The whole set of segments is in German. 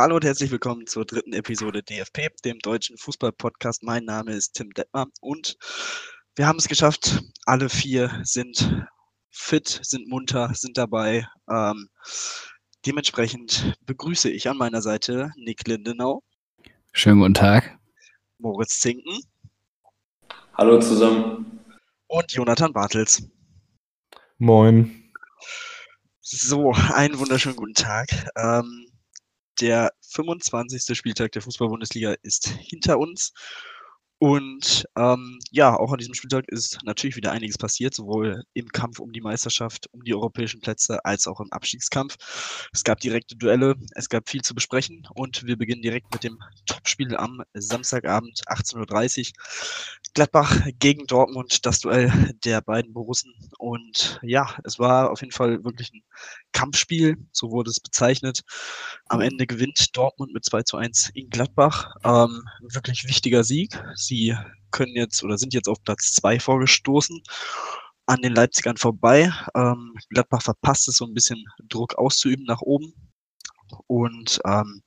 Hallo und herzlich willkommen zur dritten Episode DFP, dem deutschen Fußball-Podcast. Mein Name ist Tim Detmer und wir haben es geschafft. Alle vier sind fit, sind munter, sind dabei. Ähm, dementsprechend begrüße ich an meiner Seite Nick Lindenau. Schönen guten Tag. Moritz Zinken. Hallo zusammen. Und Jonathan Bartels. Moin. So, einen wunderschönen guten Tag. Ähm, der 25. Spieltag der Fußball-Bundesliga ist hinter uns. Und ähm, ja, auch an diesem Spieltag ist natürlich wieder einiges passiert, sowohl im Kampf um die Meisterschaft, um die europäischen Plätze, als auch im Abstiegskampf. Es gab direkte Duelle, es gab viel zu besprechen und wir beginnen direkt mit dem Topspiel am Samstagabend 18.30 Uhr. Gladbach gegen Dortmund, das Duell der beiden Borussen. Und ja, es war auf jeden Fall wirklich ein Kampfspiel, so wurde es bezeichnet. Am Ende gewinnt Dortmund mit 2 zu 1 in Gladbach. Ähm, wirklich wichtiger Sieg. Sie können jetzt oder sind jetzt auf Platz 2 vorgestoßen an den Leipzigern vorbei. Ähm, Gladbach verpasst es so ein bisschen Druck auszuüben nach oben. Und ähm,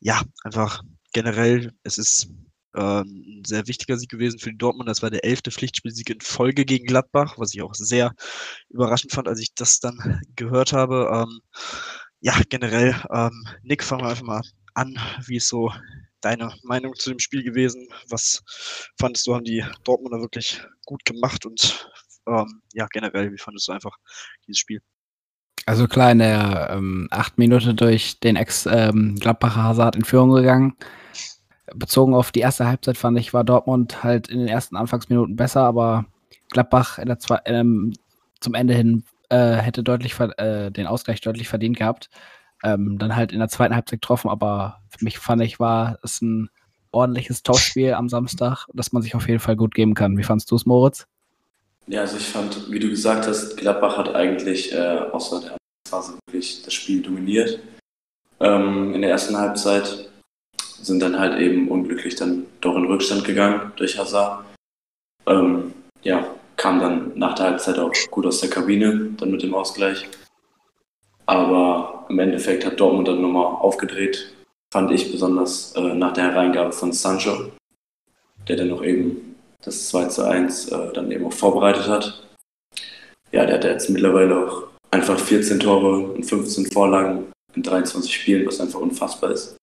ja, einfach generell, es ist ähm, ein sehr wichtiger Sieg gewesen für die Dortmund. Das war der elfte Pflichtspielsieg in Folge gegen Gladbach, was ich auch sehr überraschend fand, als ich das dann gehört habe. Ähm, ja, generell, ähm, Nick, fangen wir einfach mal an. Wie ist so deine Meinung zu dem Spiel gewesen? Was fandest du, haben die Dortmunder wirklich gut gemacht und ähm, ja, generell, wie fandest du einfach dieses Spiel? Also klar, in der ähm, acht Minute durch den Ex-Gladbacher ähm, Hazard in Führung gegangen bezogen auf die erste Halbzeit fand ich, war Dortmund halt in den ersten Anfangsminuten besser, aber Gladbach in der ähm, zum Ende hin äh, hätte deutlich äh, den Ausgleich deutlich verdient gehabt. Ähm, dann halt in der zweiten Halbzeit getroffen, aber für mich fand ich, war es ein ordentliches Tauschspiel am Samstag, das man sich auf jeden Fall gut geben kann. Wie fandest du es, Moritz? Ja, also ich fand, wie du gesagt hast, Gladbach hat eigentlich äh, außer der Phase wirklich das Spiel dominiert. Ähm, in der ersten Halbzeit sind dann halt eben unglücklich dann doch in Rückstand gegangen durch Hazard. Ähm, ja, kam dann nach der Halbzeit auch gut aus der Kabine, dann mit dem Ausgleich. Aber im Endeffekt hat Dortmund dann nochmal aufgedreht, fand ich besonders äh, nach der Hereingabe von Sancho, der dann noch eben das 2 zu 1 äh, dann eben auch vorbereitet hat. Ja, der hat jetzt mittlerweile auch einfach 14 Tore und 15 Vorlagen in 23 Spielen, was einfach unfassbar ist.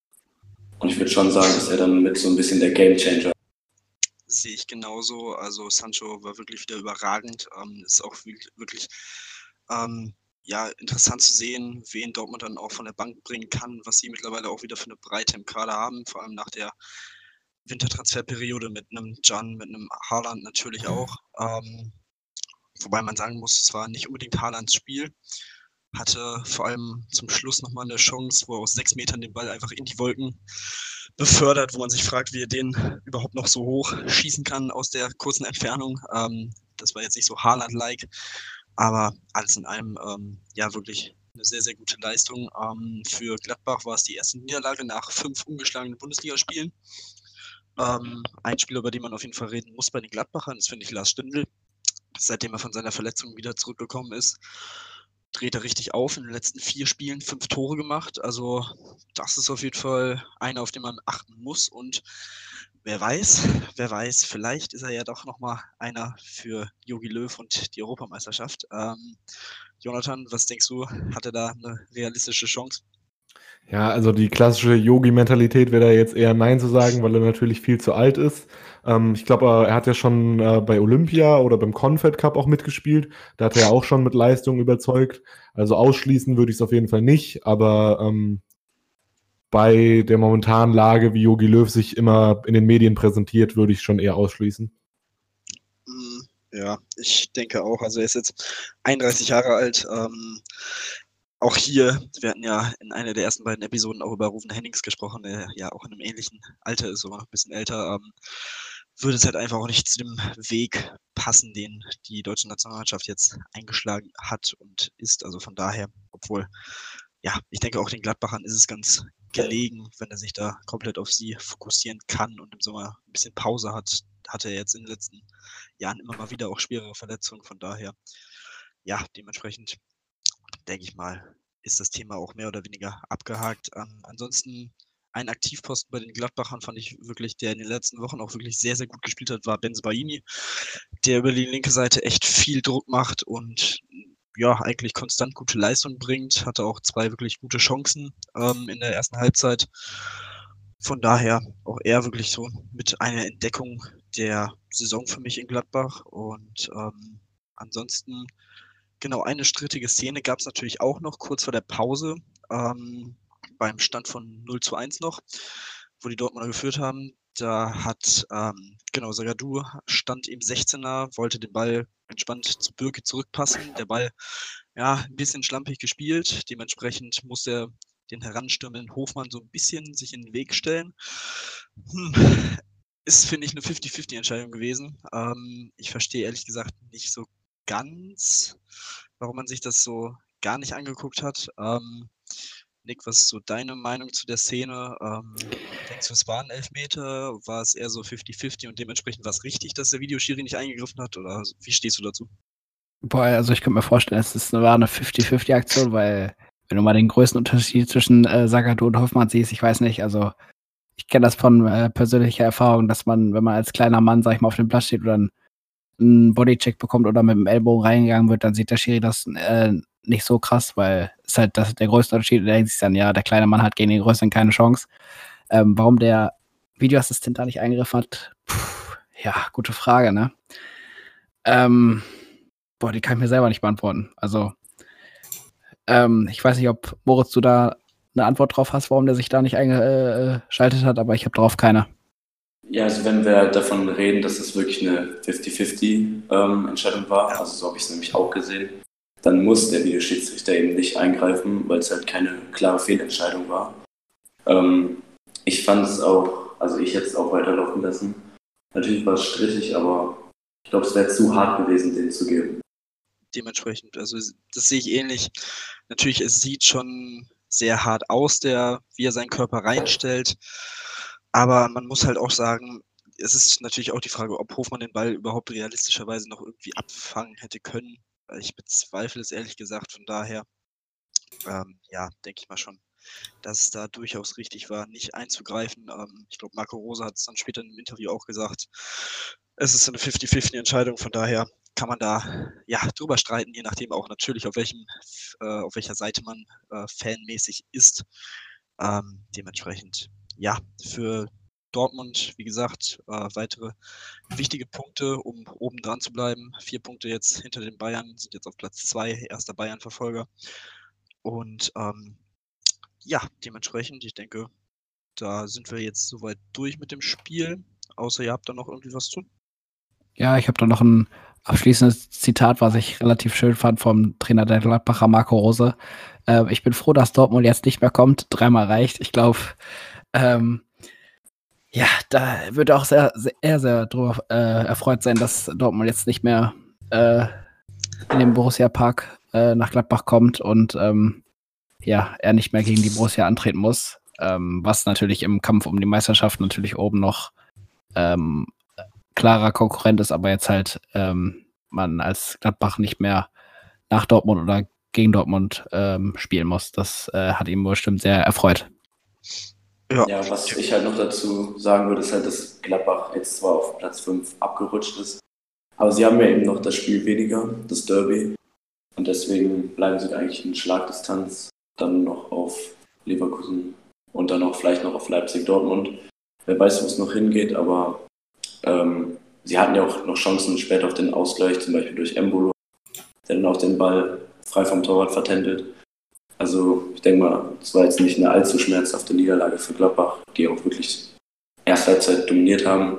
Und ich würde schon sagen, dass er dann mit so ein bisschen der Gamechanger sehe ich genauso. Also Sancho war wirklich wieder überragend. Ähm, ist auch wirklich ähm, ja, interessant zu sehen, wen Dortmund dann auch von der Bank bringen kann, was sie mittlerweile auch wieder für eine Breite im Kader haben, vor allem nach der Wintertransferperiode mit einem Jan, mit einem Haaland natürlich auch. Ähm, wobei man sagen muss, es war nicht unbedingt Haalands Spiel hatte vor allem zum Schluss nochmal eine Chance, wo er aus sechs Metern den Ball einfach in die Wolken befördert, wo man sich fragt, wie er den überhaupt noch so hoch schießen kann aus der kurzen Entfernung. Ähm, das war jetzt nicht so Haaland-like, aber alles in allem ähm, ja wirklich eine sehr, sehr gute Leistung. Ähm, für Gladbach war es die erste Niederlage nach fünf ungeschlagenen Bundesligaspielen. Ähm, ein Spieler, über den man auf jeden Fall reden muss bei den Gladbachern, ist, finde ich, Lars Stindl. Seitdem er von seiner Verletzung wieder zurückgekommen ist, dreht er richtig auf. In den letzten vier Spielen fünf Tore gemacht. Also das ist auf jeden Fall einer, auf den man achten muss. Und wer weiß, wer weiß, vielleicht ist er ja doch nochmal einer für Jogi Löw und die Europameisterschaft. Ähm, Jonathan, was denkst du, hat er da eine realistische Chance? Ja, also die klassische Yogi-Mentalität wäre da jetzt eher Nein zu sagen, weil er natürlich viel zu alt ist. Ähm, ich glaube, er hat ja schon äh, bei Olympia oder beim Confed Cup auch mitgespielt. Da hat er ja auch schon mit Leistung überzeugt. Also ausschließen würde ich es auf jeden Fall nicht, aber ähm, bei der momentanen Lage, wie Yogi Löw sich immer in den Medien präsentiert, würde ich schon eher ausschließen. Mm, ja, ich denke auch. Also er ist jetzt 31 Jahre alt. Ähm, auch hier, wir hatten ja in einer der ersten beiden Episoden auch über Rufen Hennings gesprochen, der ja auch in einem ähnlichen Alter ist, aber ein bisschen älter. Ähm, würde es halt einfach auch nicht zu dem Weg passen, den die deutsche Nationalmannschaft jetzt eingeschlagen hat und ist. Also von daher, obwohl, ja, ich denke auch den Gladbachern ist es ganz gelegen, wenn er sich da komplett auf sie fokussieren kann und im Sommer ein bisschen Pause hat. Hatte er jetzt in den letzten Jahren immer mal wieder auch schwere Verletzungen. Von daher, ja, dementsprechend denke ich mal, ist das Thema auch mehr oder weniger abgehakt. Ähm, ansonsten ein Aktivposten bei den Gladbachern fand ich wirklich, der in den letzten Wochen auch wirklich sehr, sehr gut gespielt hat, war Benz Baini, der über die linke Seite echt viel Druck macht und ja, eigentlich konstant gute Leistung bringt, hatte auch zwei wirklich gute Chancen ähm, in der ersten Halbzeit. Von daher auch er wirklich so mit einer Entdeckung der Saison für mich in Gladbach. Und ähm, ansonsten, genau, eine strittige Szene gab es natürlich auch noch kurz vor der Pause. Ähm, beim Stand von 0 zu 1 noch, wo die Dortmunder geführt haben. Da hat, ähm, genau, Sagadu stand im 16er, wollte den Ball entspannt zu Birke zurückpassen. Der Ball, ja, ein bisschen schlampig gespielt. Dementsprechend muss er den heranstürmenden Hofmann so ein bisschen sich in den Weg stellen. Hm. Ist, finde ich, eine 50-50-Entscheidung gewesen. Ähm, ich verstehe ehrlich gesagt nicht so ganz, warum man sich das so gar nicht angeguckt hat. Ähm, Nick, was ist so deine Meinung zu der Szene? Ähm, denkst du, es war ein Elfmeter? War es eher so 50-50 und dementsprechend war es richtig, dass der Videoschiri nicht eingegriffen hat? Oder wie stehst du dazu? Boah, also ich könnte mir vorstellen, es ist, war eine 50-50-Aktion, weil wenn du mal den größten Unterschied zwischen äh, Sagadu und Hoffmann siehst, ich weiß nicht, also ich kenne das von äh, persönlicher Erfahrung, dass man, wenn man als kleiner Mann, sag ich mal, auf dem Platz steht oder einen Bodycheck bekommt oder mit dem Ellbogen reingegangen wird, dann sieht der Schiri das äh, nicht so krass, weil es halt das, der größte Unterschied. Der denkt sich dann, ja, der kleine Mann hat gegen den Größeren keine Chance. Ähm, warum der Videoassistent da nicht eingegriffen hat, Puh, ja, gute Frage, ne? Ähm, boah, die kann ich mir selber nicht beantworten. Also, ähm, ich weiß nicht, ob Moritz, du da eine Antwort drauf hast, warum der sich da nicht eingeschaltet hat, aber ich habe drauf keine. Ja, also wenn wir davon reden, dass es wirklich eine 50-50-Entscheidung ähm, war, also so habe ich es nämlich auch gesehen, dann muss der Videoschiedsrichter eben nicht eingreifen, weil es halt keine klare Fehlentscheidung war. Ähm, ich fand es auch, also ich hätte es auch weiterlaufen lassen. Natürlich war es strittig, aber ich glaube, es wäre zu hart gewesen, den zu geben. Dementsprechend, also das sehe ich ähnlich. Natürlich, es sieht schon sehr hart aus, der, wie er seinen Körper reinstellt. Aber man muss halt auch sagen, es ist natürlich auch die Frage, ob Hofmann den Ball überhaupt realistischerweise noch irgendwie abfangen hätte können. Ich bezweifle es ehrlich gesagt, von daher, ähm, ja, denke ich mal schon, dass es da durchaus richtig war, nicht einzugreifen. Ähm, ich glaube, Marco Rosa hat es dann später im Interview auch gesagt. Es ist eine 50-50-Entscheidung, von daher kann man da ja drüber streiten, je nachdem auch natürlich, auf welchem, äh, auf welcher Seite man äh, fanmäßig ist. Ähm, dementsprechend, ja, für Dortmund, wie gesagt, äh, weitere wichtige Punkte, um oben dran zu bleiben. Vier Punkte jetzt hinter den Bayern, sind jetzt auf Platz zwei, erster Bayern-Verfolger. Und ähm, ja, dementsprechend, ich denke, da sind wir jetzt soweit durch mit dem Spiel. Außer ihr habt da noch irgendwie was zu. Ja, ich habe da noch ein abschließendes Zitat, was ich relativ schön fand vom Trainer der Gladbacher Marco Rose. Äh, ich bin froh, dass Dortmund jetzt nicht mehr kommt. Dreimal reicht. Ich glaube, ähm, ja, da würde auch sehr, sehr, sehr drüber äh, erfreut sein, dass Dortmund jetzt nicht mehr äh, in den Borussia Park äh, nach Gladbach kommt und ähm, ja, er nicht mehr gegen die Borussia antreten muss. Ähm, was natürlich im Kampf um die Meisterschaft natürlich oben noch ähm, klarer Konkurrent ist, aber jetzt halt ähm, man als Gladbach nicht mehr nach Dortmund oder gegen Dortmund ähm, spielen muss. Das äh, hat ihn bestimmt sehr erfreut. Ja. ja, was ich halt noch dazu sagen würde, ist halt, dass Gladbach jetzt zwar auf Platz 5 abgerutscht ist, aber sie haben ja eben noch das Spiel weniger, das Derby. Und deswegen bleiben sie eigentlich in Schlagdistanz dann noch auf Leverkusen und dann auch vielleicht noch auf Leipzig-Dortmund. Wer weiß, wo es noch hingeht, aber ähm, sie hatten ja auch noch Chancen später auf den Ausgleich, zum Beispiel durch Embolo, der dann auch den Ball frei vom Torwart vertändelt. Also ich denke mal, es war jetzt nicht eine allzu schmerzhafte Niederlage für Gladbach, die auch wirklich erste Halbzeit dominiert haben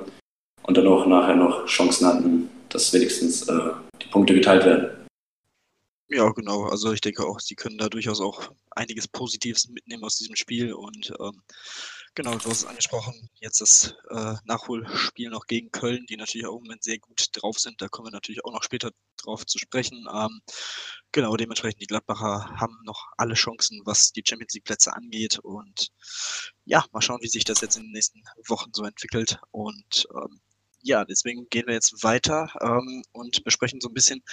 und dann auch nachher noch Chancen hatten, dass wenigstens äh, die Punkte geteilt werden. Ja, genau. Also ich denke auch, sie können da durchaus auch einiges Positives mitnehmen aus diesem Spiel und ähm, Genau, du hast es angesprochen. Jetzt das äh, Nachholspiel noch gegen Köln, die natürlich auch im Moment sehr gut drauf sind. Da kommen wir natürlich auch noch später drauf zu sprechen. Ähm, genau, dementsprechend die Gladbacher haben noch alle Chancen, was die Champions League Plätze angeht. Und ja, mal schauen, wie sich das jetzt in den nächsten Wochen so entwickelt. Und ähm, ja, deswegen gehen wir jetzt weiter ähm, und besprechen so ein bisschen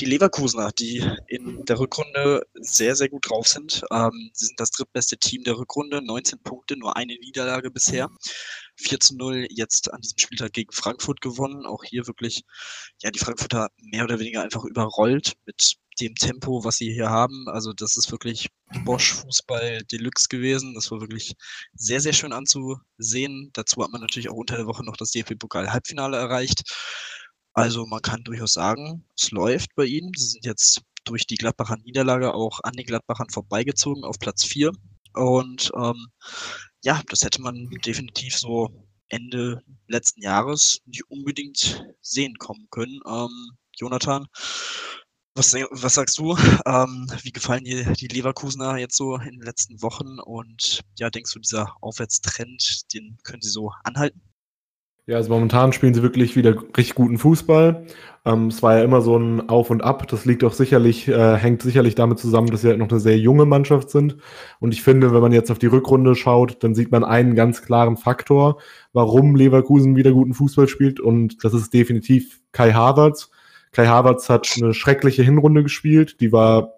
die Leverkusener, die in der Rückrunde sehr, sehr gut drauf sind. Ähm, sie sind das drittbeste Team der Rückrunde, 19 Punkte, nur eine Niederlage bisher. 4 zu 0 jetzt an diesem Spieltag gegen Frankfurt gewonnen. Auch hier wirklich, ja, die Frankfurter mehr oder weniger einfach überrollt mit dem Tempo, was sie hier haben. Also das ist wirklich Bosch Fußball Deluxe gewesen. Das war wirklich sehr, sehr schön anzusehen. Dazu hat man natürlich auch unter der Woche noch das DFB-Pokal Halbfinale erreicht. Also man kann durchaus sagen, es läuft bei ihnen. Sie sind jetzt durch die Gladbacher Niederlage auch an den Gladbachern vorbeigezogen auf Platz 4. Und ähm, ja, das hätte man definitiv so Ende letzten Jahres nicht unbedingt sehen kommen können. Ähm, Jonathan, was, was sagst du? Ähm, wie gefallen dir die Leverkusener jetzt so in den letzten Wochen? Und ja, denkst du, dieser Aufwärtstrend, den können sie so anhalten? Ja, also momentan spielen sie wirklich wieder richtig guten Fußball. Ähm, es war ja immer so ein Auf und Ab. Das liegt auch sicherlich, äh, hängt sicherlich damit zusammen, dass sie halt noch eine sehr junge Mannschaft sind. Und ich finde, wenn man jetzt auf die Rückrunde schaut, dann sieht man einen ganz klaren Faktor, warum Leverkusen wieder guten Fußball spielt. Und das ist definitiv Kai Havertz. Kai Havertz hat eine schreckliche Hinrunde gespielt. Die war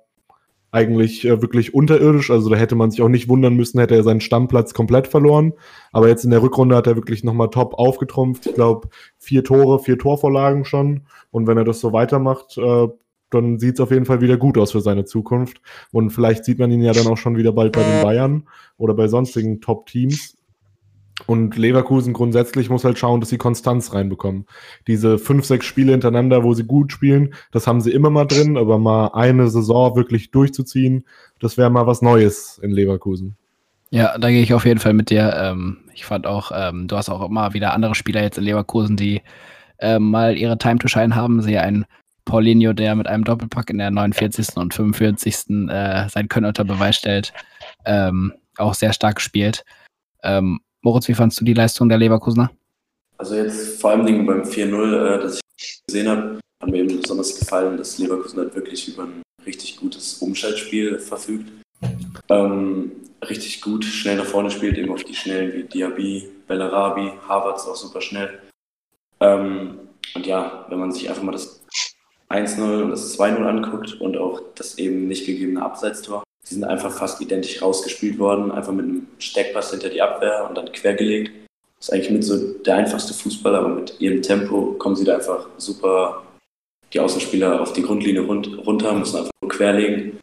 eigentlich äh, wirklich unterirdisch. Also da hätte man sich auch nicht wundern müssen, hätte er seinen Stammplatz komplett verloren. Aber jetzt in der Rückrunde hat er wirklich nochmal top aufgetrumpft. Ich glaube, vier Tore, vier Torvorlagen schon. Und wenn er das so weitermacht, äh, dann sieht es auf jeden Fall wieder gut aus für seine Zukunft. Und vielleicht sieht man ihn ja dann auch schon wieder bald bei den Bayern oder bei sonstigen Top-Teams. Und Leverkusen grundsätzlich muss halt schauen, dass sie Konstanz reinbekommen. Diese fünf, sechs Spiele hintereinander, wo sie gut spielen, das haben sie immer mal drin, aber mal eine Saison wirklich durchzuziehen, das wäre mal was Neues in Leverkusen. Ja, da gehe ich auf jeden Fall mit dir. Ähm, ich fand auch, ähm, du hast auch immer wieder andere Spieler jetzt in Leverkusen, die ähm, mal ihre Time to Shine haben. Sehe einen Paulinho, der mit einem Doppelpack in der 49. und 45. Äh, sein Können unter Beweis stellt, auch sehr stark gespielt. Ähm, Moritz, wie fandest du die Leistung der Leverkusener? Also jetzt vor allem beim 4-0, äh, das ich gesehen habe, hat mir eben besonders gefallen, dass Leverkusen halt wirklich über ein richtig gutes Umschaltspiel verfügt. Ähm, richtig gut, schnell nach vorne spielt, eben auf die Schnellen wie Diaby, Bellarabi, Havertz auch super schnell. Ähm, und ja, wenn man sich einfach mal das 1-0 und das 2-0 anguckt und auch das eben nicht gegebene Abseitstor, die sind einfach fast identisch rausgespielt worden, einfach mit einem Steckpass hinter die Abwehr und dann quergelegt. Das ist eigentlich mit so der einfachste Fußball, aber mit ihrem Tempo kommen sie da einfach super die Außenspieler auf die Grundlinie runter, müssen einfach nur querlegen.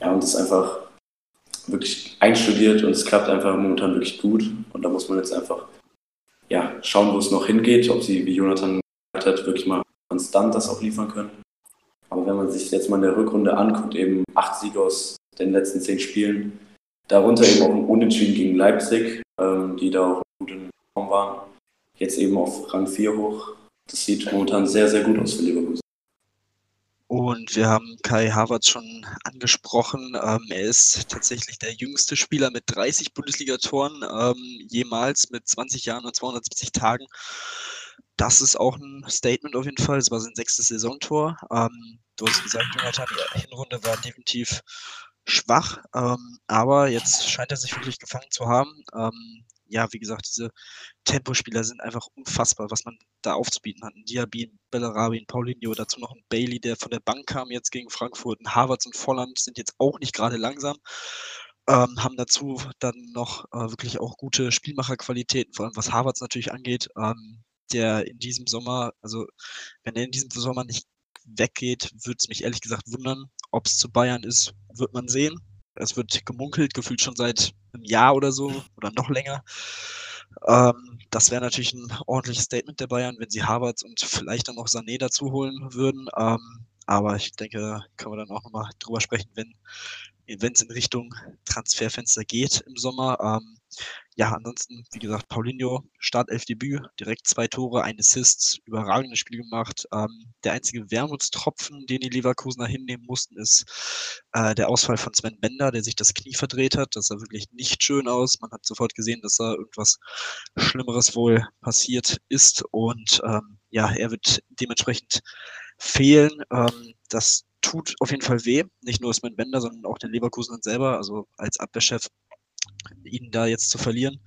Ja, und das ist einfach wirklich einstudiert und es klappt einfach momentan wirklich gut. Und da muss man jetzt einfach ja, schauen, wo es noch hingeht, ob sie, wie Jonathan gesagt hat, wirklich mal konstant das auch liefern können. Aber wenn man sich jetzt mal in der Rückrunde anguckt, eben acht Siege aus den letzten zehn Spielen. Darunter eben auch ein Unentschieden gegen Leipzig, ähm, die da auch gut in Form waren. Jetzt eben auf Rang 4 hoch. Das sieht momentan sehr, sehr gut aus für Leverkusen. Und wir haben Kai Havertz schon angesprochen. Ähm, er ist tatsächlich der jüngste Spieler mit 30 Bundesligatoren ähm, jemals mit 20 Jahren und 270 Tagen. Das ist auch ein Statement auf jeden Fall. Es war sein sechstes Saisontor. Ähm, du hast gesagt, Jonathan, die Hinrunde war definitiv schwach, ähm, aber jetzt scheint er sich wirklich gefangen zu haben. Ähm, ja, wie gesagt, diese Tempospieler sind einfach unfassbar, was man da aufzubieten hat. Ein Diaby, ein Bellarabi, ein Paulinho, dazu noch ein Bailey, der von der Bank kam jetzt gegen Frankfurt. Ein Harvards und Volland sind jetzt auch nicht gerade langsam. Ähm, haben dazu dann noch äh, wirklich auch gute Spielmacherqualitäten, vor allem was Harvards natürlich angeht, ähm, der in diesem Sommer, also wenn er in diesem Sommer nicht weggeht, würde es mich ehrlich gesagt wundern. Ob es zu Bayern ist, wird man sehen. Es wird gemunkelt, gefühlt schon seit einem Jahr oder so oder noch länger. Ähm, das wäre natürlich ein ordentliches Statement der Bayern, wenn sie Havertz und vielleicht dann noch Sané dazu holen würden. Ähm, aber ich denke, können wir dann auch nochmal drüber sprechen, wenn wenn es in Richtung Transferfenster geht im Sommer. Ähm, ja, ansonsten, wie gesagt, Paulinho, Startelf-Debüt, direkt zwei Tore, ein Assist, überragendes Spiel gemacht. Ähm, der einzige Wermutstropfen, den die Leverkusener hinnehmen mussten, ist äh, der Ausfall von Sven Bender, der sich das Knie verdreht hat. Das sah wirklich nicht schön aus. Man hat sofort gesehen, dass da irgendwas Schlimmeres wohl passiert ist. Und ähm, ja, er wird dementsprechend fehlen. Ähm, das tut auf jeden Fall weh. Nicht nur Sven Bender, sondern auch den Leverkusen selber, also als Abwehrchef, ihn da jetzt zu verlieren.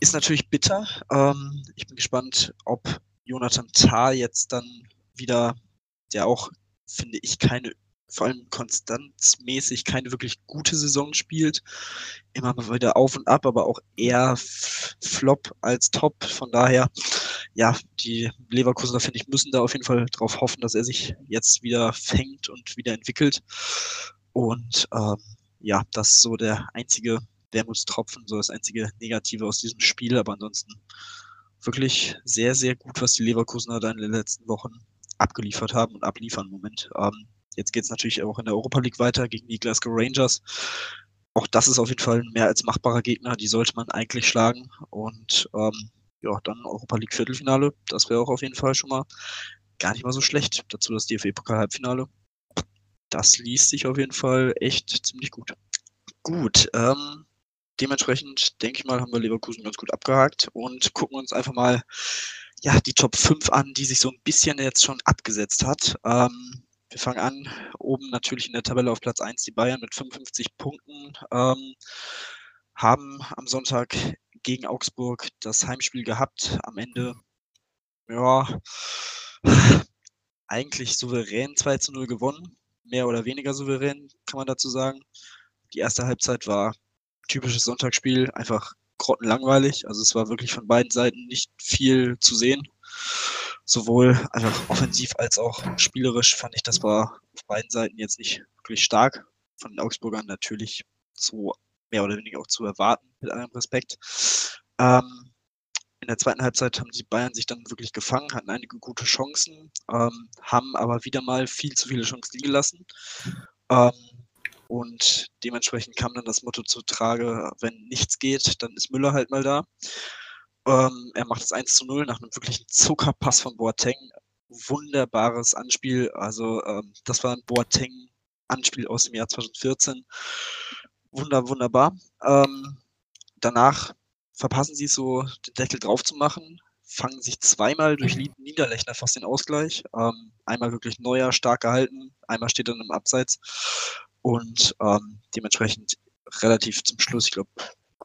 Ist natürlich bitter. Ähm, ich bin gespannt, ob Jonathan Tah jetzt dann wieder, der auch, finde ich, keine, vor allem konstanzmäßig keine wirklich gute Saison spielt. Immer mal wieder auf und ab, aber auch eher Flop als Top. Von daher, ja, die Leverkusener, finde ich, müssen da auf jeden Fall darauf hoffen, dass er sich jetzt wieder fängt und wieder entwickelt. Und ähm, ja, das ist so der einzige Wermutstropfen, so das einzige Negative aus diesem Spiel. Aber ansonsten wirklich sehr, sehr gut, was die Leverkusener da in den letzten Wochen abgeliefert haben und abliefern im Moment. Ähm, jetzt geht es natürlich auch in der Europa League weiter gegen die Glasgow Rangers. Auch das ist auf jeden Fall ein mehr als machbarer Gegner, die sollte man eigentlich schlagen. Und ähm, ja, dann Europa League Viertelfinale, das wäre auch auf jeden Fall schon mal gar nicht mal so schlecht. Dazu das DFB-Pokal-Halbfinale. Das liest sich auf jeden Fall echt ziemlich gut. Gut, ähm, dementsprechend denke ich mal, haben wir Leverkusen ganz gut abgehakt und gucken uns einfach mal ja, die Top 5 an, die sich so ein bisschen jetzt schon abgesetzt hat. Ähm, wir fangen an, oben natürlich in der Tabelle auf Platz 1 die Bayern mit 55 Punkten, ähm, haben am Sonntag gegen Augsburg das Heimspiel gehabt. Am Ende, ja, eigentlich souverän 2 zu 0 gewonnen. Mehr oder weniger souverän, kann man dazu sagen. Die erste Halbzeit war typisches Sonntagsspiel, einfach grottenlangweilig. Also es war wirklich von beiden Seiten nicht viel zu sehen. Sowohl einfach offensiv als auch spielerisch fand ich, das war auf beiden Seiten jetzt nicht wirklich stark. Von den Augsburgern natürlich so mehr oder weniger auch zu erwarten, mit allem Respekt. Ähm, in der zweiten Halbzeit haben die Bayern sich dann wirklich gefangen, hatten einige gute Chancen, ähm, haben aber wieder mal viel zu viele Chancen liegen gelassen. Ähm, und dementsprechend kam dann das Motto zu Trage, wenn nichts geht, dann ist Müller halt mal da. Ähm, er macht es 1 zu 0 nach einem wirklichen Zuckerpass von Boateng. Wunderbares Anspiel. Also ähm, das war ein Boateng-Anspiel aus dem Jahr 2014. Wunder, wunderbar. Ähm, danach verpassen sie so, den Deckel drauf zu machen, fangen sich zweimal durch Niederlechner fast den Ausgleich. Ähm, einmal wirklich neuer, stark gehalten, einmal steht dann im Abseits und ähm, dementsprechend relativ zum Schluss, ich glaube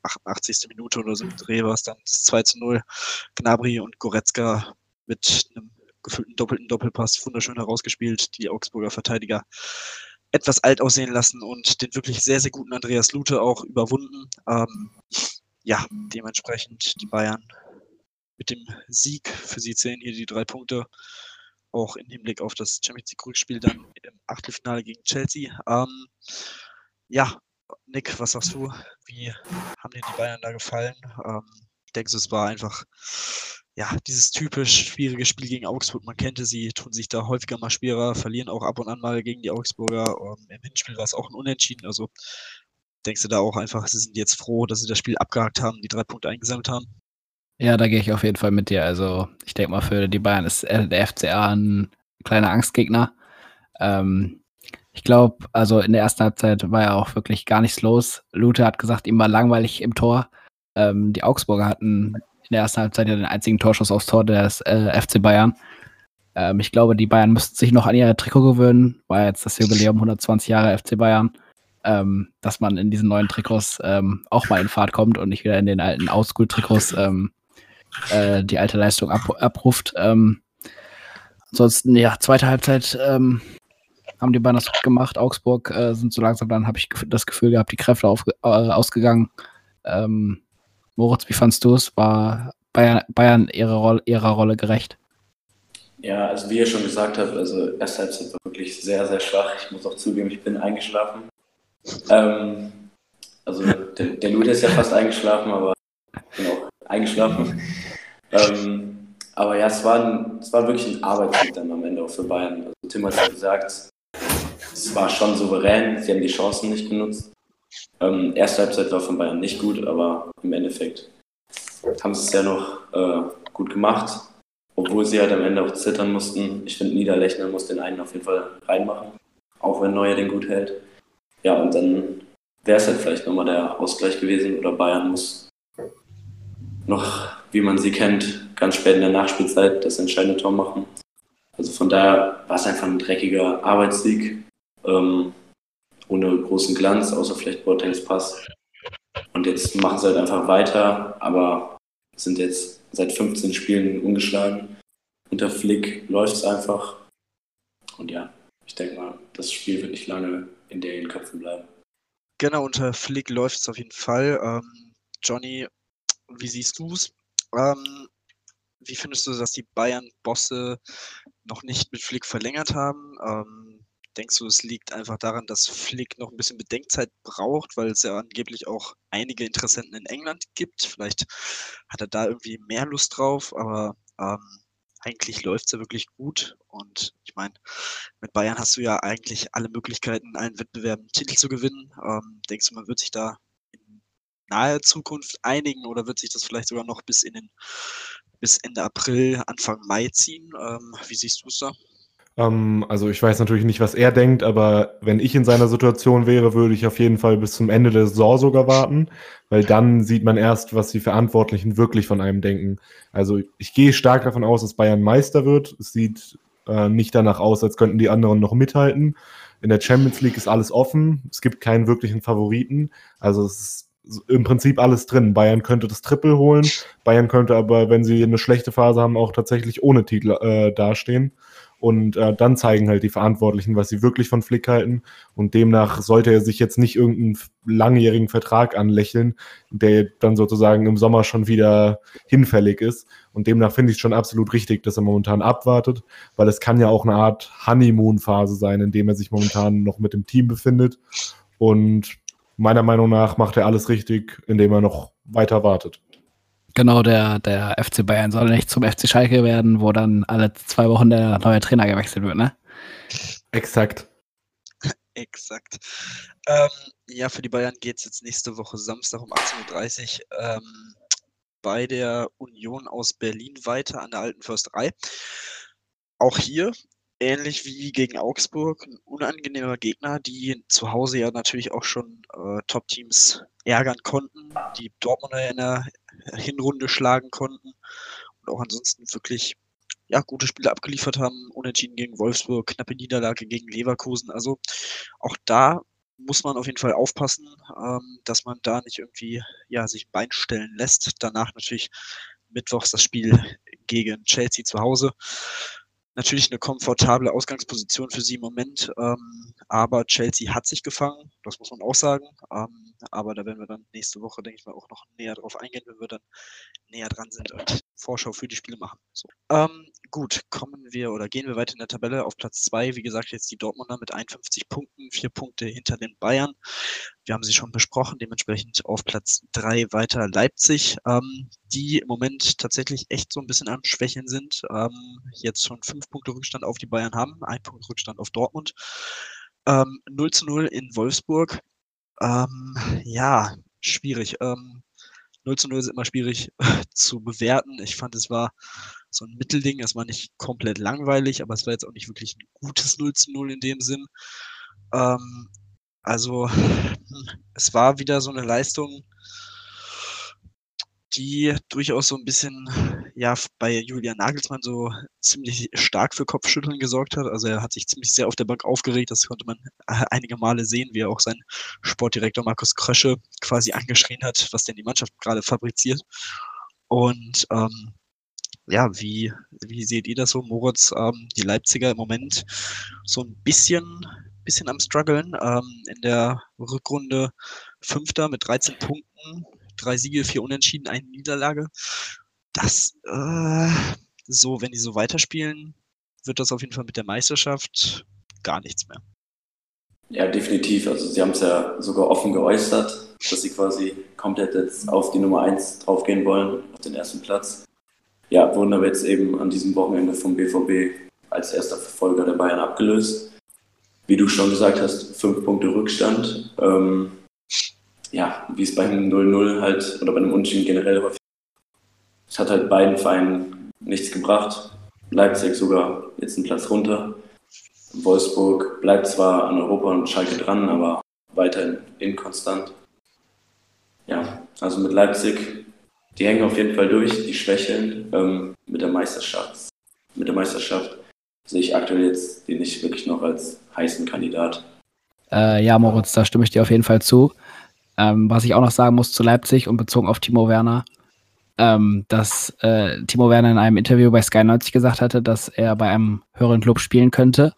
88. Minute oder so im Dreh war es dann 2 zu 0. Gnabry und Goretzka mit einem gefühlten doppelten Doppelpass wunderschön herausgespielt, die Augsburger Verteidiger etwas alt aussehen lassen und den wirklich sehr, sehr guten Andreas Lute auch überwunden. Ähm, ja, dementsprechend die Bayern mit dem Sieg, für sie zählen hier die drei Punkte, auch im Hinblick auf das Champions League Rückspiel dann im Achtelfinale gegen Chelsea. Ähm, ja, Nick, was sagst du? Wie haben dir die Bayern da gefallen? Ähm, ich denke, es war einfach ja, dieses typisch schwierige Spiel gegen Augsburg. Man kannte sie, tun sich da häufiger mal schwerer, verlieren auch ab und an mal gegen die Augsburger. Ähm, Im Hinspiel war es auch ein Unentschieden. Also denkst du da auch einfach, sie sind jetzt froh, dass sie das Spiel abgehakt haben, die drei Punkte eingesammelt haben? Ja, da gehe ich auf jeden Fall mit dir. Also ich denke mal, für die Bayern ist äh, der FCA ein kleiner Angstgegner. Ähm, ich glaube, also in der ersten Halbzeit war ja auch wirklich gar nichts los. Lute hat gesagt, ihm war langweilig im Tor. Ähm, die Augsburger hatten in der ersten Halbzeit ja den einzigen Torschuss aufs Tor des äh, FC Bayern. Ähm, ich glaube, die Bayern müssten sich noch an ihr Trikot gewöhnen. War jetzt das Jubiläum 120 Jahre FC Bayern. Ähm, dass man in diesen neuen Trikots ähm, auch mal in Fahrt kommt und nicht wieder in den alten Oldschool-Trikots ähm, äh, die alte Leistung ab, abruft. Ähm, ansonsten, ja, zweite Halbzeit ähm, haben die das gut gemacht. Augsburg äh, sind so langsam dann, habe ich das Gefühl gehabt, die Kräfte auf, äh, ausgegangen. Ähm, Moritz, wie fandst du es? War Bayern, Bayern ihrer, Rolle, ihrer Rolle gerecht? Ja, also wie ihr schon gesagt habt, also erste Halbzeit war wirklich sehr, sehr schwach. Ich muss auch zugeben, ich bin eingeschlafen. Ähm, also der, der Lute ist ja fast eingeschlafen, aber ich bin auch eingeschlafen. Ähm, aber ja, es war, ein, es war wirklich ein Arbeitssieg dann am Ende auch für Bayern. Also Tim hat ja gesagt, es war schon souverän, sie haben die Chancen nicht genutzt. Ähm, erste Halbzeit war von Bayern nicht gut, aber im Endeffekt haben sie es ja noch äh, gut gemacht, obwohl sie halt am Ende auch zittern mussten. Ich finde, Niederlechner muss den einen auf jeden Fall reinmachen, auch wenn Neuer den gut hält. Ja, und dann wäre es halt vielleicht nochmal der Ausgleich gewesen oder Bayern muss noch, wie man sie kennt, ganz spät in der Nachspielzeit das entscheidende Tor machen. Also von daher war es einfach ein dreckiger Arbeitssieg, ähm, ohne großen Glanz, außer vielleicht Boatengs Pass. Und jetzt machen sie halt einfach weiter, aber sind jetzt seit 15 Spielen ungeschlagen. unter Flick läuft es einfach. Und ja, ich denke mal, das Spiel wird nicht lange in den Köpfen bleiben. Genau, unter Flick läuft es auf jeden Fall. Ähm, Johnny, wie siehst du es? Ähm, wie findest du, dass die Bayern-Bosse noch nicht mit Flick verlängert haben? Ähm, denkst du, es liegt einfach daran, dass Flick noch ein bisschen Bedenkzeit braucht, weil es ja angeblich auch einige Interessenten in England gibt? Vielleicht hat er da irgendwie mehr Lust drauf, aber ähm, eigentlich läuft es ja wirklich gut. Und ich meine, mit Bayern hast du ja eigentlich alle Möglichkeiten, allen Wettbewerben Titel zu gewinnen. Ähm, denkst du, man wird sich da in naher Zukunft einigen oder wird sich das vielleicht sogar noch bis in den bis Ende April, Anfang Mai ziehen? Ähm, wie siehst du es da? Ähm, also ich weiß natürlich nicht, was er denkt, aber wenn ich in seiner Situation wäre, würde ich auf jeden Fall bis zum Ende der Saison sogar warten, weil dann sieht man erst, was die Verantwortlichen wirklich von einem denken. Also ich gehe stark davon aus, dass Bayern Meister wird. Es sieht äh, nicht danach aus, als könnten die anderen noch mithalten. In der Champions League ist alles offen. Es gibt keinen wirklichen Favoriten. Also es ist im Prinzip alles drin. Bayern könnte das Triple holen. Bayern könnte aber, wenn sie eine schlechte Phase haben, auch tatsächlich ohne Titel äh, dastehen. Und äh, dann zeigen halt die Verantwortlichen, was sie wirklich von Flick halten. Und demnach sollte er sich jetzt nicht irgendeinen langjährigen Vertrag anlächeln, der dann sozusagen im Sommer schon wieder hinfällig ist. Und demnach finde ich es schon absolut richtig, dass er momentan abwartet, weil es kann ja auch eine Art Honeymoon-Phase sein, in dem er sich momentan noch mit dem Team befindet. Und meiner Meinung nach macht er alles richtig, indem er noch weiter wartet. Genau, der, der FC Bayern soll nicht zum FC Schalke werden, wo dann alle zwei Wochen der neue Trainer gewechselt wird, ne? Exakt. Exakt. Ähm, ja, für die Bayern geht es jetzt nächste Woche Samstag um 18.30 Uhr ähm, bei der Union aus Berlin weiter an der Alten Försterei. Auch hier ähnlich wie gegen Augsburg, ein unangenehmer Gegner, die zu Hause ja natürlich auch schon äh, Top-Teams ärgern konnten, die Dortmunder in der Hinrunde schlagen konnten und auch ansonsten wirklich ja, gute Spiele abgeliefert haben. Unentschieden gegen Wolfsburg, knappe Niederlage gegen Leverkusen. Also auch da muss man auf jeden Fall aufpassen, ähm, dass man da nicht irgendwie ja, sich ein Bein stellen lässt. Danach natürlich mittwochs das Spiel gegen Chelsea zu Hause natürlich eine komfortable Ausgangsposition für sie im Moment. Ähm, aber Chelsea hat sich gefangen, das muss man auch sagen. Ähm, aber da werden wir dann nächste Woche, denke ich mal, auch noch näher drauf eingehen, wenn wir dann näher dran sind und Vorschau für die Spiele machen. So. Ähm, gut, kommen wir oder gehen wir weiter in der Tabelle auf Platz 2. Wie gesagt, jetzt die Dortmunder mit 51 Punkten, vier Punkte hinter den Bayern. Wir haben sie schon besprochen, dementsprechend auf Platz 3 weiter Leipzig, ähm, die im Moment tatsächlich echt so ein bisschen am Schwächeln sind. Ähm, jetzt schon fünf Punkte Rückstand auf die Bayern haben, ein Punkt Rückstand auf Dortmund. Ähm, 0 zu 0 in Wolfsburg. Ähm, ja, schwierig. Ähm, 0 zu 0 ist immer schwierig zu bewerten. Ich fand, es war so ein Mittelding. Es war nicht komplett langweilig, aber es war jetzt auch nicht wirklich ein gutes 0 zu 0 in dem Sinn. Ähm, also, es war wieder so eine Leistung, die durchaus so ein bisschen, ja, bei Julian Nagelsmann so ziemlich stark für Kopfschütteln gesorgt hat. Also er hat sich ziemlich sehr auf der Bank aufgeregt. Das konnte man äh, einige Male sehen, wie er auch sein Sportdirektor Markus Krösche quasi angeschrien hat, was denn die Mannschaft gerade fabriziert. Und ähm, ja, wie, wie seht ihr das so, Moritz? Ähm, die Leipziger im Moment so ein bisschen, bisschen am struggeln. Ähm, in der Rückrunde Fünfter mit 13 Punkten, drei Siege, vier Unentschieden, eine Niederlage. Das, äh, so, wenn die so weiterspielen, wird das auf jeden Fall mit der Meisterschaft gar nichts mehr. Ja, definitiv. Also sie haben es ja sogar offen geäußert, dass sie quasi komplett jetzt auf die Nummer 1 draufgehen wollen, auf den ersten Platz. Ja, wurden aber jetzt eben an diesem Wochenende vom BVB als erster Verfolger der Bayern abgelöst. Wie du schon gesagt hast, fünf Punkte Rückstand. Ähm, ja, wie es bei einem 0-0 halt oder bei einem Unentschieden generell häufig. Es hat halt beiden Vereinen nichts gebracht. Leipzig sogar jetzt einen Platz runter. Wolfsburg bleibt zwar an Europa und Schalke dran, aber weiterhin inkonstant. Ja, also mit Leipzig, die hängen auf jeden Fall durch, die schwächeln. Ähm, mit der Meisterschaft, mit der Meisterschaft sehe ich aktuell jetzt den nicht wirklich noch als heißen Kandidat. Äh, ja, Moritz, da stimme ich dir auf jeden Fall zu. Ähm, was ich auch noch sagen muss zu Leipzig und bezogen auf Timo Werner, ähm, dass äh, Timo Werner in einem Interview bei Sky 90 gesagt hatte, dass er bei einem höheren Club spielen könnte.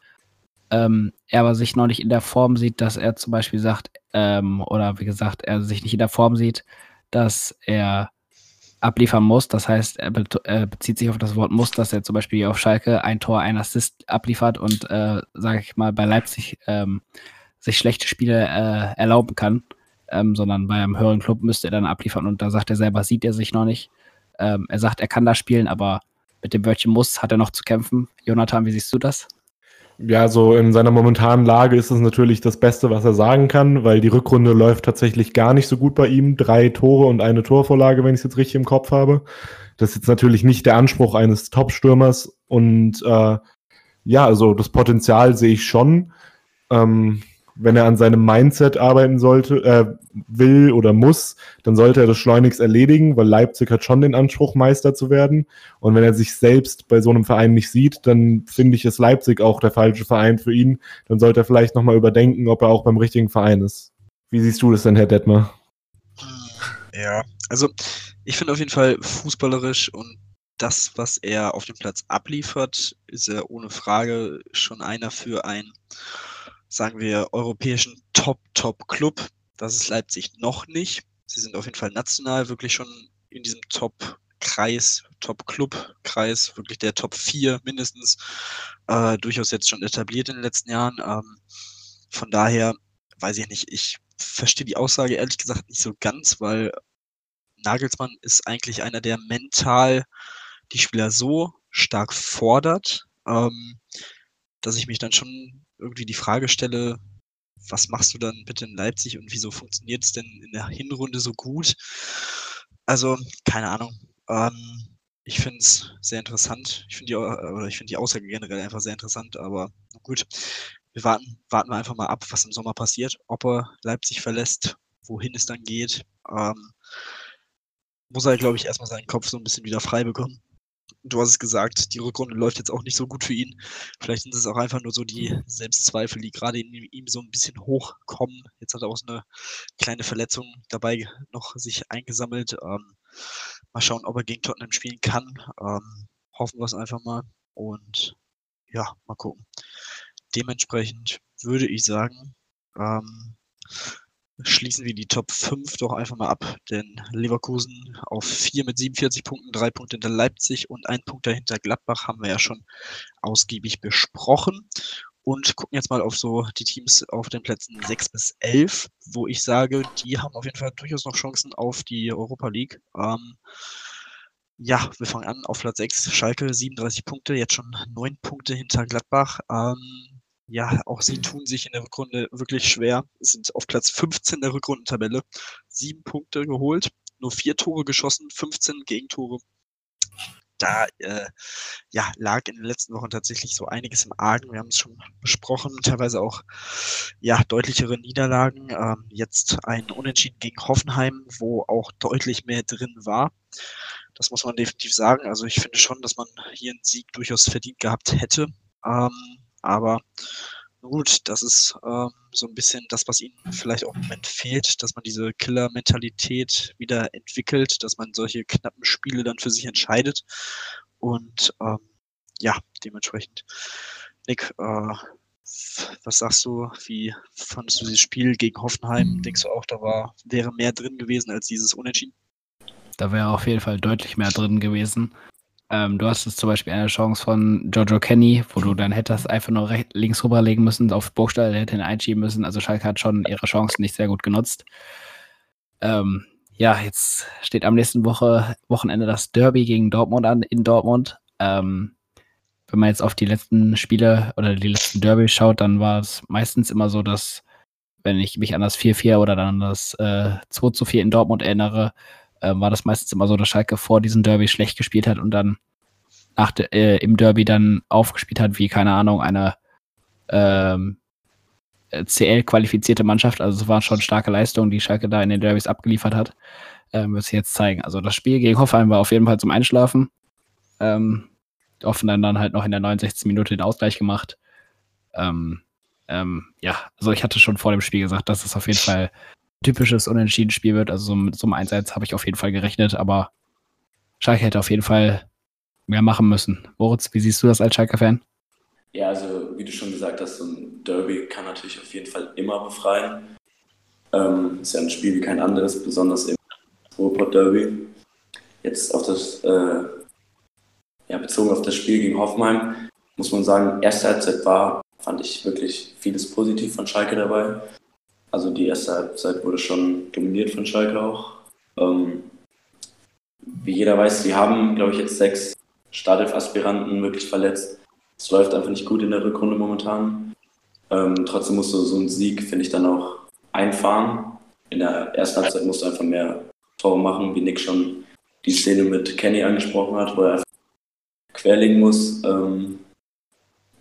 Ähm, er aber sich noch nicht in der Form sieht, dass er zum Beispiel sagt, ähm, oder wie gesagt, er sich nicht in der Form sieht, dass er abliefern muss. Das heißt, er, be er bezieht sich auf das Wort muss, dass er zum Beispiel auf Schalke ein Tor, ein Assist abliefert und, äh, sage ich mal, bei Leipzig ähm, sich schlechte Spiele äh, erlauben kann, ähm, sondern bei einem höheren Club müsste er dann abliefern und da sagt er selber, sieht er sich noch nicht. Ähm, er sagt, er kann da spielen, aber mit dem Wörtchen muss hat er noch zu kämpfen. Jonathan, wie siehst du das? Ja, so in seiner momentanen Lage ist es natürlich das Beste, was er sagen kann, weil die Rückrunde läuft tatsächlich gar nicht so gut bei ihm. Drei Tore und eine Torvorlage, wenn ich es jetzt richtig im Kopf habe. Das ist jetzt natürlich nicht der Anspruch eines Top-Stürmers und äh, ja, also das Potenzial sehe ich schon. Ähm, wenn er an seinem Mindset arbeiten sollte, äh, will oder muss, dann sollte er das schleunigst erledigen, weil Leipzig hat schon den Anspruch, Meister zu werden. Und wenn er sich selbst bei so einem Verein nicht sieht, dann finde ich, ist Leipzig auch der falsche Verein für ihn. Dann sollte er vielleicht nochmal überdenken, ob er auch beim richtigen Verein ist. Wie siehst du das denn, Herr Detmer? Ja, also ich finde auf jeden Fall fußballerisch und das, was er auf dem Platz abliefert, ist er ohne Frage schon einer für ein sagen wir, europäischen Top-Top-Club. Das ist Leipzig noch nicht. Sie sind auf jeden Fall national wirklich schon in diesem Top-Kreis, Top-Club-Kreis, wirklich der Top 4 mindestens, äh, durchaus jetzt schon etabliert in den letzten Jahren. Ähm, von daher weiß ich nicht, ich verstehe die Aussage ehrlich gesagt nicht so ganz, weil Nagelsmann ist eigentlich einer, der mental die Spieler so stark fordert, ähm, dass ich mich dann schon irgendwie die Frage stelle, was machst du dann bitte in Leipzig und wieso funktioniert es denn in der Hinrunde so gut? Also, keine Ahnung. Ähm, ich finde es sehr interessant. Ich finde die, finde die Aussage generell einfach sehr interessant, aber gut. Wir warten, warten wir einfach mal ab, was im Sommer passiert, ob er Leipzig verlässt, wohin es dann geht. Ähm, muss er, glaube ich, erstmal seinen Kopf so ein bisschen wieder frei bekommen du hast es gesagt, die Rückrunde läuft jetzt auch nicht so gut für ihn. Vielleicht sind es auch einfach nur so die Selbstzweifel, die gerade in ihm so ein bisschen hochkommen. Jetzt hat er auch so eine kleine Verletzung dabei noch sich eingesammelt. Ähm, mal schauen, ob er gegen Tottenham spielen kann. Ähm, hoffen wir es einfach mal. Und ja, mal gucken. Dementsprechend würde ich sagen, ähm, schließen wir die Top 5 doch einfach mal ab, denn Leverkusen auf 4 mit 47 Punkten, 3 Punkte hinter Leipzig und ein Punkt dahinter Gladbach haben wir ja schon ausgiebig besprochen und gucken jetzt mal auf so die Teams auf den Plätzen 6 bis 11, wo ich sage, die haben auf jeden Fall durchaus noch Chancen auf die Europa League. Ähm, ja, wir fangen an auf Platz 6, Schalke, 37 Punkte, jetzt schon 9 Punkte hinter Gladbach. Ähm, ja, auch sie tun sich in der Rückrunde wirklich schwer. Sind auf Platz 15 der Rückrundentabelle. Sieben Punkte geholt, nur vier Tore geschossen, 15 Gegentore. Da äh, ja, lag in den letzten Wochen tatsächlich so einiges im Argen. Wir haben es schon besprochen, teilweise auch ja, deutlichere Niederlagen. Ähm, jetzt ein Unentschieden gegen Hoffenheim, wo auch deutlich mehr drin war. Das muss man definitiv sagen. Also ich finde schon, dass man hier einen Sieg durchaus verdient gehabt hätte. Ähm, aber gut, das ist ähm, so ein bisschen das, was ihnen vielleicht auch im Moment fehlt, dass man diese Killer-Mentalität wieder entwickelt, dass man solche knappen Spiele dann für sich entscheidet. Und ähm, ja, dementsprechend, Nick, äh, was sagst du? Wie fandest du dieses Spiel gegen Hoffenheim? Denkst du auch, da war, wäre mehr drin gewesen als dieses Unentschieden? Da wäre auf jeden Fall deutlich mehr drin gewesen. Ähm, du hast jetzt zum Beispiel eine Chance von Giorgio Kenny, wo du dann hättest einfach nur rechts, links rüberlegen müssen, auf Burgstall hätte ihn einschieben müssen. Also Schalke hat schon ihre Chancen nicht sehr gut genutzt. Ähm, ja, jetzt steht am nächsten Woche, Wochenende das Derby gegen Dortmund an in Dortmund. Ähm, wenn man jetzt auf die letzten Spiele oder die letzten Derby schaut, dann war es meistens immer so, dass, wenn ich mich an das 4-4 oder dann an das äh, 2-4 in Dortmund erinnere, äh, war das meistens immer so, dass Schalke vor diesem Derby schlecht gespielt hat und dann nach de, äh, im Derby dann aufgespielt hat, wie, keine Ahnung, eine ähm, CL-qualifizierte Mannschaft. Also es waren schon starke Leistungen, die Schalke da in den Derbys abgeliefert hat. Ähm, wird sich jetzt zeigen. Also das Spiel gegen Hoffenheim war auf jeden Fall zum Einschlafen. Ähm, Hoffenheim dann halt noch in der 69. Minute den Ausgleich gemacht. Ähm, ähm, ja, also ich hatte schon vor dem Spiel gesagt, dass es auf jeden Fall typisches Unentschieden-Spiel wird. Also so mit so einem 1-1 habe ich auf jeden Fall gerechnet, aber Schalke hätte auf jeden Fall mehr machen müssen. Moritz, wie siehst du das als Schalke-Fan? Ja, also wie du schon gesagt hast, so ein Derby kann natürlich auf jeden Fall immer befreien. Ähm, ist ja ein Spiel wie kein anderes, besonders im Ruhrpott Derby. Jetzt auf das, äh, ja, bezogen auf das Spiel gegen Hoffenheim, muss man sagen, erste Halbzeit war, fand ich wirklich vieles positiv von Schalke dabei. Also die erste Halbzeit wurde schon dominiert von Schalke auch. Ähm, wie jeder weiß, sie haben, glaube ich, jetzt sechs Startelf-Aspiranten wirklich verletzt. Es läuft einfach nicht gut in der Rückrunde momentan. Ähm, trotzdem musst du so einen Sieg, finde ich, dann auch einfahren. In der ersten Halbzeit musst du einfach mehr Tore machen, wie Nick schon die Szene mit Kenny angesprochen hat, wo er einfach querlegen muss. Ähm,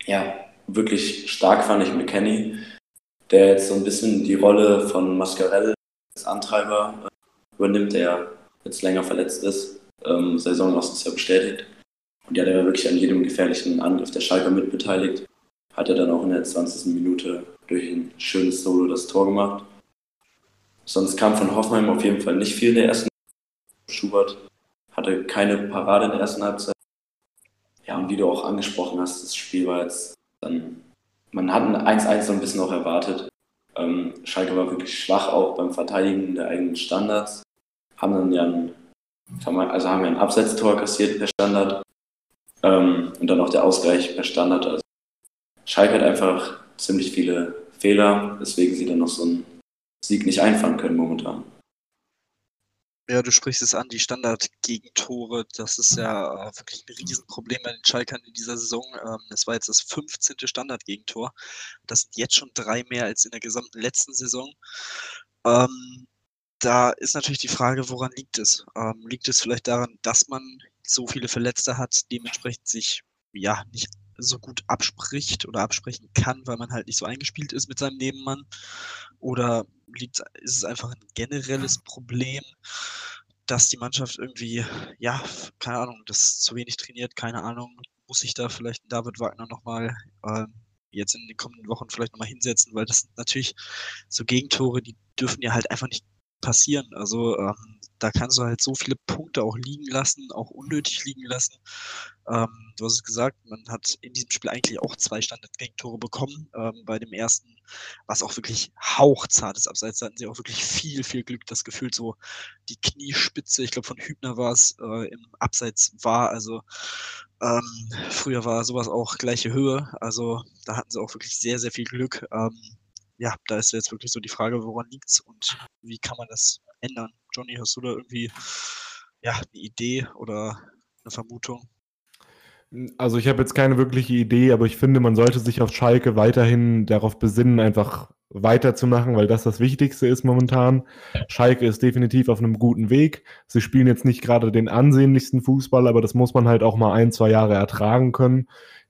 ja, wirklich stark fand ich mit Kenny, der jetzt so ein bisschen die Rolle von Mascarell als Antreiber äh, übernimmt, der jetzt länger verletzt ist. Ähm, Saison aus ist ja bestätigt. Und ja, der war wirklich an jedem gefährlichen Angriff der Schalker mitbeteiligt. Hat er dann auch in der 20. Minute durch ein schönes Solo das Tor gemacht. Sonst kam von Hoffenheim auf jeden Fall nicht viel in der ersten Schubert hatte keine Parade in der ersten Halbzeit. Ja, und wie du auch angesprochen hast, das Spiel war jetzt dann, man hat ein 1-1 so ein bisschen auch erwartet. Ähm, Schalke war wirklich schwach auch beim Verteidigen der eigenen Standards. Haben dann ja ein, also haben ja ein Abseitstor kassiert per Standard. Ähm, und dann auch der Ausgleich per Standard. Also Schalke hat einfach ziemlich viele Fehler, weswegen sie dann noch so einen Sieg nicht einfahren können momentan. Ja, du sprichst es an, die Standardgegentore, das ist ja wirklich ein Riesenproblem bei den Schalkern in dieser Saison. Ähm, das war jetzt das 15. Standardgegentor. Das sind jetzt schon drei mehr als in der gesamten letzten Saison. Ähm, da ist natürlich die Frage, woran liegt es? Ähm, liegt es vielleicht daran, dass man so viele Verletzte hat, dementsprechend sich ja nicht so gut abspricht oder absprechen kann, weil man halt nicht so eingespielt ist mit seinem Nebenmann? Oder liegt, ist es einfach ein generelles Problem, dass die Mannschaft irgendwie, ja, keine Ahnung, das zu wenig trainiert, keine Ahnung, muss sich da vielleicht David Wagner nochmal äh, jetzt in den kommenden Wochen vielleicht nochmal hinsetzen, weil das sind natürlich so Gegentore, die dürfen ja halt einfach nicht passieren. Also ähm, da kannst du halt so viele Punkte auch liegen lassen, auch unnötig liegen lassen. Ähm, du hast es gesagt, man hat in diesem Spiel eigentlich auch zwei Standard-Gegentore bekommen. Ähm, bei dem ersten was auch wirklich hauchzartes Abseits. Da hatten sie auch wirklich viel, viel Glück. Das Gefühl so die Kniespitze, ich glaube von Hübner war es, äh, im Abseits war. Also ähm, früher war sowas auch gleiche Höhe. Also da hatten sie auch wirklich sehr, sehr viel Glück. Ähm, ja, da ist jetzt wirklich so die Frage, woran liegt es und wie kann man das ändern? Johnny, hast du da irgendwie ja, eine Idee oder eine Vermutung? Also ich habe jetzt keine wirkliche Idee, aber ich finde, man sollte sich auf Schalke weiterhin darauf besinnen, einfach weiterzumachen, weil das das Wichtigste ist momentan. Schalke ist definitiv auf einem guten Weg. Sie spielen jetzt nicht gerade den ansehnlichsten Fußball, aber das muss man halt auch mal ein, zwei Jahre ertragen können.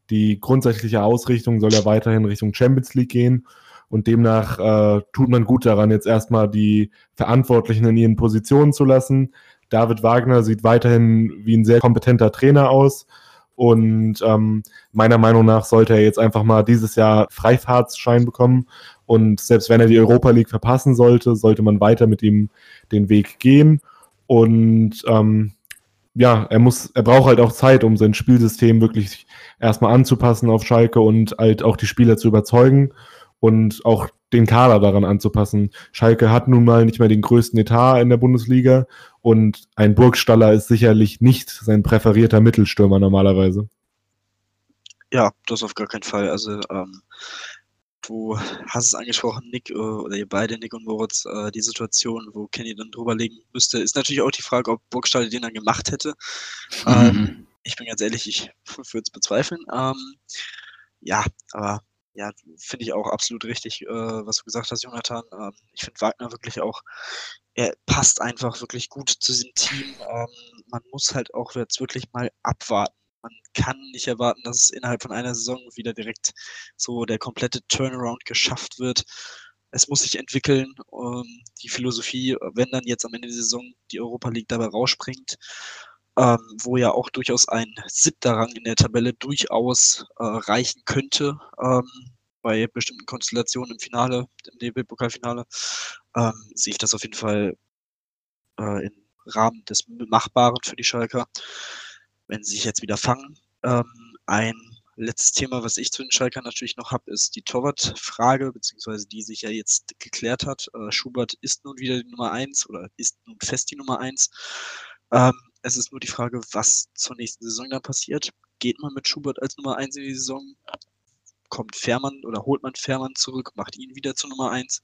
Die grundsätzliche Ausrichtung soll ja weiterhin Richtung Champions League gehen. Und demnach äh, tut man gut daran, jetzt erstmal die Verantwortlichen in ihren Positionen zu lassen. David Wagner sieht weiterhin wie ein sehr kompetenter Trainer aus. Und ähm, meiner Meinung nach sollte er jetzt einfach mal dieses Jahr Freifahrtsschein bekommen. Und selbst wenn er die Europa League verpassen sollte, sollte man weiter mit ihm den Weg gehen. Und ähm, ja, er muss, er braucht halt auch Zeit, um sein Spielsystem wirklich erstmal anzupassen auf Schalke und halt auch die Spieler zu überzeugen und auch den Kader daran anzupassen. Schalke hat nun mal nicht mehr den größten Etat in der Bundesliga und ein Burgstaller ist sicherlich nicht sein präferierter Mittelstürmer normalerweise. Ja, das auf gar keinen Fall. Also ähm, du hast es angesprochen, Nick äh, oder ihr beide, Nick und Moritz, äh, die Situation, wo Kenny dann drüber legen müsste, ist natürlich auch die Frage, ob Burgstaller den dann gemacht hätte. Mhm. Ähm, ich bin ganz ehrlich, ich würde es bezweifeln. Ähm, ja, aber ja, finde ich auch absolut richtig, äh, was du gesagt hast, Jonathan. Ähm, ich finde Wagner wirklich auch, er passt einfach wirklich gut zu diesem Team. Ähm, man muss halt auch jetzt wirklich mal abwarten. Man kann nicht erwarten, dass es innerhalb von einer Saison wieder direkt so der komplette Turnaround geschafft wird. Es muss sich entwickeln. Ähm, die Philosophie, wenn dann jetzt am Ende der Saison die Europa League dabei rausspringt, ähm, wo ja auch durchaus ein siebter Rang in der Tabelle durchaus äh, reichen könnte ähm, bei bestimmten Konstellationen im Finale, im DB-Pokalfinale, ähm, sehe ich das auf jeden Fall äh, in Rahmen des Machbaren für die Schalker, wenn sie sich jetzt wieder fangen. Ähm, ein letztes Thema, was ich zu den Schalkern natürlich noch habe, ist die Torwartfrage, beziehungsweise die sich ja jetzt geklärt hat. Äh, Schubert ist nun wieder die Nummer eins oder ist nun fest die Nummer eins. Ähm, es ist nur die Frage, was zur nächsten Saison dann passiert. Geht man mit Schubert als Nummer eins in die Saison? Kommt Fährmann oder holt man Fährmann zurück, macht ihn wieder zur Nummer eins?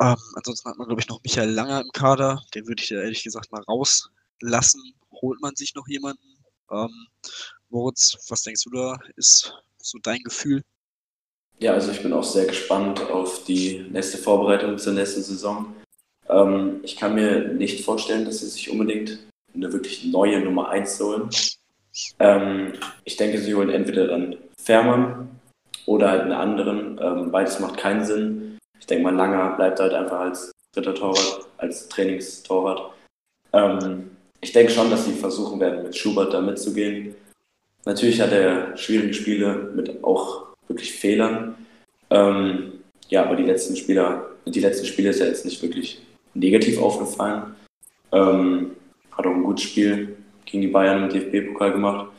Ähm, ansonsten hat man, glaube ich, noch Michael Langer im Kader. Den würde ich ja ehrlich gesagt mal rauslassen. Holt man sich noch jemanden? Ähm, Moritz, was denkst du da? Ist so dein Gefühl? Ja, also ich bin auch sehr gespannt auf die nächste Vorbereitung zur nächsten Saison. Ähm, ich kann mir nicht vorstellen, dass sie sich unbedingt eine wirklich neue Nummer 1 holen. Ähm, ich denke, sie holen entweder dann Fährmann oder halt einen anderen. Ähm, beides macht keinen Sinn. Ich denke mal, Langer bleibt halt einfach als dritter Torwart, als Trainingstorwart. Ähm, ich denke schon, dass sie versuchen werden, mit Schubert da mitzugehen. Natürlich hat er schwierige Spiele mit auch wirklich Fehlern. Ähm, ja, aber die letzten Spieler, die letzten Spiele ist er jetzt nicht wirklich negativ aufgefallen. Ähm, hat auch ein gutes Spiel gegen die Bayern im DFB-Pokal gemacht.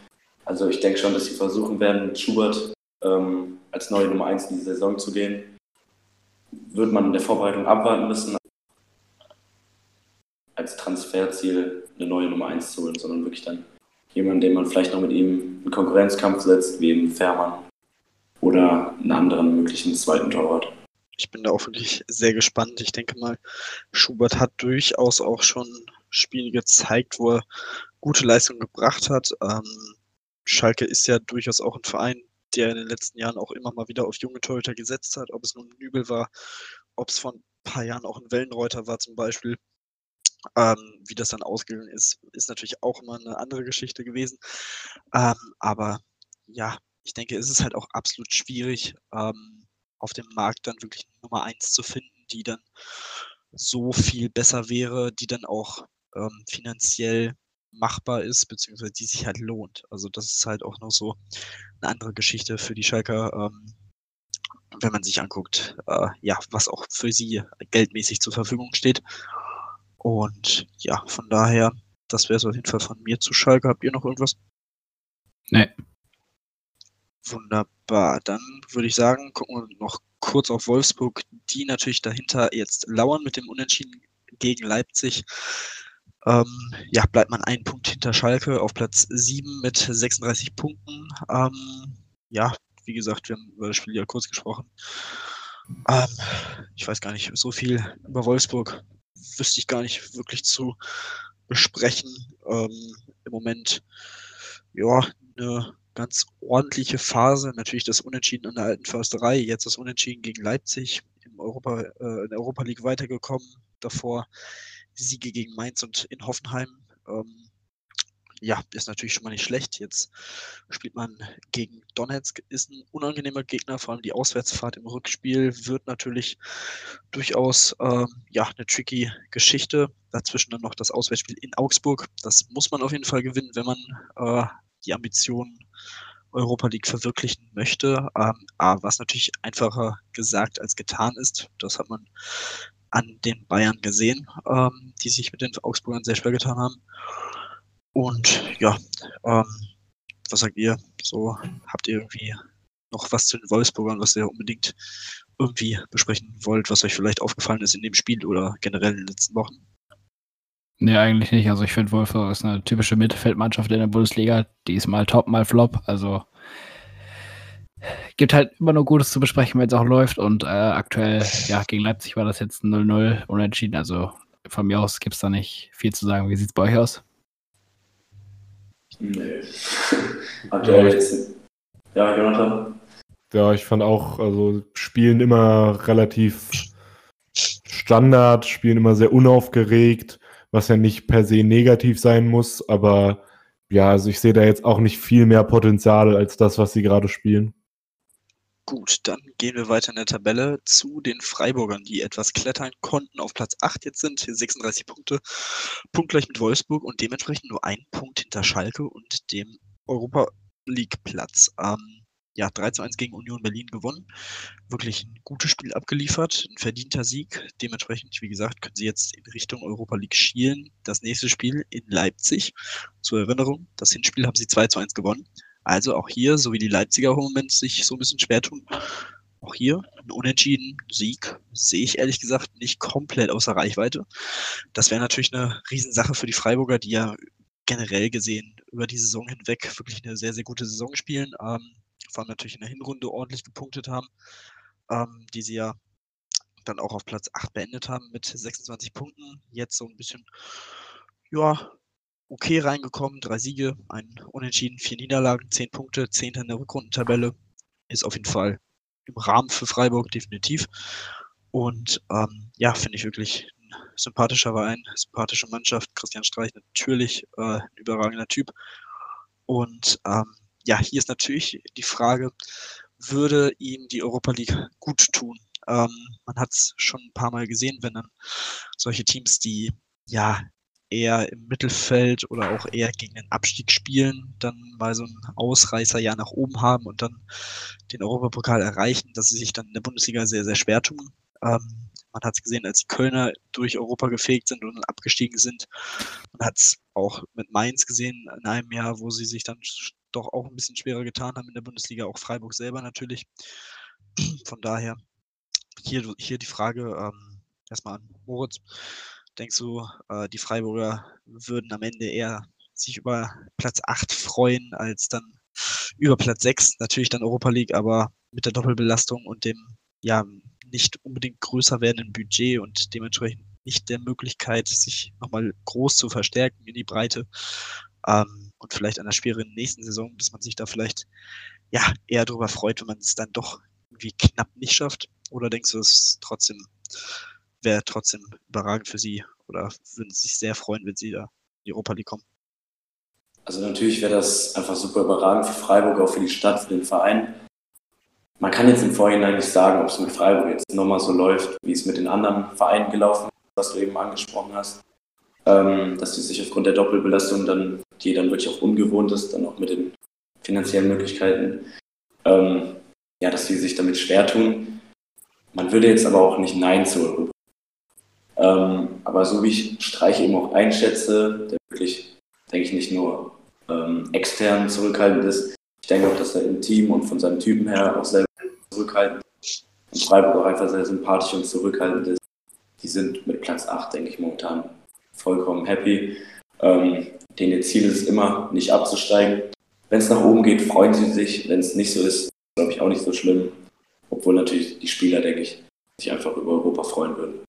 Also ich denke schon, dass sie versuchen werden, mit Schubert ähm, als neue Nummer 1 in die Saison zu gehen. Wird man in der Vorbereitung abwarten müssen, als Transferziel eine neue Nummer 1 zu holen, sondern wirklich dann jemanden, den man vielleicht noch mit ihm in Konkurrenzkampf setzt, wie eben Fährmann oder einen anderen möglichen zweiten Torwart. Ich bin da auch wirklich sehr gespannt. Ich denke mal, Schubert hat durchaus auch schon Spiele gezeigt, wo er gute Leistungen gebracht hat. Ähm, Schalke ist ja durchaus auch ein Verein, der in den letzten Jahren auch immer mal wieder auf junge Torhüter gesetzt hat, ob es nun Nübel war, ob es vor ein paar Jahren auch ein Wellenreuter war zum Beispiel. Ähm, wie das dann ausgegangen ist, ist natürlich auch immer eine andere Geschichte gewesen. Ähm, aber ja, ich denke, es ist halt auch absolut schwierig, ähm, auf dem Markt dann wirklich Nummer eins zu finden, die dann so viel besser wäre, die dann auch ähm, finanziell machbar ist, beziehungsweise die sich halt lohnt. Also das ist halt auch noch so eine andere Geschichte für die Schalker, ähm, wenn man sich anguckt, äh, ja, was auch für sie geldmäßig zur Verfügung steht. Und ja, von daher, das wäre es auf jeden Fall von mir zu Schalke. Habt ihr noch irgendwas? Nee. Wunderbar. Dann würde ich sagen, gucken wir noch kurz auf Wolfsburg, die natürlich dahinter jetzt lauern mit dem Unentschieden gegen Leipzig. Ähm, ja, bleibt man einen Punkt hinter Schalke auf Platz 7 mit 36 Punkten. Ähm, ja, wie gesagt, wir haben über das Spiel ja kurz gesprochen. Ähm, ich weiß gar nicht, so viel über Wolfsburg wüsste ich gar nicht wirklich zu besprechen. Ähm, Im Moment, ja, eine ganz ordentliche Phase. Natürlich das Unentschieden an der alten Försterei, jetzt das Unentschieden gegen Leipzig Europa, äh, in der Europa League weitergekommen. Davor Siege gegen Mainz und in Hoffenheim. Ähm, ja, ist natürlich schon mal nicht schlecht. Jetzt spielt man gegen Donetsk, ist ein unangenehmer Gegner, vor allem die Auswärtsfahrt im Rückspiel wird natürlich durchaus ähm, ja, eine tricky Geschichte. Dazwischen dann noch das Auswärtsspiel in Augsburg. Das muss man auf jeden Fall gewinnen, wenn man äh, die Ambitionen Europa League verwirklichen möchte. Ähm, was natürlich einfacher gesagt als getan ist. Das hat man an den Bayern gesehen, ähm, die sich mit den Augsburgern sehr schwer getan haben. Und ja, ähm, was sagt ihr? So, habt ihr irgendwie noch was zu den Wolfsburgern, was ihr unbedingt irgendwie besprechen wollt, was euch vielleicht aufgefallen ist in dem Spiel oder generell in den letzten Wochen? Nee, eigentlich nicht. Also ich finde Wolfsburg ist eine typische Mittelfeldmannschaft in der Bundesliga. Die ist mal top, mal flop. Also gibt halt immer nur Gutes zu besprechen, wenn es auch läuft. Und äh, aktuell, ja, gegen Leipzig war das jetzt 0-0 unentschieden. Also von mir aus gibt es da nicht viel zu sagen. Wie sieht es bei euch aus? Nee. Aktuell jetzt. Ja, Jonathan. Ja, ich fand auch, also spielen immer relativ Standard, spielen immer sehr unaufgeregt, was ja nicht per se negativ sein muss, aber ja, also ich sehe da jetzt auch nicht viel mehr Potenzial als das, was sie gerade spielen. Gut, dann gehen wir weiter in der Tabelle zu den Freiburgern, die etwas klettern konnten, auf Platz 8 jetzt sind, 36 Punkte, punktgleich mit Wolfsburg und dementsprechend nur ein Punkt hinter Schalke und dem Europa League Platz. Ähm, ja, 3 zu 1 gegen Union Berlin gewonnen. Wirklich ein gutes Spiel abgeliefert, ein verdienter Sieg. Dementsprechend, wie gesagt, können sie jetzt in Richtung Europa League schielen. Das nächste Spiel in Leipzig. Zur Erinnerung, das Hinspiel haben sie 2 zu 1 gewonnen. Also auch hier, so wie die Leipziger im Moment sich so ein bisschen schwer tun, auch hier ein unentschieden Sieg sehe ich ehrlich gesagt nicht komplett außer Reichweite. Das wäre natürlich eine Riesensache für die Freiburger, die ja generell gesehen über die Saison hinweg wirklich eine sehr, sehr gute Saison spielen. Ähm, vor allem natürlich in der Hinrunde ordentlich gepunktet haben, ähm, die sie ja dann auch auf Platz 8 beendet haben mit 26 Punkten. Jetzt so ein bisschen, ja, okay reingekommen. Drei Siege, ein Unentschieden, vier Niederlagen, zehn Punkte, zehnter in der Rückrundentabelle. Ist auf jeden Fall im Rahmen für Freiburg definitiv. Und ähm, ja, finde ich wirklich ein sympathischer Verein, sympathische Mannschaft. Christian Streich natürlich äh, ein überragender Typ. Und ähm, ja, hier ist natürlich die Frage, würde ihm die Europa League gut tun? Ähm, man hat es schon ein paar Mal gesehen, wenn dann solche Teams, die ja eher im Mittelfeld oder auch eher gegen den Abstieg spielen, dann mal so einen Ausreißer ja nach oben haben und dann den Europapokal erreichen, dass sie sich dann in der Bundesliga sehr, sehr schwer tun. Ähm, man hat es gesehen, als die Kölner durch Europa gefegt sind und abgestiegen sind. Man hat es auch mit Mainz gesehen in einem Jahr, wo sie sich dann doch auch ein bisschen schwerer getan haben in der Bundesliga, auch Freiburg selber natürlich. Von daher hier, hier die Frage ähm, erstmal an Moritz. Denkst du, äh, die Freiburger würden am Ende eher sich über Platz 8 freuen, als dann über Platz 6, natürlich dann Europa League, aber mit der Doppelbelastung und dem ja nicht unbedingt größer werdenden Budget und dementsprechend nicht der Möglichkeit, sich nochmal groß zu verstärken in die Breite. Ähm, und vielleicht an der schweren nächsten Saison, dass man sich da vielleicht ja eher darüber freut, wenn man es dann doch irgendwie knapp nicht schafft? Oder denkst du, es trotzdem wäre trotzdem überragend für sie oder würden sich sehr freuen, wenn sie da in die Europa League kommen? Also natürlich wäre das einfach super überragend für Freiburg, auch für die Stadt, für den Verein. Man kann jetzt im Vorhinein nicht sagen, ob es mit Freiburg jetzt nochmal so läuft, wie es mit den anderen Vereinen gelaufen ist, was du eben angesprochen hast. Ähm, dass die sich aufgrund der Doppelbelastung dann, die dann wirklich auch ungewohnt ist, dann auch mit den finanziellen Möglichkeiten, ähm, ja, dass die sich damit schwer tun. Man würde jetzt aber auch nicht Nein zu Europa. Ähm, aber so wie ich Streich eben auch einschätze, der wirklich, denke ich, nicht nur ähm, extern zurückhaltend ist, ich denke auch, dass er im Team und von seinem Typen her auch selber zurückhaltend und Freiburg auch einfach sehr sympathisch und zurückhaltend ist. Die sind mit Platz 8, denke ich, momentan vollkommen happy. Ähm, denen ihr Ziel ist es immer, nicht abzusteigen. Wenn es nach oben geht, freuen sie sich. Wenn es nicht so ist, glaube ich auch nicht so schlimm. Obwohl natürlich die Spieler, denke ich, sich einfach über Europa freuen würden.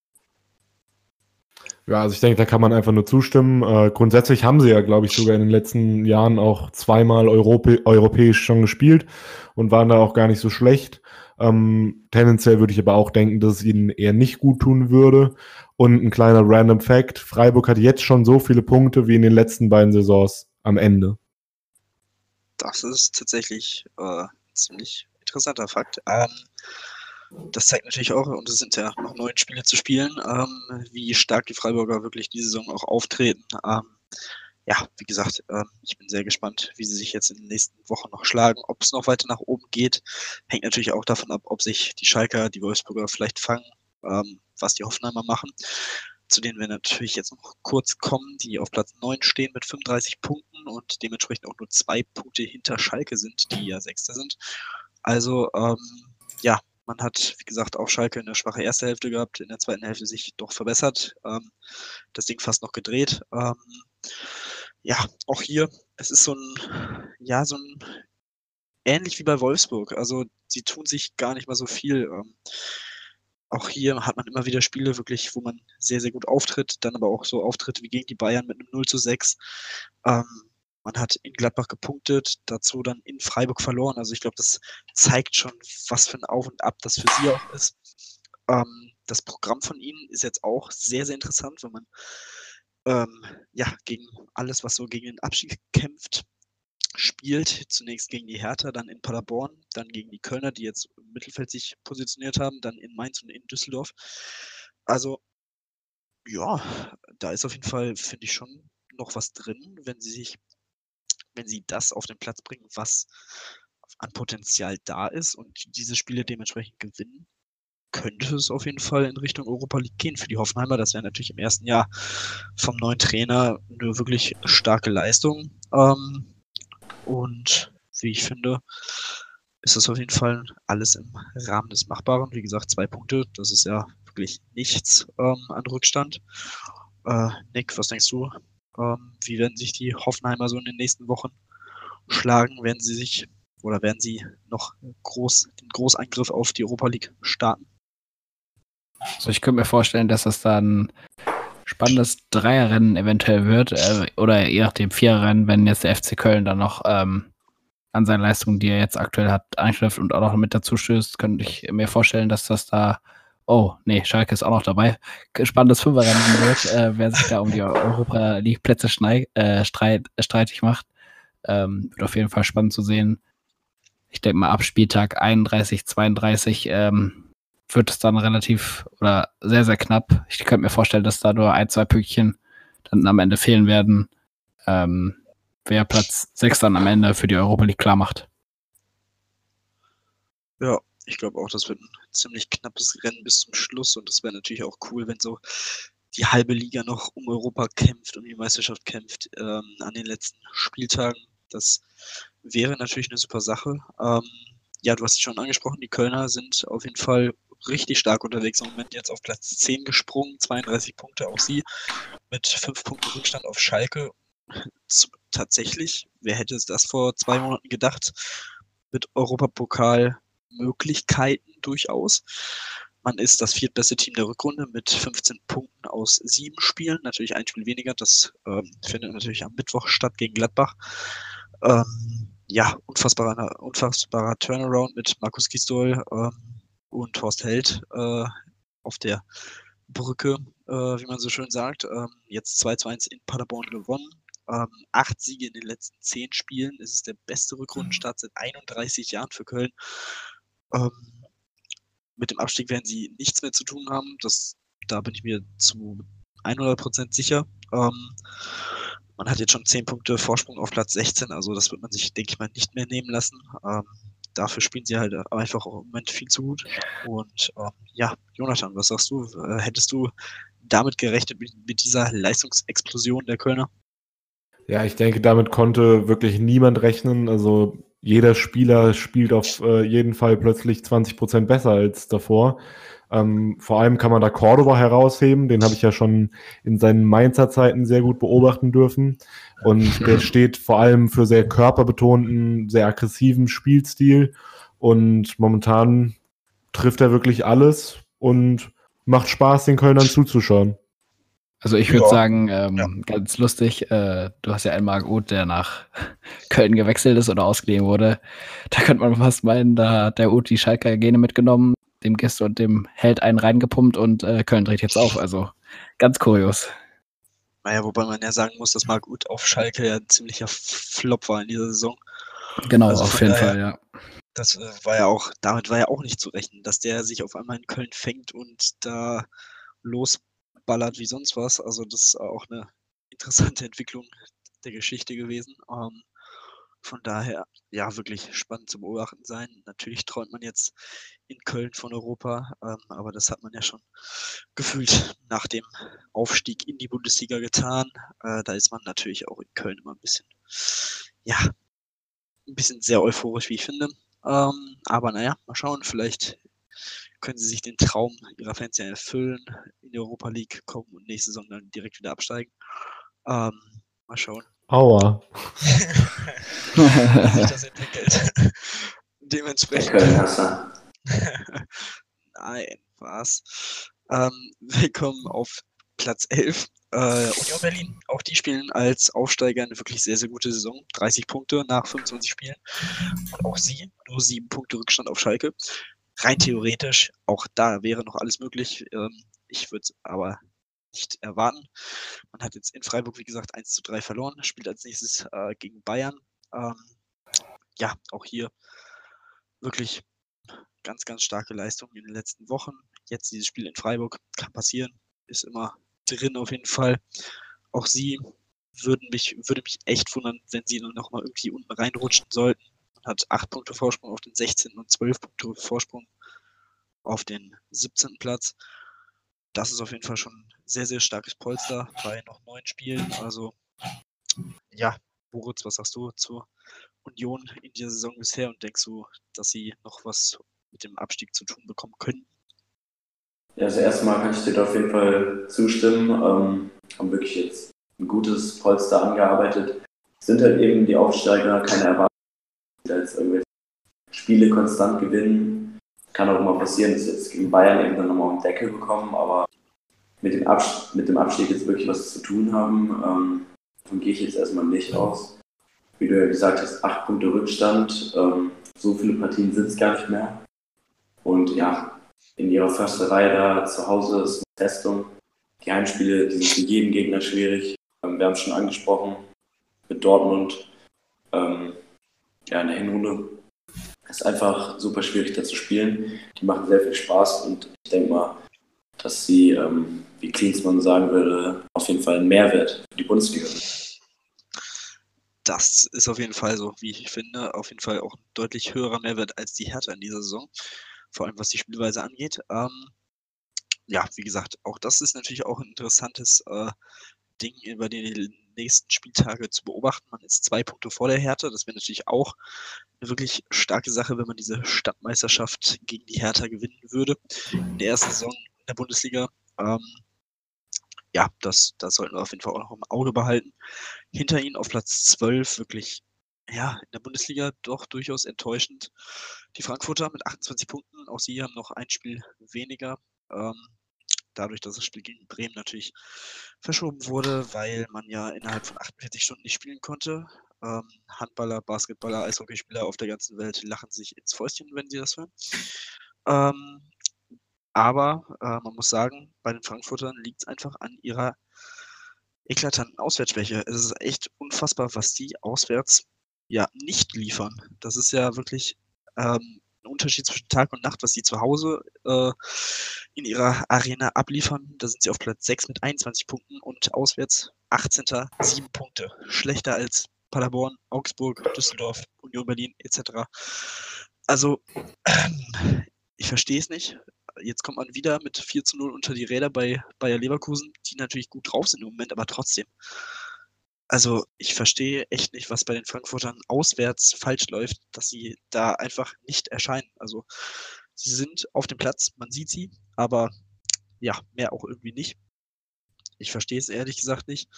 Ja, also ich denke, da kann man einfach nur zustimmen. Äh, grundsätzlich haben sie ja, glaube ich, sogar in den letzten Jahren auch zweimal Europä europäisch schon gespielt und waren da auch gar nicht so schlecht. Ähm, tendenziell würde ich aber auch denken, dass es ihnen eher nicht gut tun würde. Und ein kleiner Random Fact: Freiburg hat jetzt schon so viele Punkte wie in den letzten beiden Saisons am Ende. Das ist tatsächlich äh, ziemlich interessanter Fakt. Ähm, das zeigt natürlich auch, und es sind ja noch neun Spiele zu spielen, ähm, wie stark die Freiburger wirklich diese Saison auch auftreten. Ähm, ja, wie gesagt, äh, ich bin sehr gespannt, wie sie sich jetzt in den nächsten Wochen noch schlagen. Ob es noch weiter nach oben geht, hängt natürlich auch davon ab, ob sich die Schalker, die Wolfsburger vielleicht fangen, ähm, was die Hoffenheimer machen. Zu denen wir natürlich jetzt noch kurz kommen, die auf Platz 9 stehen mit 35 Punkten und dementsprechend auch nur zwei Punkte hinter Schalke sind, die ja Sechster sind. Also, ähm, ja, man hat, wie gesagt, auch Schalke eine schwache erste Hälfte gehabt, in der zweiten Hälfte sich doch verbessert, ähm, das Ding fast noch gedreht. Ähm, ja, auch hier, es ist so ein, ja, so ein, ähnlich wie bei Wolfsburg. Also, sie tun sich gar nicht mal so viel. Ähm, auch hier hat man immer wieder Spiele wirklich, wo man sehr, sehr gut auftritt, dann aber auch so Auftritte wie gegen die Bayern mit einem 0 zu 6. Ähm, man hat in Gladbach gepunktet, dazu dann in Freiburg verloren. Also ich glaube, das zeigt schon, was für ein Auf und Ab das für sie auch ist. Ähm, das Programm von ihnen ist jetzt auch sehr, sehr interessant, wenn man ähm, ja gegen alles, was so gegen den Abstieg kämpft, spielt. Zunächst gegen die Hertha, dann in Paderborn, dann gegen die Kölner, die jetzt im Mittelfeld sich positioniert haben, dann in Mainz und in Düsseldorf. Also ja, da ist auf jeden Fall, finde ich schon noch was drin, wenn sie sich wenn sie das auf den Platz bringen, was an Potenzial da ist und diese Spiele dementsprechend gewinnen, könnte es auf jeden Fall in Richtung Europa League gehen für die Hoffenheimer. Das wäre natürlich im ersten Jahr vom neuen Trainer eine wirklich starke Leistung. Ähm, und wie ich finde, ist das auf jeden Fall alles im Rahmen des Machbaren. Wie gesagt, zwei Punkte, das ist ja wirklich nichts ähm, an Rückstand. Äh, Nick, was denkst du? Ähm, wie werden sich die Hoffenheimer so in den nächsten Wochen schlagen? Werden sie sich oder werden sie noch groß, den Großangriff auf die Europa League starten? Also ich könnte mir vorstellen, dass das dann spannendes Dreierrennen eventuell wird äh, oder je nachdem Viererrennen, wenn jetzt der FC Köln dann noch ähm, an seinen Leistungen, die er jetzt aktuell hat, einschläft und auch noch mit dazu stößt, könnte ich mir vorstellen, dass das da Oh, nee, Schalke ist auch noch dabei. Spannendes Fünferrennen wird, äh, wer sich da um die Europa League Plätze äh, streit, streitig macht. Ähm, wird auf jeden Fall spannend zu sehen. Ich denke mal, ab Spieltag 31, 32 ähm, wird es dann relativ oder sehr, sehr knapp. Ich könnte mir vorstellen, dass da nur ein, zwei Pünktchen dann am Ende fehlen werden. Ähm, wer Platz 6 dann am Ende für die Europa League klar macht. Ja, ich glaube auch, das wird ein ziemlich knappes Rennen bis zum Schluss und das wäre natürlich auch cool, wenn so die halbe Liga noch um Europa kämpft, um die Meisterschaft kämpft ähm, an den letzten Spieltagen. Das wäre natürlich eine super Sache. Ähm, ja, du hast es schon angesprochen, die Kölner sind auf jeden Fall richtig stark unterwegs. Im Moment jetzt auf Platz 10 gesprungen, 32 Punkte, auch sie mit 5 Punkten Rückstand auf Schalke. Tatsächlich, wer hätte das vor zwei Monaten gedacht, mit Europapokal Möglichkeiten durchaus. Man ist das viertbeste Team der Rückrunde mit 15 Punkten aus sieben Spielen. Natürlich ein Spiel weniger. Das ähm, findet natürlich am Mittwoch statt gegen Gladbach. Ähm, ja, unfassbarer, unfassbarer Turnaround mit Markus Gistol ähm, und Horst Held äh, auf der Brücke, äh, wie man so schön sagt. Ähm, jetzt 2 zu 1 in Paderborn gewonnen. Ähm, acht Siege in den letzten zehn Spielen. Es ist der beste Rückrundenstart seit 31 Jahren für Köln. Ähm, mit dem Abstieg werden sie nichts mehr zu tun haben. Das, da bin ich mir zu 100% sicher. Ähm, man hat jetzt schon 10 Punkte Vorsprung auf Platz 16, also das wird man sich, denke ich mal, nicht mehr nehmen lassen. Ähm, dafür spielen sie halt einfach im Moment viel zu gut. Und ähm, ja, Jonathan, was sagst du? Äh, hättest du damit gerechnet mit, mit dieser Leistungsexplosion der Kölner? Ja, ich denke, damit konnte wirklich niemand rechnen. Also jeder Spieler spielt auf äh, jeden Fall plötzlich 20 Prozent besser als davor. Ähm, vor allem kann man da Cordoba herausheben, den habe ich ja schon in seinen Mainzer Zeiten sehr gut beobachten dürfen. Und der steht vor allem für sehr körperbetonten, sehr aggressiven Spielstil. Und momentan trifft er wirklich alles und macht Spaß, den Kölnern zuzuschauen. Also ich würde ja. sagen, ähm, ja. ganz lustig, äh, du hast ja einen Marc Uth, der nach Köln gewechselt ist oder ausgeliehen wurde. Da könnte man fast meinen, da hat der Uth die Schalker Gene mitgenommen, dem Gäste und dem Held einen reingepumpt und äh, Köln dreht jetzt auf. Also ganz kurios. Naja, wobei man ja sagen muss, dass Marc Uth auf Schalke ja ein ziemlicher Flop war in dieser Saison. Genau, also auf jeden daher, Fall, ja. Das äh, war ja auch, damit war ja auch nicht zu rechnen, dass der sich auf einmal in Köln fängt und da los wegballert wie sonst was. Also das ist auch eine interessante Entwicklung der Geschichte gewesen. Ähm, von daher, ja, wirklich spannend zu beobachten sein. Natürlich träumt man jetzt in Köln von Europa, ähm, aber das hat man ja schon gefühlt nach dem Aufstieg in die Bundesliga getan. Äh, da ist man natürlich auch in Köln immer ein bisschen, ja, ein bisschen sehr euphorisch, wie ich finde. Ähm, aber naja, mal schauen, vielleicht können sie sich den Traum ihrer Fans ja erfüllen, in die Europa League kommen und nächste Saison dann direkt wieder absteigen. Ähm, mal schauen. Aua. Wie sich das entwickelt. Dementsprechend. Nein, was? Ähm, willkommen auf Platz 11. Äh, Union Berlin, auch die spielen als Aufsteiger eine wirklich sehr, sehr gute Saison. 30 Punkte nach 25 Spielen. Und auch sie nur 7 Punkte Rückstand auf Schalke rein theoretisch, auch da wäre noch alles möglich. Ähm, ich würde es aber nicht erwarten. Man hat jetzt in Freiburg, wie gesagt, 1 zu 3 verloren, spielt als nächstes äh, gegen Bayern. Ähm, ja, auch hier wirklich ganz, ganz starke Leistung in den letzten Wochen. Jetzt dieses Spiel in Freiburg kann passieren, ist immer drin auf jeden Fall. Auch sie würden mich, würde mich echt wundern, wenn sie noch mal irgendwie unten reinrutschen sollten. Man hat 8 Punkte Vorsprung auf den 16. und 12 Punkte Vorsprung auf den 17. Platz. Das ist auf jeden Fall schon ein sehr, sehr starkes Polster bei noch neun Spielen. Also, ja, Moritz, was sagst du zur Union in dieser Saison bisher und denkst du, dass sie noch was mit dem Abstieg zu tun bekommen können? Ja, also erstmal kann ich dir auf jeden Fall zustimmen. Ähm, haben wirklich jetzt ein gutes Polster angearbeitet. Sind halt eben die Aufsteiger keine Erwartungen, die jetzt irgendwelche Spiele konstant gewinnen. Kann auch mal passieren, dass jetzt gegen Bayern eben dann nochmal um Deckel bekommen, aber mit dem, Abstieg, mit dem Abstieg jetzt wirklich was zu tun haben, ähm, davon gehe ich jetzt erstmal nicht aus. Wie du ja gesagt hast, acht Punkte Rückstand, ähm, so viele Partien sind es gar nicht mehr. Und ja, in ihrer Försterei da zu Hause ist eine Festung. Die Heimspiele, die sind für jeden Gegner schwierig. Ähm, wir haben es schon angesprochen mit Dortmund. Ähm, ja, in der Hinrunde ist einfach super schwierig da zu spielen. Die machen sehr viel Spaß und ich denke mal, dass sie, ähm, wie Klinsmann sagen würde, auf jeden Fall einen Mehrwert für die Bundesliga sind. Das ist auf jeden Fall so, wie ich finde, auf jeden Fall auch ein deutlich höherer Mehrwert als die Hertha in dieser Saison vor allem was die Spielweise angeht. Ähm, ja, wie gesagt, auch das ist natürlich auch ein interessantes äh, Ding über die nächsten Spieltage zu beobachten. Man ist zwei Punkte vor der Hertha. Das wäre natürlich auch eine wirklich starke Sache, wenn man diese Stadtmeisterschaft gegen die Hertha gewinnen würde in der ersten Saison in der Bundesliga. Ähm, ja, das, das sollten wir auf jeden Fall auch noch im Auge behalten. Hinter ihnen auf Platz 12 wirklich ja, in der Bundesliga doch durchaus enttäuschend. Die Frankfurter mit 28 Punkten, auch sie haben noch ein Spiel weniger. Ähm, dadurch, dass das Spiel gegen Bremen natürlich verschoben wurde, weil man ja innerhalb von 48 Stunden nicht spielen konnte. Ähm, Handballer, Basketballer, Eishockeyspieler auf der ganzen Welt lachen sich ins Fäustchen, wenn sie das hören. Ähm, aber äh, man muss sagen, bei den Frankfurtern liegt es einfach an ihrer eklatanten Auswärtsschwäche. Es ist echt unfassbar, was die auswärts ja nicht liefern. Das ist ja wirklich ähm, Unterschied zwischen Tag und Nacht, was sie zu Hause äh, in ihrer Arena abliefern. Da sind sie auf Platz 6 mit 21 Punkten und auswärts 18. 7 Punkte. Schlechter als Paderborn, Augsburg, Düsseldorf, Union Berlin etc. Also, ähm, ich verstehe es nicht. Jetzt kommt man wieder mit 4 zu 0 unter die Räder bei Bayer Leverkusen, die natürlich gut drauf sind im Moment, aber trotzdem. Also ich verstehe echt nicht, was bei den Frankfurtern auswärts falsch läuft, dass sie da einfach nicht erscheinen. Also sie sind auf dem Platz, man sieht sie, aber ja, mehr auch irgendwie nicht. Ich verstehe es ehrlich gesagt nicht.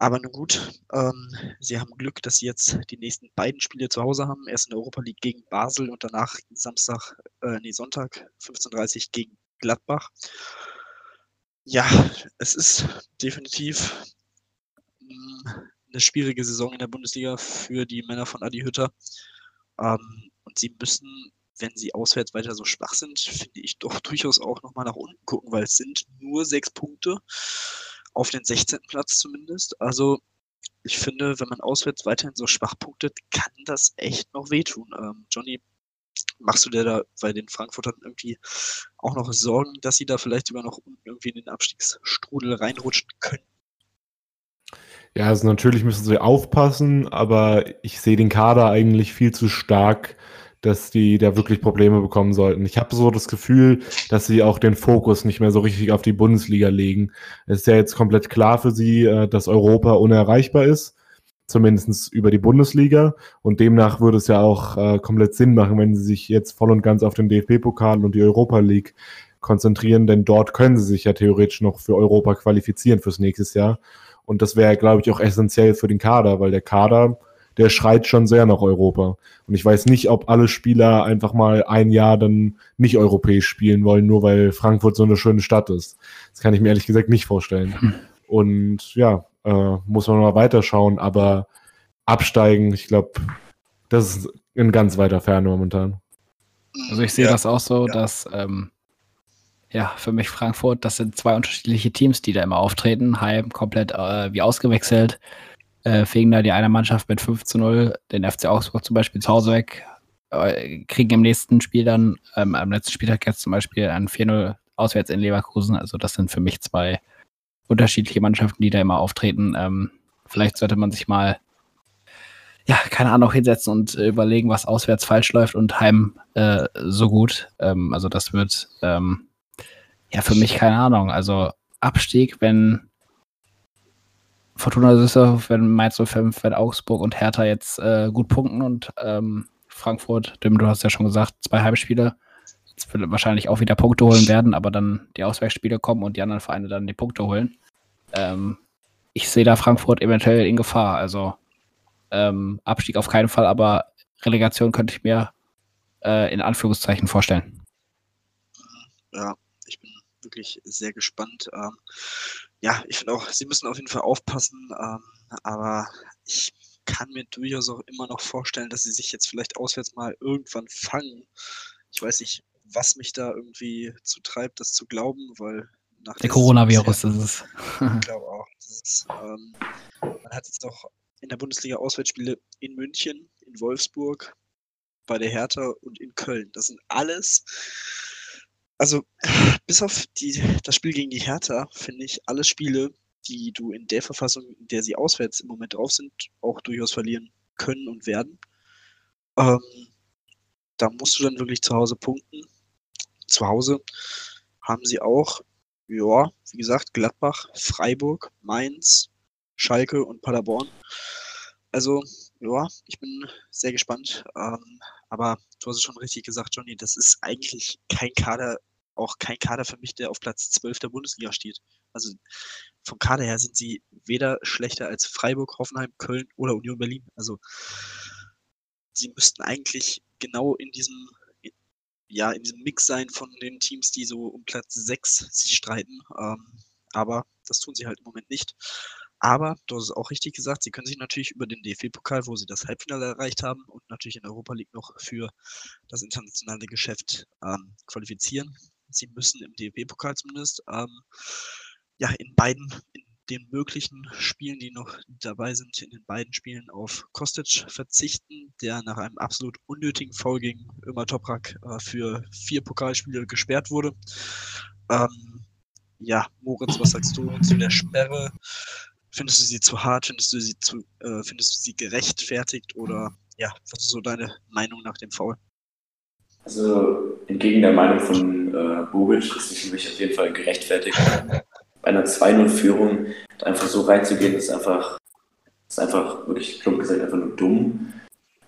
Aber nun gut, ähm, sie haben Glück, dass sie jetzt die nächsten beiden Spiele zu Hause haben. Erst in der Europa League gegen Basel und danach Samstag, äh, nee, Sonntag 15.30 Uhr gegen Gladbach. Ja, es ist definitiv eine schwierige Saison in der Bundesliga für die Männer von Adi Hütter. Ähm, und sie müssen, wenn sie auswärts weiter so schwach sind, finde ich doch durchaus auch nochmal nach unten gucken, weil es sind nur sechs Punkte auf den 16. Platz zumindest. Also ich finde, wenn man auswärts weiterhin so schwach punktet, kann das echt noch wehtun. Ähm, Johnny, machst du dir da bei den Frankfurtern irgendwie auch noch Sorgen, dass sie da vielleicht sogar noch irgendwie in den Abstiegsstrudel reinrutschen können? Ja, also natürlich müssen sie aufpassen, aber ich sehe den Kader eigentlich viel zu stark, dass die da wirklich Probleme bekommen sollten. Ich habe so das Gefühl, dass sie auch den Fokus nicht mehr so richtig auf die Bundesliga legen. Es ist ja jetzt komplett klar für sie, äh, dass Europa unerreichbar ist, zumindest über die Bundesliga. Und demnach würde es ja auch äh, komplett Sinn machen, wenn sie sich jetzt voll und ganz auf den DFB-Pokal und die Europa League konzentrieren, denn dort können sie sich ja theoretisch noch für Europa qualifizieren fürs nächste Jahr. Und das wäre, glaube ich, auch essentiell für den Kader, weil der Kader, der schreit schon sehr nach Europa. Und ich weiß nicht, ob alle Spieler einfach mal ein Jahr dann nicht europäisch spielen wollen, nur weil Frankfurt so eine schöne Stadt ist. Das kann ich mir ehrlich gesagt nicht vorstellen. Und ja, äh, muss man mal weiterschauen, aber absteigen, ich glaube, das ist in ganz weiter Ferne momentan. Also ich sehe ja. das auch so, ja. dass ähm, ja, für mich Frankfurt, das sind zwei unterschiedliche Teams, die da immer auftreten. Heim komplett äh, wie ausgewechselt. Äh, fegen da die eine Mannschaft mit 5 zu 0, den FC Augsburg zum Beispiel zu Hause weg. Äh, kriegen im nächsten Spiel dann, ähm, am letzten Spieltag jetzt zum Beispiel ein 4-0 auswärts in Leverkusen. Also das sind für mich zwei unterschiedliche Mannschaften, die da immer auftreten. Ähm, vielleicht sollte man sich mal ja, keine Ahnung, hinsetzen und überlegen, was auswärts falsch läuft und heim äh, so gut. Ähm, also das wird ähm, ja für mich keine Ahnung. Also Abstieg, wenn Fortuna Düsseldorf, wenn Mainz 05, wenn Augsburg und Hertha jetzt äh, gut punkten und ähm, Frankfurt, Dim, du hast ja schon gesagt, zwei Heimspiele, jetzt wird wahrscheinlich auch wieder Punkte holen werden, aber dann die Auswärtsspiele kommen und die anderen Vereine dann die Punkte holen. Ähm, ich sehe da Frankfurt eventuell in Gefahr. Also ähm, Abstieg auf keinen Fall, aber Relegation könnte ich mir äh, in Anführungszeichen vorstellen. Ja, wirklich sehr gespannt. Ähm, ja, ich finde auch, sie müssen auf jeden Fall aufpassen, ähm, aber ich kann mir durchaus auch immer noch vorstellen, dass sie sich jetzt vielleicht auswärts mal irgendwann fangen. Ich weiß nicht, was mich da irgendwie zu treibt, das zu glauben, weil nach der Coronavirus ist es. ich glaube auch. Ist, ähm, man hat jetzt noch in der Bundesliga Auswärtsspiele in München, in Wolfsburg, bei der Hertha und in Köln. Das sind alles, also bis auf die, das Spiel gegen die Hertha, finde ich, alle Spiele, die du in der Verfassung, in der sie auswärts im Moment drauf sind, auch durchaus verlieren können und werden. Ähm, da musst du dann wirklich zu Hause punkten. Zu Hause haben sie auch, ja, wie gesagt, Gladbach, Freiburg, Mainz, Schalke und Paderborn. Also, ja, ich bin sehr gespannt. Ähm, aber du hast es schon richtig gesagt, Johnny, das ist eigentlich kein Kader, auch kein Kader für mich, der auf Platz 12 der Bundesliga steht. Also vom Kader her sind sie weder schlechter als Freiburg, Hoffenheim, Köln oder Union Berlin. Also sie müssten eigentlich genau in diesem ja, in diesem Mix sein von den Teams, die so um Platz 6 sich streiten. Ähm, aber das tun sie halt im Moment nicht. Aber, du hast es auch richtig gesagt, sie können sich natürlich über den DFB-Pokal, wo sie das Halbfinale erreicht haben und natürlich in Europa League noch für das internationale Geschäft ähm, qualifizieren. Sie müssen im DFB-Pokal zumindest ähm, ja in beiden, in den möglichen Spielen, die noch dabei sind, in den beiden Spielen auf Kostic verzichten, der nach einem absolut unnötigen Foul gegen Ömer Toprak äh, für vier Pokalspiele gesperrt wurde. Ähm, ja, Moritz, was sagst du zu der Sperre? Findest du sie zu hart? Findest du sie zu, äh, findest du sie gerechtfertigt oder ja, was ist so deine Meinung nach dem Foul? Also entgegen der Meinung von äh, Bobic ist für mich auf jeden Fall gerechtfertigt. Bei einer 2-0-Führung einfach so reinzugehen, ist einfach, ist einfach wirklich plump gesagt einfach nur dumm.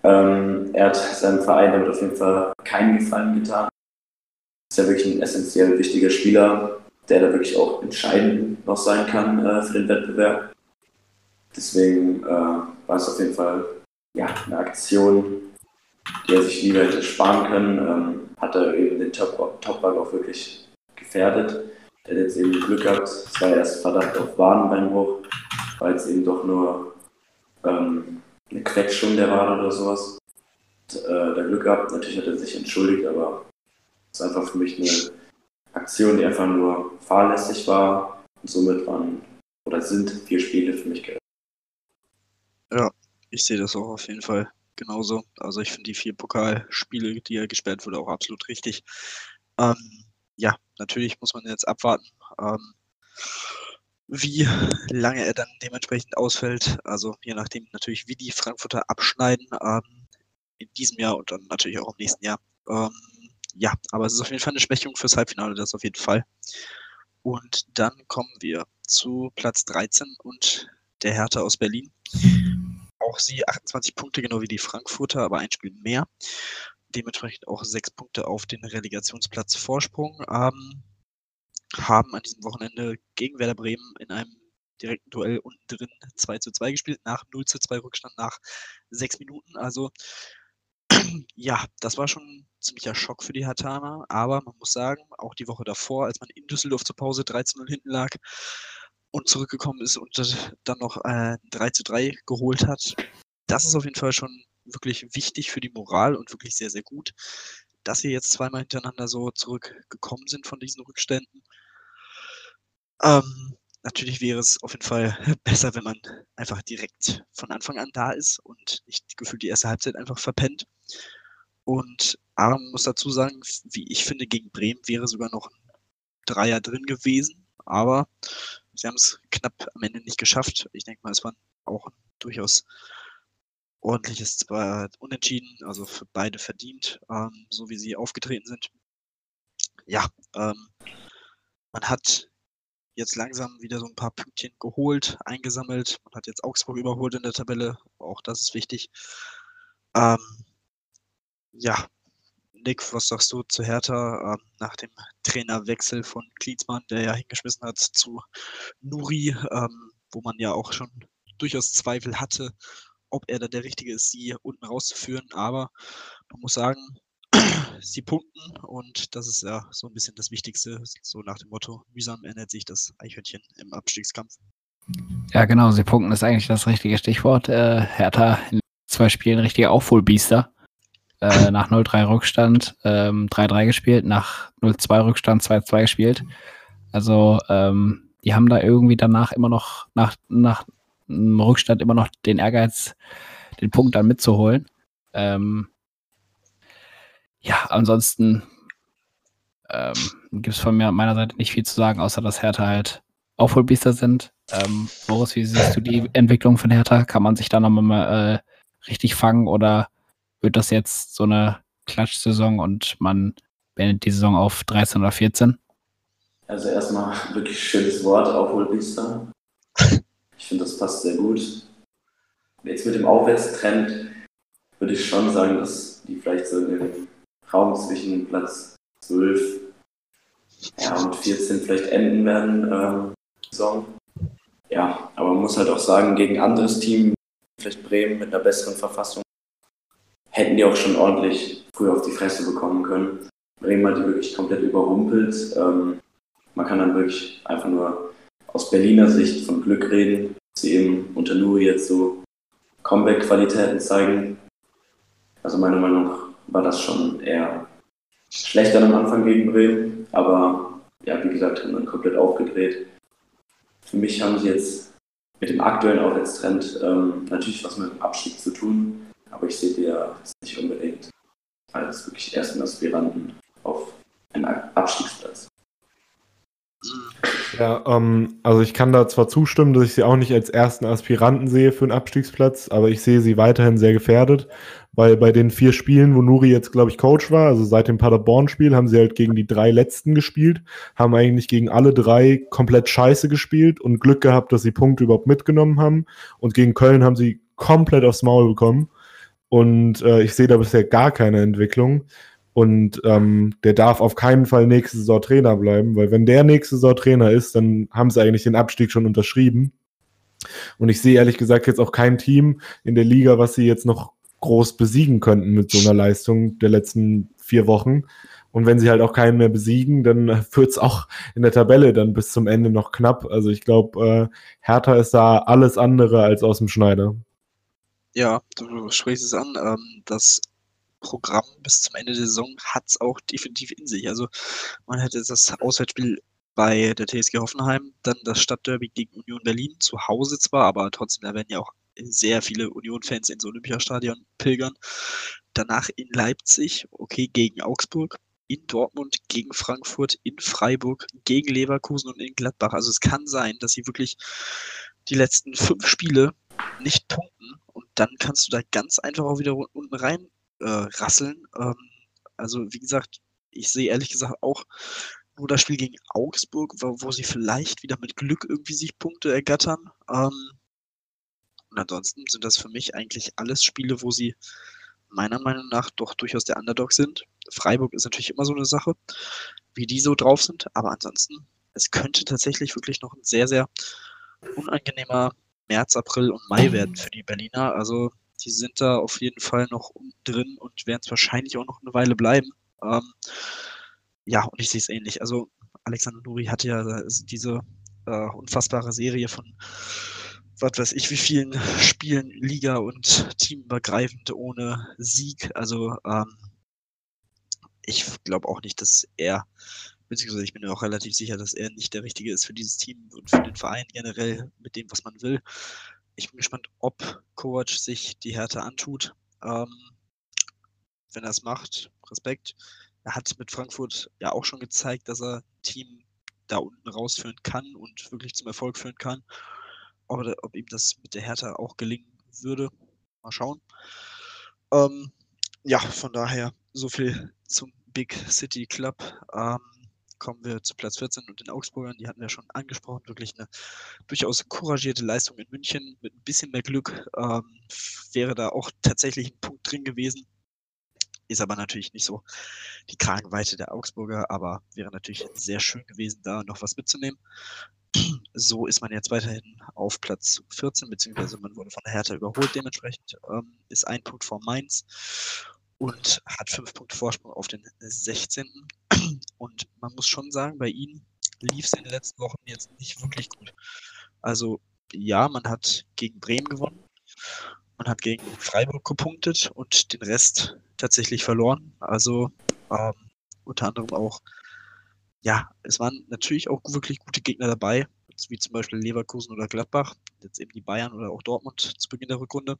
Ähm, er hat seinem Verein damit auf jeden Fall keinen Gefallen getan. Ist ja wirklich ein essentiell wichtiger Spieler, der da wirklich auch entscheidend noch sein kann äh, für den Wettbewerb. Deswegen äh, war es auf jeden Fall ja, eine Aktion, die er sich lieber hätte sparen können. Ähm, hat er eben den Topball auch wirklich gefährdet. Er hat jetzt eben Glück gehabt, es war erst Verdacht auf Wadenbeinbruch, war jetzt eben doch nur ähm, eine Quetschung der Wade oder sowas. Und, äh, der Glück gehabt, natürlich hat er sich entschuldigt, aber es ist einfach für mich eine Aktion, die einfach nur fahrlässig war. Und somit waren oder sind vier Spiele für mich gerettet. Ja, ich sehe das auch auf jeden Fall genauso. Also ich finde die vier Pokalspiele, die er gesperrt wurde, auch absolut richtig. Ähm, ja, natürlich muss man jetzt abwarten, ähm, wie lange er dann dementsprechend ausfällt. Also je nachdem natürlich, wie die Frankfurter abschneiden ähm, in diesem Jahr und dann natürlich auch im nächsten Jahr. Ähm, ja, aber es ist auf jeden Fall eine Schwächung fürs Halbfinale, das auf jeden Fall. Und dann kommen wir zu Platz 13 und der Hertha aus Berlin. Auch sie 28 Punkte, genau wie die Frankfurter, aber ein Spiel mehr. Dementsprechend auch sechs Punkte auf den Relegationsplatz Vorsprung. Ähm, haben an diesem Wochenende gegen Werder Bremen in einem direkten Duell unten drin 2 zu 2 gespielt, nach 0 zu 2 Rückstand nach sechs Minuten. Also ja, das war schon ein ziemlicher Schock für die Hatana, aber man muss sagen, auch die Woche davor, als man in Düsseldorf zur Pause 13-0 hinten lag, und zurückgekommen ist und dann noch äh, 3 zu 3 geholt hat. Das ist auf jeden Fall schon wirklich wichtig für die Moral und wirklich sehr, sehr gut, dass sie jetzt zweimal hintereinander so zurückgekommen sind von diesen Rückständen. Ähm, natürlich wäre es auf jeden Fall besser, wenn man einfach direkt von Anfang an da ist und nicht gefühlt die erste Halbzeit einfach verpennt. Und Aaron muss dazu sagen, wie ich finde, gegen Bremen wäre sogar noch ein Dreier drin gewesen. Aber Sie haben es knapp am Ende nicht geschafft. Ich denke mal, es war auch durchaus ordentliches zwar Unentschieden, also für beide verdient, ähm, so wie sie aufgetreten sind. Ja, ähm, man hat jetzt langsam wieder so ein paar Pünktchen geholt, eingesammelt. Man hat jetzt Augsburg überholt in der Tabelle, auch das ist wichtig. Ähm, ja, Nick, was sagst du zu Hertha ähm, nach dem Trainerwechsel von Klinsmann, der ja hingeschmissen hat zu Nuri, ähm, wo man ja auch schon durchaus Zweifel hatte, ob er da der Richtige ist, sie unten rauszuführen. Aber man muss sagen, sie punkten und das ist ja so ein bisschen das Wichtigste, so nach dem Motto, mühsam ernährt sich das Eichhörnchen im Abstiegskampf. Ja, genau, sie punkten ist eigentlich das richtige Stichwort. Äh, Hertha in zwei Spielen richtige Aufholbiester. Äh, nach 0-3 Rückstand ähm, 3-3 gespielt, nach 0-2 Rückstand 2-2 gespielt. Also ähm, die haben da irgendwie danach immer noch, nach, nach einem Rückstand immer noch den Ehrgeiz, den Punkt dann mitzuholen. Ähm, ja, ansonsten ähm, gibt es von mir, meiner Seite nicht viel zu sagen, außer dass Hertha halt Aufholbiester sind. Ähm, Boris, wie siehst du die Entwicklung von Hertha? Kann man sich da nochmal äh, richtig fangen oder wird das jetzt so eine Klatschsaison und man beendet die Saison auf 13 oder 14? Also erstmal wirklich schönes Wort, Aufholbiester. Ich finde, das passt sehr gut. Jetzt mit dem Aufwärtstrend würde ich schon sagen, dass die vielleicht so in den Raum zwischen Platz 12 ja, und 14 vielleicht enden werden, ähm, Saison. Ja, aber man muss halt auch sagen, gegen ein anderes Team, vielleicht Bremen mit einer besseren Verfassung, hätten die auch schon ordentlich früher auf die Fresse bekommen können. Bremen hat die wirklich komplett überrumpelt. Ähm, man kann dann wirklich einfach nur aus Berliner Sicht von Glück reden, dass sie eben unter Nuri jetzt so Comeback-Qualitäten zeigen. Also meiner Meinung nach war das schon eher schlechter am Anfang gegen Bremen, aber ja, wie gesagt, haben dann komplett aufgedreht. Für mich haben sie jetzt mit dem aktuellen Aufwärtstrend ähm, natürlich was mit dem Abstieg zu tun, aber ich sehe die ja nicht unbedingt als wirklich ersten Aspiranten auf einen Abstiegsplatz. Ja, ähm, also ich kann da zwar zustimmen, dass ich sie auch nicht als ersten Aspiranten sehe für einen Abstiegsplatz, aber ich sehe sie weiterhin sehr gefährdet, weil bei den vier Spielen, wo Nuri jetzt, glaube ich, Coach war, also seit dem Paderborn-Spiel, haben sie halt gegen die drei letzten gespielt, haben eigentlich gegen alle drei komplett scheiße gespielt und Glück gehabt, dass sie Punkte überhaupt mitgenommen haben. Und gegen Köln haben sie komplett aufs Maul bekommen. Und äh, ich sehe da bisher gar keine Entwicklung. Und ähm, der darf auf keinen Fall nächste Saison Trainer bleiben, weil wenn der nächste Saison Trainer ist, dann haben sie eigentlich den Abstieg schon unterschrieben. Und ich sehe ehrlich gesagt jetzt auch kein Team in der Liga, was sie jetzt noch groß besiegen könnten mit so einer Leistung der letzten vier Wochen. Und wenn sie halt auch keinen mehr besiegen, dann wird es auch in der Tabelle dann bis zum Ende noch knapp. Also ich glaube, äh, Hertha ist da alles andere als aus dem Schneider. Ja, du sprichst es an. Ähm, das Programm bis zum Ende der Saison hat es auch definitiv in sich. Also man hätte das Auswärtsspiel bei der TSG Hoffenheim, dann das Stadtderby gegen Union Berlin, zu Hause zwar, aber trotzdem, da werden ja auch sehr viele Union-Fans ins Olympiastadion pilgern. Danach in Leipzig, okay, gegen Augsburg, in Dortmund, gegen Frankfurt, in Freiburg, gegen Leverkusen und in Gladbach. Also es kann sein, dass sie wirklich die letzten fünf Spiele nicht punkten und dann kannst du da ganz einfach auch wieder unten rein äh, rasseln. Ähm, also wie gesagt, ich sehe ehrlich gesagt auch nur das Spiel gegen Augsburg, wo, wo sie vielleicht wieder mit Glück irgendwie sich Punkte ergattern. Ähm, und ansonsten sind das für mich eigentlich alles Spiele, wo sie meiner Meinung nach doch durchaus der Underdog sind. Freiburg ist natürlich immer so eine Sache, wie die so drauf sind, aber ansonsten, es könnte tatsächlich wirklich noch ein sehr, sehr unangenehmer März, April und Mai werden für die Berliner. Also die sind da auf jeden Fall noch drin und werden es wahrscheinlich auch noch eine Weile bleiben. Ähm, ja, und ich sehe es ähnlich. Also Alexander Nuri hatte ja diese äh, unfassbare Serie von was weiß ich, wie vielen Spielen Liga und teamübergreifend ohne Sieg. Also ähm, ich glaube auch nicht, dass er, beziehungsweise ich bin mir auch relativ sicher, dass er nicht der Richtige ist für dieses Team und für den Verein generell mit dem, was man will ich bin gespannt, ob Kovac sich die Härte antut. Ähm, wenn er es macht, Respekt. Er hat mit Frankfurt ja auch schon gezeigt, dass er Team da unten rausführen kann und wirklich zum Erfolg führen kann. Ob, ob ihm das mit der Hertha auch gelingen würde, Mal schauen. Ähm, ja, von daher so viel zum Big City Club. Ähm, kommen wir zu Platz 14 und den Augsburgern. Die hatten wir schon angesprochen. Wirklich eine durchaus couragierte Leistung in München. Mit ein bisschen mehr Glück ähm, wäre da auch tatsächlich ein Punkt drin gewesen. Ist aber natürlich nicht so die Kragenweite der Augsburger, aber wäre natürlich sehr schön gewesen, da noch was mitzunehmen. So ist man jetzt weiterhin auf Platz 14, beziehungsweise man wurde von der Hertha überholt. Dementsprechend ähm, ist ein Punkt vor Mainz und hat fünf Punkte Vorsprung auf den 16. Und man muss schon sagen, bei ihnen lief es in den letzten Wochen jetzt nicht wirklich gut. Also ja, man hat gegen Bremen gewonnen, man hat gegen Freiburg gepunktet und den Rest tatsächlich verloren. Also ähm, unter anderem auch, ja, es waren natürlich auch wirklich gute Gegner dabei, wie zum Beispiel Leverkusen oder Gladbach, jetzt eben die Bayern oder auch Dortmund zu Beginn der Rückrunde.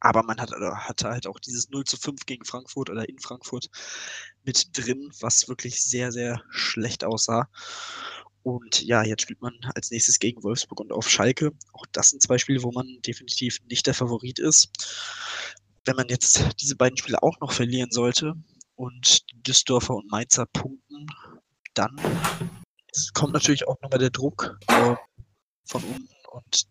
Aber man hat, hatte halt auch dieses 0 zu 5 gegen Frankfurt oder in Frankfurt mit drin, was wirklich sehr, sehr schlecht aussah. Und ja, jetzt spielt man als nächstes gegen Wolfsburg und auf Schalke. Auch das sind zwei Spiele, wo man definitiv nicht der Favorit ist. Wenn man jetzt diese beiden Spiele auch noch verlieren sollte und Düsseldorfer und Mainzer punkten, dann kommt natürlich auch nochmal der Druck äh, von unten und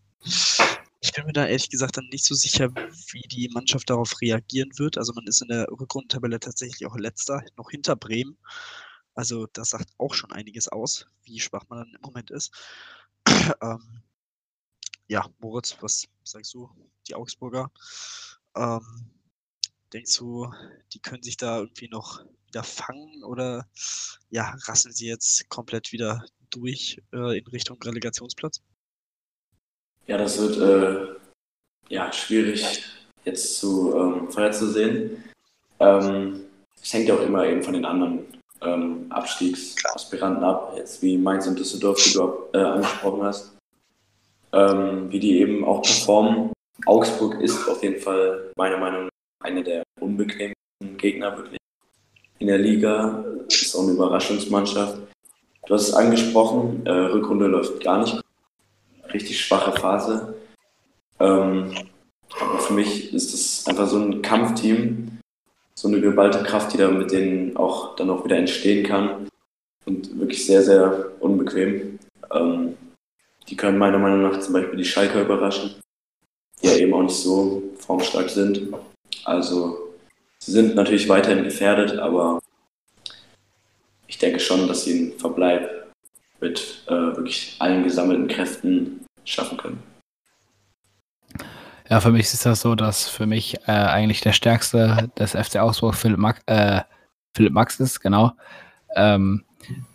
ich bin mir da ehrlich gesagt dann nicht so sicher, wie die Mannschaft darauf reagieren wird. Also man ist in der Rückrundentabelle tatsächlich auch letzter, noch hinter Bremen. Also das sagt auch schon einiges aus, wie schwach man dann im Moment ist. ähm, ja, Moritz, was sagst du? Die Augsburger. Ähm, denkst du, die können sich da irgendwie noch wieder fangen oder ja, rasseln sie jetzt komplett wieder durch äh, in Richtung Relegationsplatz? Ja, das wird äh, ja, schwierig jetzt zu ähm, vorherzusehen. Ähm, es hängt ja auch immer eben von den anderen ähm, Abstiegsaspiranten ab, jetzt wie Mainz und Düsseldorf, die du äh, angesprochen hast, ähm, wie die eben auch performen. Augsburg ist auf jeden Fall meiner Meinung nach einer der unbequemsten Gegner wirklich in der Liga. Ist auch eine Überraschungsmannschaft. Du hast es angesprochen, äh, Rückrunde läuft gar nicht richtig schwache Phase. Ähm, aber für mich ist es einfach so ein Kampfteam, so eine geballte Kraft, die da mit denen auch dann auch wieder entstehen kann. Und wirklich sehr, sehr unbequem. Ähm, die können meiner Meinung nach zum Beispiel die Schalker überraschen, die ja eben auch nicht so formstark sind. Also sie sind natürlich weiterhin gefährdet, aber ich denke schon, dass sie einen Verbleib mit äh, wirklich allen gesammelten Kräften schaffen können. Ja, für mich ist das so, dass für mich äh, eigentlich der stärkste des FC Augsburg Philipp, Max, äh, Philipp Max ist, genau. Ähm,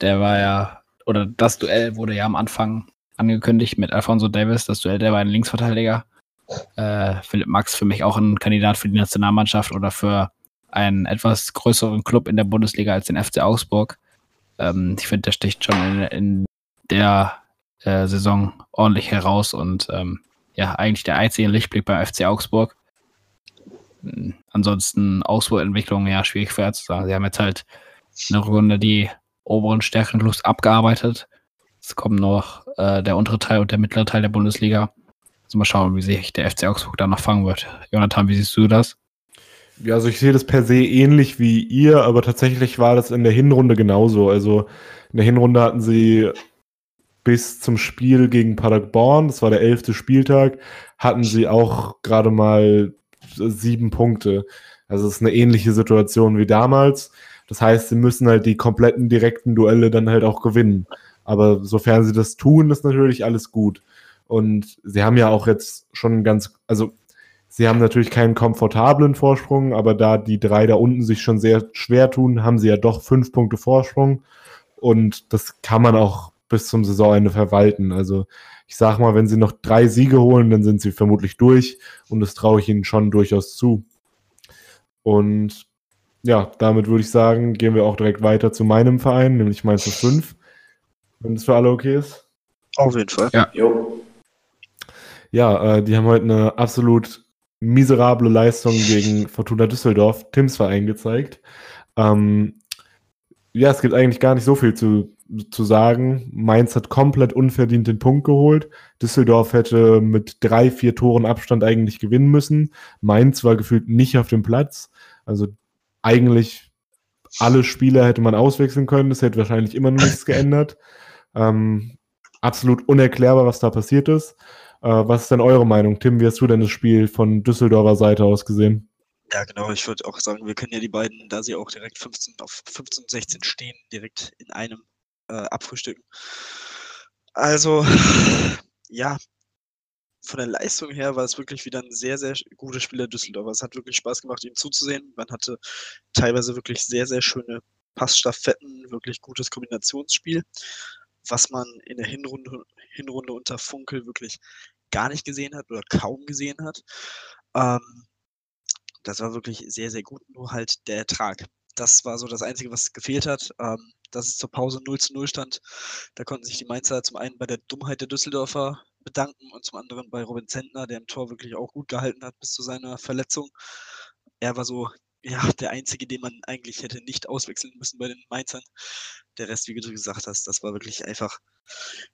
der war ja, oder das Duell wurde ja am Anfang angekündigt mit Alfonso Davis, das Duell der beiden Linksverteidiger. Äh, Philipp Max für mich auch ein Kandidat für die Nationalmannschaft oder für einen etwas größeren Club in der Bundesliga als den FC Augsburg. Ähm, ich finde, der sticht schon in, in der äh, Saison ordentlich heraus und ähm, ja, eigentlich der einzige Lichtblick beim FC Augsburg. Hm, ansonsten Augsburg-Entwicklung, ja, schwierig vorherzusagen. Sie haben jetzt halt eine Runde die oberen Stärken Lust abgearbeitet. Es kommt noch äh, der untere Teil und der mittlere Teil der Bundesliga. Also mal schauen, wie sich der FC Augsburg da noch fangen wird. Jonathan, wie siehst du das? Ja, also ich sehe das per se ähnlich wie ihr, aber tatsächlich war das in der Hinrunde genauso. Also in der Hinrunde hatten sie bis zum Spiel gegen Paderborn, das war der elfte Spieltag, hatten sie auch gerade mal sieben Punkte. Also es ist eine ähnliche Situation wie damals. Das heißt, sie müssen halt die kompletten direkten Duelle dann halt auch gewinnen. Aber sofern sie das tun, ist natürlich alles gut. Und sie haben ja auch jetzt schon ganz, also Sie haben natürlich keinen komfortablen Vorsprung, aber da die drei da unten sich schon sehr schwer tun, haben sie ja doch fünf Punkte Vorsprung. Und das kann man auch bis zum Saisonende verwalten. Also ich sag mal, wenn sie noch drei Siege holen, dann sind sie vermutlich durch. Und das traue ich ihnen schon durchaus zu. Und ja, damit würde ich sagen, gehen wir auch direkt weiter zu meinem Verein, nämlich Mainz 5. Wenn das für alle okay ist. Auf jeden Fall. Ja. Jo. Ja, äh, die haben heute eine absolut miserable Leistung gegen Fortuna Düsseldorf, Tims Verein, gezeigt. Ähm, ja, es gibt eigentlich gar nicht so viel zu zu sagen, Mainz hat komplett unverdient den Punkt geholt. Düsseldorf hätte mit drei, vier Toren Abstand eigentlich gewinnen müssen. Mainz war gefühlt nicht auf dem Platz. Also eigentlich alle Spieler hätte man auswechseln können. Es hätte wahrscheinlich immer noch nichts geändert. Ähm, absolut unerklärbar, was da passiert ist. Äh, was ist denn eure Meinung? Tim, wie hast du denn das Spiel von Düsseldorfer Seite aus gesehen? Ja, genau. Ich würde auch sagen, wir können ja die beiden, da sie auch direkt 15 auf 15 und 16 stehen, direkt in einem äh, abfrühstücken. Also, ja, von der Leistung her war es wirklich wieder ein sehr, sehr gutes Spiel der Düsseldorfer. Es hat wirklich Spaß gemacht, ihm zuzusehen. Man hatte teilweise wirklich sehr, sehr schöne Passstaffetten, wirklich gutes Kombinationsspiel, was man in der Hinrunde, Hinrunde unter Funkel wirklich gar nicht gesehen hat oder kaum gesehen hat. Ähm, das war wirklich sehr, sehr gut, nur halt der Ertrag. Das war so das Einzige, was gefehlt hat. Ähm, dass es zur Pause 0 zu 0 stand. Da konnten sich die Mainzer zum einen bei der Dummheit der Düsseldorfer bedanken und zum anderen bei Robin Zentner, der im Tor wirklich auch gut gehalten hat bis zu seiner Verletzung. Er war so ja, der einzige, den man eigentlich hätte nicht auswechseln müssen bei den Mainzern. Der Rest, wie du gesagt hast, das war wirklich einfach,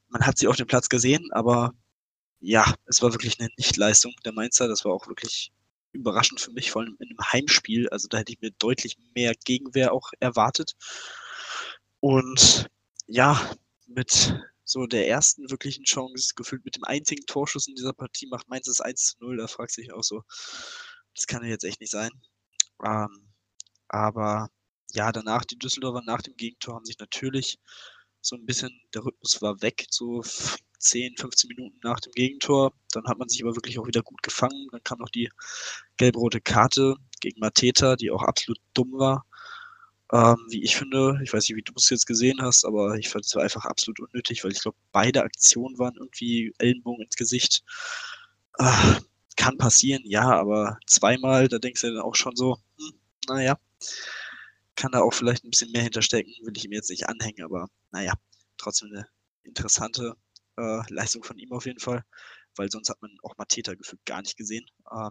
man hat sie auf dem Platz gesehen, aber ja, es war wirklich eine Nichtleistung der Mainzer. Das war auch wirklich überraschend für mich, vor allem in einem Heimspiel. Also da hätte ich mir deutlich mehr Gegenwehr auch erwartet. Und ja, mit so der ersten wirklichen Chance, gefühlt mit dem einzigen Torschuss in dieser Partie, macht Mainz das 1 zu 0. Da fragt sich auch so, das kann ja jetzt echt nicht sein. Ähm, aber ja, danach, die Düsseldorfer nach dem Gegentor haben sich natürlich so ein bisschen, der Rhythmus war weg, so 10, 15 Minuten nach dem Gegentor. Dann hat man sich aber wirklich auch wieder gut gefangen. Dann kam noch die gelb-rote Karte gegen Mateta, die auch absolut dumm war. Ähm, wie ich finde, ich weiß nicht, wie du es jetzt gesehen hast, aber ich fand es einfach absolut unnötig, weil ich glaube, beide Aktionen waren irgendwie Ellenbogen ins Gesicht. Äh, kann passieren, ja, aber zweimal, da denkst du dann auch schon so, hm, naja, kann da auch vielleicht ein bisschen mehr hinterstecken, will ich ihm jetzt nicht anhängen, aber naja, trotzdem eine interessante äh, Leistung von ihm auf jeden Fall, weil sonst hat man auch Mateta gefühlt gar nicht gesehen. Ähm,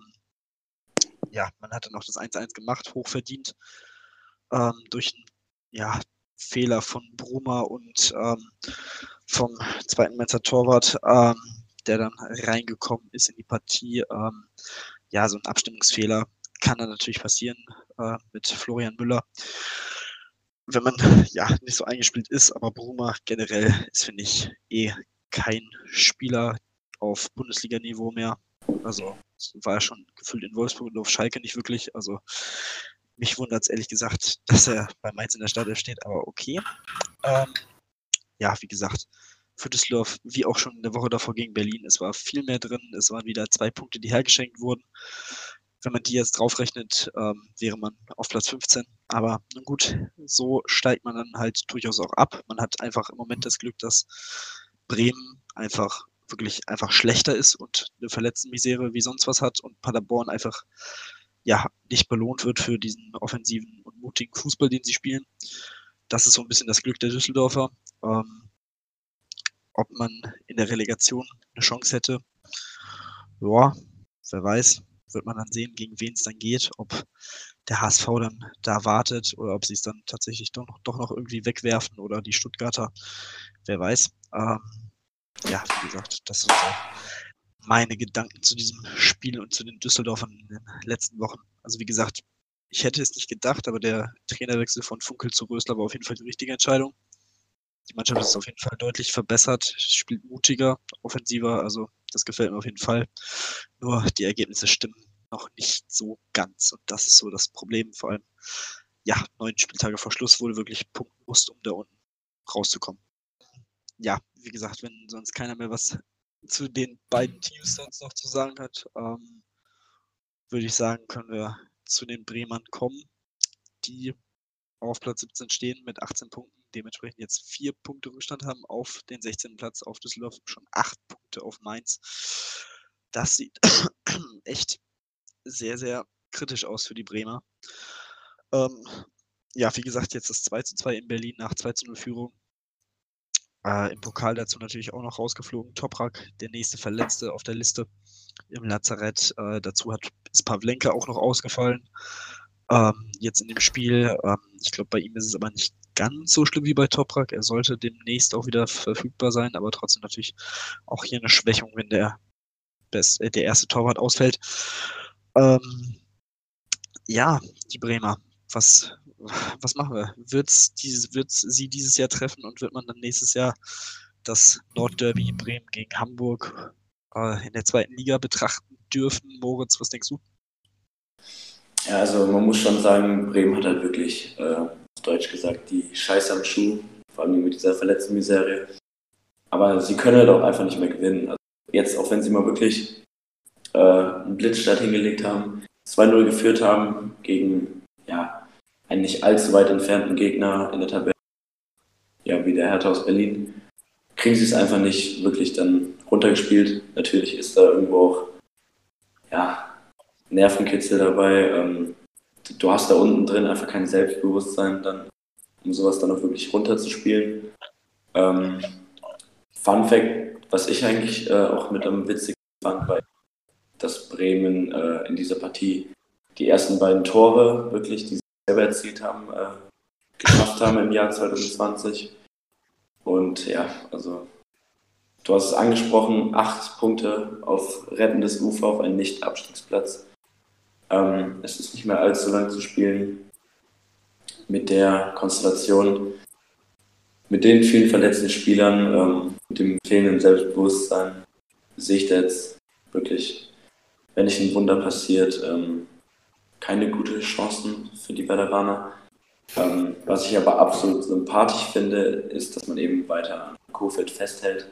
ja, man hat dann noch das 1-1 gemacht, hochverdient, ähm, durch einen ja, Fehler von Bruma und ähm, vom zweiten Mainzer Torwart, ähm, der dann reingekommen ist in die Partie. Ähm, ja, so ein Abstimmungsfehler kann dann natürlich passieren äh, mit Florian Müller wenn man ja nicht so eingespielt ist, aber Bruma generell ist, finde ich, eh kein Spieler auf Bundesliga-Niveau mehr. Also war ja schon gefühlt in Wolfsburg und auf Schalke nicht wirklich. Also mich wundert es ehrlich gesagt, dass er bei Mainz in der Stadt steht, aber okay. Ähm, ja, wie gesagt, für Düsseldorf, wie auch schon in der Woche davor gegen Berlin, es war viel mehr drin. Es waren wieder zwei Punkte, die hergeschenkt wurden. Wenn man die jetzt draufrechnet, ähm, wäre man auf Platz 15. Aber nun gut, so steigt man dann halt durchaus auch ab. Man hat einfach im Moment das Glück, dass Bremen einfach wirklich einfach schlechter ist und eine Verletztenmisere wie sonst was hat und Paderborn einfach ja nicht belohnt wird für diesen offensiven und mutigen Fußball, den sie spielen. Das ist so ein bisschen das Glück der Düsseldorfer. Ähm, ob man in der Relegation eine Chance hätte, ja, wer weiß, wird man dann sehen, gegen wen es dann geht, ob der HSV dann da wartet oder ob sie es dann tatsächlich doch noch, doch noch irgendwie wegwerfen oder die Stuttgarter, wer weiß. Ähm, ja, wie gesagt, das sind so meine Gedanken zu diesem Spiel und zu den Düsseldorfern in den letzten Wochen. Also wie gesagt, ich hätte es nicht gedacht, aber der Trainerwechsel von Funkel zu Rösler war auf jeden Fall die richtige Entscheidung. Die Mannschaft ist auf jeden Fall deutlich verbessert, spielt mutiger, offensiver, also das gefällt mir auf jeden Fall. Nur die Ergebnisse stimmen noch nicht so ganz und das ist so das Problem. Vor allem, ja, neun Spieltage vor Schluss wurde wirklich punkten musst, um da unten rauszukommen ja, wie gesagt, wenn sonst keiner mehr was zu den beiden Teams sonst noch zu sagen hat, ähm, würde ich sagen, können wir zu den Bremern kommen, die auf Platz 17 stehen mit 18 Punkten, dementsprechend jetzt vier Punkte Rückstand haben auf den 16. Platz auf Düsseldorf, schon acht Punkte auf Mainz. Das sieht echt sehr, sehr kritisch aus für die Bremer. Ähm, ja, wie gesagt, jetzt das 2 zu 2 in Berlin nach 2 zu 0 Führung. Äh, Im Pokal dazu natürlich auch noch rausgeflogen. Toprak, der nächste Verletzte auf der Liste im Lazarett. Äh, dazu hat, ist Pavlenka auch noch ausgefallen. ähm, jetzt in dem Spiel. Ähm, ich glaube, bei ihm ist es aber nicht ganz so schlimm wie bei Toprak. Er sollte demnächst auch wieder verfügbar sein, aber trotzdem natürlich auch hier eine Schwächung, wenn der, best, äh, der erste Torwart ausfällt. Ähm, ja, die Bremer. Was, was machen wir? Wird's dieses, wird's sie dieses Jahr treffen und wird man dann nächstes Jahr das Nordderby Bremen gegen Hamburg äh, in der zweiten Liga betrachten dürfen? Moritz, was denkst du? Ja, also man muss schon sagen, Bremen hat halt wirklich, äh, auf Deutsch gesagt, die Scheiße am Schuh, vor allem mit dieser verletzten Miserie. Aber sie können halt auch einfach nicht mehr gewinnen. Also jetzt, auch wenn sie mal wirklich äh, einen Blitzstart hingelegt haben, 2-0 geführt haben gegen ja, einen nicht allzu weit entfernten Gegner in der Tabelle, ja, wie der Hertha aus Berlin, kriegen sie es einfach nicht wirklich dann runtergespielt. Natürlich ist da irgendwo auch ja, Nervenkitzel dabei. Ähm, du hast da unten drin einfach kein Selbstbewusstsein, dann, um sowas dann auch wirklich runterzuspielen. Ähm, Fun Fact, was ich eigentlich äh, auch mit am witzigsten fand, war, dass Bremen äh, in dieser Partie die ersten beiden Tore wirklich, die selber erzielt haben, äh, geschafft haben im Jahr 2020. Und ja, also du hast es angesprochen, acht Punkte auf rettendes Ufer auf einen Nicht-Abstiegsplatz. Ähm, es ist nicht mehr allzu lang zu spielen mit der Konstellation, mit den vielen verletzten Spielern, ähm, mit dem fehlenden Selbstbewusstsein, sehe ich da jetzt wirklich, wenn nicht ein Wunder passiert, ähm, keine gute Chancen für die Veteraner. Ähm, was ich aber absolut sympathisch finde, ist, dass man eben weiter an Kofeld festhält.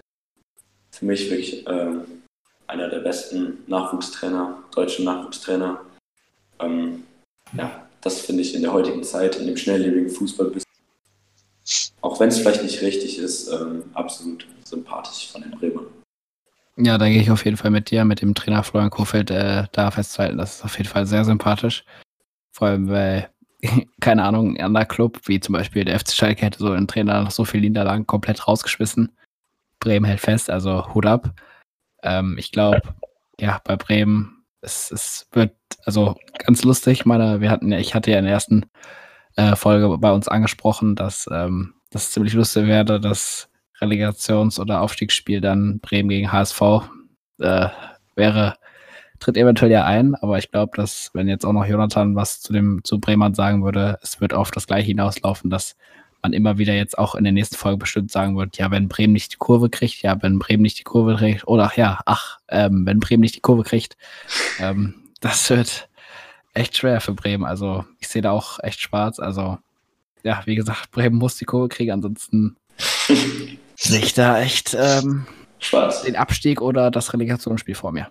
Für mich wirklich ähm, einer der besten Nachwuchstrainer, deutschen Nachwuchstrainer. Ähm, ja, das finde ich in der heutigen Zeit, in dem schnelllebigen Fußball, auch wenn es vielleicht nicht richtig ist, ähm, absolut sympathisch von den Bremern. Ja, da gehe ich auf jeden Fall mit dir, mit dem Trainer Florian Kofeld äh, da festzuhalten. Das ist auf jeden Fall sehr sympathisch. Vor allem, weil, keine Ahnung, ein anderer Club, wie zum Beispiel der FC Schalke, hätte so einen Trainer nach so vielen Niederlagen komplett rausgeschmissen. Bremen hält fest, also Hut ab. Ähm, ich glaube, ja, bei Bremen es, es wird also ganz lustig. Meine, wir hatten ja, ich hatte ja in der ersten äh, Folge bei uns angesprochen, dass ähm, das ziemlich lustig wäre, das Relegations- oder Aufstiegsspiel dann Bremen gegen HSV äh, wäre, tritt eventuell ja ein, aber ich glaube, dass wenn jetzt auch noch Jonathan was zu dem zu Bremen sagen würde, es wird auf das gleiche hinauslaufen, dass man immer wieder jetzt auch in der nächsten Folge bestimmt sagen wird, ja, wenn Bremen nicht die Kurve kriegt, ja, wenn Bremen nicht die Kurve kriegt, oder ach ja, ach, ähm, wenn Bremen nicht die Kurve kriegt, ähm, das wird echt schwer für Bremen. Also ich sehe da auch echt schwarz. Also ja, wie gesagt, Bremen muss die Kurve kriegen, ansonsten sehe ich da echt ähm, schwarz. den Abstieg oder das Relegationsspiel vor mir.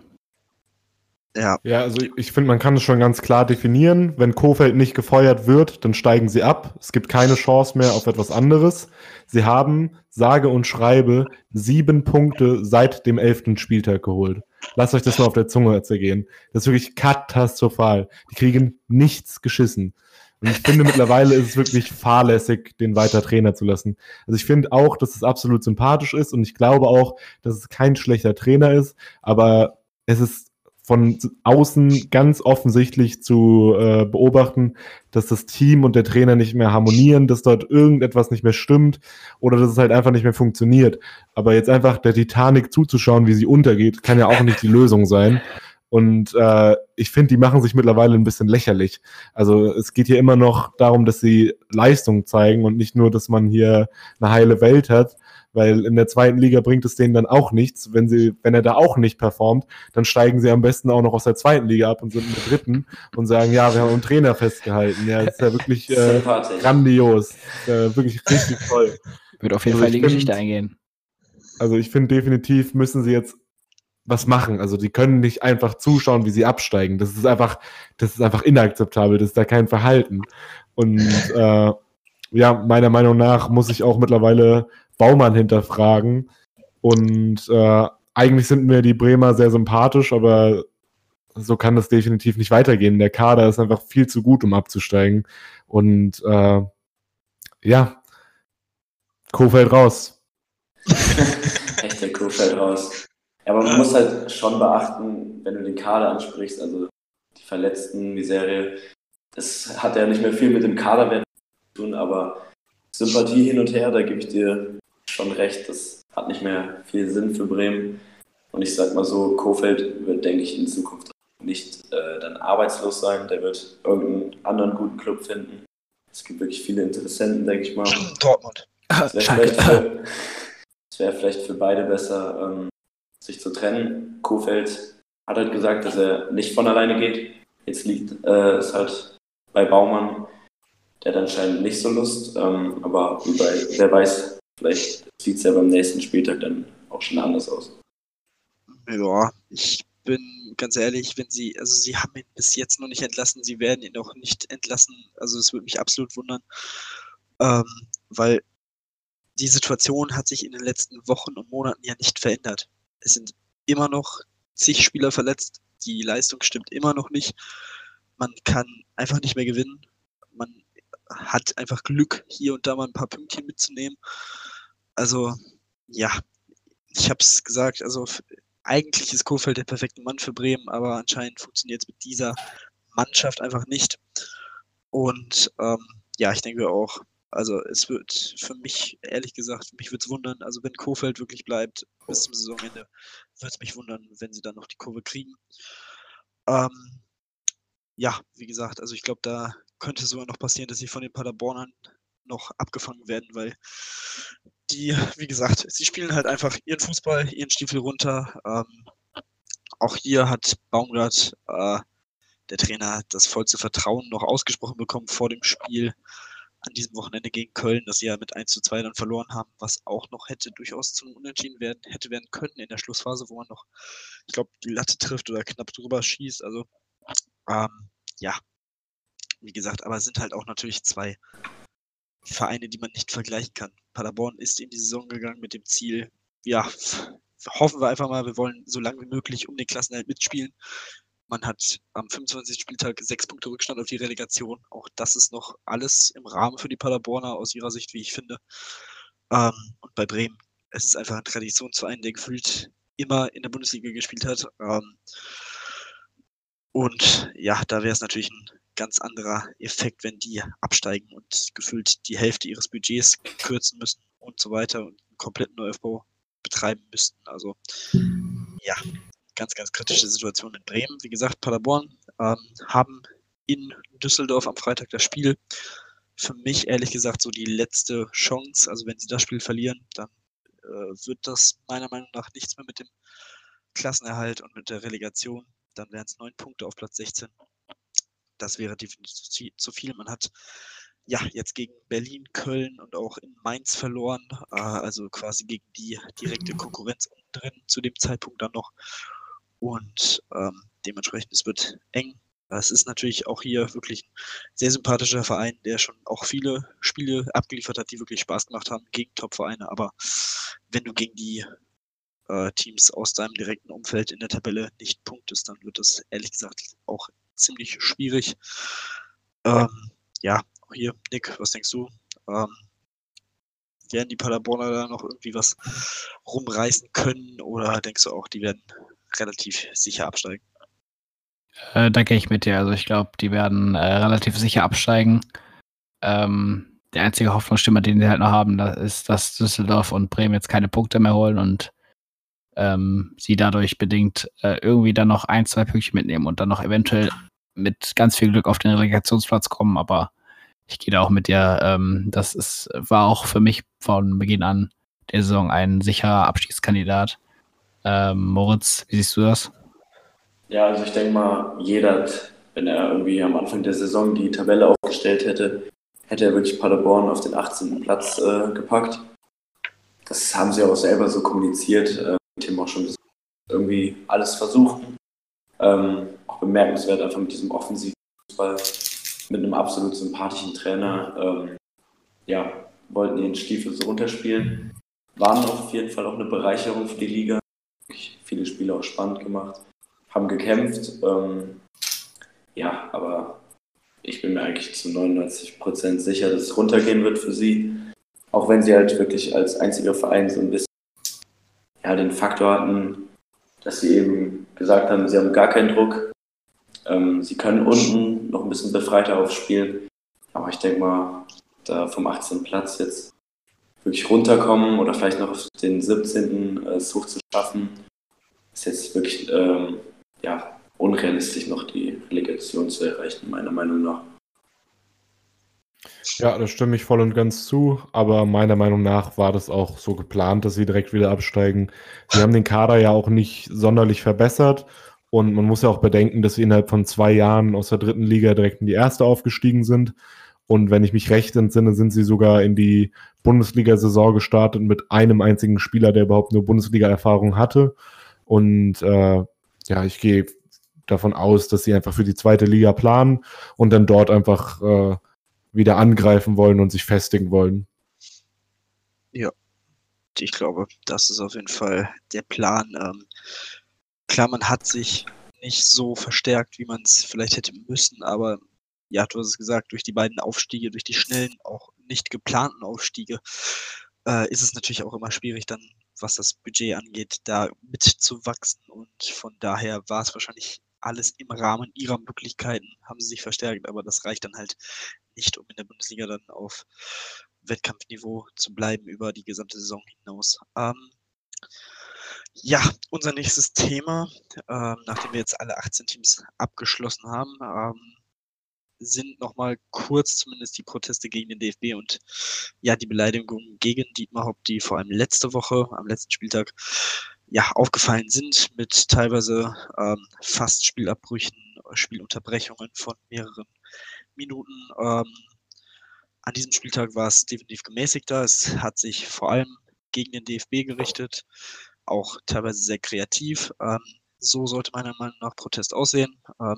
Ja. Ja, also ich finde, man kann es schon ganz klar definieren. Wenn Kofeld nicht gefeuert wird, dann steigen sie ab. Es gibt keine Chance mehr auf etwas anderes. Sie haben, sage und schreibe, sieben Punkte seit dem elften Spieltag geholt. Lasst euch das mal auf der Zunge zergehen. Das ist wirklich katastrophal. Die kriegen nichts geschissen. Und ich finde, mittlerweile ist es wirklich fahrlässig, den weiter Trainer zu lassen. Also ich finde auch, dass es absolut sympathisch ist und ich glaube auch, dass es kein schlechter Trainer ist, aber es ist von außen ganz offensichtlich zu äh, beobachten, dass das Team und der Trainer nicht mehr harmonieren, dass dort irgendetwas nicht mehr stimmt oder dass es halt einfach nicht mehr funktioniert. Aber jetzt einfach der Titanic zuzuschauen, wie sie untergeht, kann ja auch nicht die Lösung sein. Und äh, ich finde, die machen sich mittlerweile ein bisschen lächerlich. Also es geht hier immer noch darum, dass sie Leistung zeigen und nicht nur, dass man hier eine heile Welt hat weil in der zweiten Liga bringt es denen dann auch nichts. Wenn sie, wenn er da auch nicht performt, dann steigen sie am besten auch noch aus der zweiten Liga ab und sind in der dritten und sagen, ja, wir haben einen Trainer festgehalten. Ja, das ist ja wirklich äh, grandios. Äh, wirklich richtig toll. Wird auf jeden also Fall die Geschichte eingehen. Also ich finde definitiv müssen sie jetzt was machen. Also die können nicht einfach zuschauen, wie sie absteigen. Das ist einfach, das ist einfach inakzeptabel. Das ist da kein Verhalten. Und äh, ja, meiner Meinung nach muss ich auch mittlerweile Baumann hinterfragen. Und äh, eigentlich sind mir die Bremer sehr sympathisch, aber so kann das definitiv nicht weitergehen. Der Kader ist einfach viel zu gut, um abzusteigen. Und äh, ja, Kofeld raus. Echt der Kofeld raus. Ja, aber man muss halt schon beachten, wenn du den Kader ansprichst, also die Verletzten, die Serie, es hat ja nicht mehr viel mit dem Kaderwert zu tun, aber Sympathie hin und her, da gebe ich dir schon recht, das hat nicht mehr viel Sinn für Bremen. Und ich sag mal so, Kofeld wird, denke ich, in Zukunft nicht äh, dann arbeitslos sein. Der wird irgendeinen anderen guten Club finden. Es gibt wirklich viele Interessenten, denke ich mal. Dortmund. Es wäre vielleicht, für, wär vielleicht für beide besser, ähm, sich zu trennen. Kofeld hat halt gesagt, dass er nicht von alleine geht. Jetzt liegt äh, es halt bei Baumann. Der hat anscheinend nicht so Lust. Ähm, aber bei, wer weiß, vielleicht sieht es ja beim nächsten Spieltag dann auch schon anders aus. Ja, ich bin ganz ehrlich, wenn sie, also sie haben ihn bis jetzt noch nicht entlassen, sie werden ihn auch nicht entlassen. Also es würde mich absolut wundern, ähm, weil die Situation hat sich in den letzten Wochen und Monaten ja nicht verändert. Es sind immer noch zig Spieler verletzt, die Leistung stimmt immer noch nicht. Man kann einfach nicht mehr gewinnen. Man hat einfach Glück, hier und da mal ein paar Pünktchen mitzunehmen. Also, ja, ich habe es gesagt, also eigentlich ist Kofeld der perfekte Mann für Bremen, aber anscheinend funktioniert es mit dieser Mannschaft einfach nicht. Und ähm, ja, ich denke auch, also es wird für mich, ehrlich gesagt, mich würde es wundern, also wenn Kofeld wirklich bleibt bis zum Saisonende, würde es mich wundern, wenn sie dann noch die Kurve kriegen. Ähm, ja, wie gesagt, also ich glaube, da könnte sogar noch passieren, dass sie von den Paderbornern noch abgefangen werden, weil die, wie gesagt, sie spielen halt einfach ihren Fußball, ihren Stiefel runter. Ähm, auch hier hat Baumgart, äh, der Trainer, das vollste Vertrauen noch ausgesprochen bekommen vor dem Spiel an diesem Wochenende gegen Köln, dass sie ja mit 1 zu 2 dann verloren haben, was auch noch hätte durchaus zum Unentschieden werden, hätte werden können in der Schlussphase, wo man noch, ich glaube, die Latte trifft oder knapp drüber schießt. Also, ähm, ja, wie gesagt, aber es sind halt auch natürlich zwei Vereine, die man nicht vergleichen kann. Paderborn ist in die Saison gegangen mit dem Ziel, ja, hoffen wir einfach mal, wir wollen so lange wie möglich um den Klassenerhalt mitspielen. Man hat am 25. Spieltag sechs Punkte Rückstand auf die Relegation. Auch das ist noch alles im Rahmen für die Paderborner aus ihrer Sicht, wie ich finde. Ähm, und bei Bremen, es ist einfach ein Traditionsverein, der gefühlt immer in der Bundesliga gespielt hat. Ähm, und ja, da wäre es natürlich ein ganz anderer Effekt, wenn die absteigen und gefühlt die Hälfte ihres Budgets kürzen müssen und so weiter und einen kompletten Neuaufbau betreiben müssten. Also ja, ganz, ganz kritische Situation in Bremen. Wie gesagt, Paderborn ähm, haben in Düsseldorf am Freitag das Spiel. Für mich ehrlich gesagt so die letzte Chance. Also wenn sie das Spiel verlieren, dann äh, wird das meiner Meinung nach nichts mehr mit dem Klassenerhalt und mit der Relegation. Dann wären es neun Punkte auf Platz 16 das wäre definitiv zu viel. Man hat ja jetzt gegen Berlin, Köln und auch in Mainz verloren, äh, also quasi gegen die direkte Konkurrenz unten drin zu dem Zeitpunkt dann noch. Und ähm, dementsprechend, es wird eng. Es ist natürlich auch hier wirklich ein sehr sympathischer Verein, der schon auch viele Spiele abgeliefert hat, die wirklich Spaß gemacht haben gegen Top-Vereine. Aber wenn du gegen die äh, Teams aus deinem direkten Umfeld in der Tabelle nicht punktest, dann wird das ehrlich gesagt auch ziemlich schwierig. Ähm, ja, auch hier, Nick, was denkst du? Ähm, werden die Paderborner da noch irgendwie was rumreißen können oder denkst du auch, die werden relativ sicher absteigen? Äh, da gehe ich mit dir. Also ich glaube, die werden äh, relativ sicher absteigen. Ähm, der einzige Hoffnungsstimme, den sie halt noch haben, das ist, dass Düsseldorf und Bremen jetzt keine Punkte mehr holen und ähm, sie dadurch bedingt äh, irgendwie dann noch ein, zwei Pünktchen mitnehmen und dann noch eventuell mit ganz viel Glück auf den Relegationsplatz kommen. Aber ich gehe da auch mit dir. Ähm, das ist, war auch für mich von Beginn an der Saison ein sicherer Abstiegskandidat. Ähm, Moritz, wie siehst du das? Ja, also ich denke mal, jeder, wenn er irgendwie am Anfang der Saison die Tabelle aufgestellt hätte, hätte er wirklich Paderborn auf den 18. Platz äh, gepackt. Das haben sie auch selber so kommuniziert. Äh, Tim auch schon irgendwie alles versuchen. Ähm, auch bemerkenswert einfach mit diesem offensiven Fußball, mit einem absolut sympathischen Trainer. Ähm, ja, wollten ihren Stiefel so runterspielen. Waren auf jeden Fall auch eine Bereicherung für die Liga. Viele Spiele auch spannend gemacht. Haben gekämpft. Ähm, ja, aber ich bin mir eigentlich zu 99 Prozent sicher, dass es runtergehen wird für sie. Auch wenn sie halt wirklich als einziger Verein so ein bisschen ja, den Faktor hatten, dass sie eben gesagt haben, sie haben gar keinen Druck. Ähm, sie können unten noch ein bisschen befreiter aufspielen, aber ich denke mal, da vom 18. Platz jetzt wirklich runterkommen oder vielleicht noch auf den 17. es hoch zu schaffen, ist jetzt wirklich ähm, ja, unrealistisch noch die Relegation zu erreichen, meiner Meinung nach. Ja, da stimme ich voll und ganz zu, aber meiner Meinung nach war das auch so geplant, dass sie direkt wieder absteigen. Sie haben den Kader ja auch nicht sonderlich verbessert und man muss ja auch bedenken, dass sie innerhalb von zwei Jahren aus der dritten Liga direkt in die erste aufgestiegen sind. Und wenn ich mich recht entsinne, sind sie sogar in die Bundesliga-Saison gestartet mit einem einzigen Spieler, der überhaupt nur Bundesliga-Erfahrung hatte. Und äh, ja, ich gehe davon aus, dass sie einfach für die zweite Liga planen und dann dort einfach äh, wieder angreifen wollen und sich festigen wollen. Ja, ich glaube, das ist auf jeden Fall der Plan. Ähm, klar, man hat sich nicht so verstärkt, wie man es vielleicht hätte müssen, aber ja, du hast es gesagt, durch die beiden Aufstiege, durch die schnellen, auch nicht geplanten Aufstiege, äh, ist es natürlich auch immer schwierig, dann, was das Budget angeht, da mitzuwachsen. Und von daher war es wahrscheinlich alles im Rahmen ihrer Möglichkeiten, haben sie sich verstärkt, aber das reicht dann halt nicht, um in der Bundesliga dann auf Wettkampfniveau zu bleiben über die gesamte Saison hinaus. Ähm, ja, unser nächstes Thema, ähm, nachdem wir jetzt alle 18 Teams abgeschlossen haben, ähm, sind nochmal kurz zumindest die Proteste gegen den DFB und ja, die Beleidigungen gegen Dietmar Hopp, die vor allem letzte Woche, am letzten Spieltag, ja, aufgefallen sind mit teilweise ähm, fast Spielabbrüchen, Spielunterbrechungen von mehreren Minuten. Ähm, an diesem Spieltag war es definitiv gemäßigter. Es hat sich vor allem gegen den DFB gerichtet, auch teilweise sehr kreativ. Ähm, so sollte meiner Meinung nach Protest aussehen. Ähm,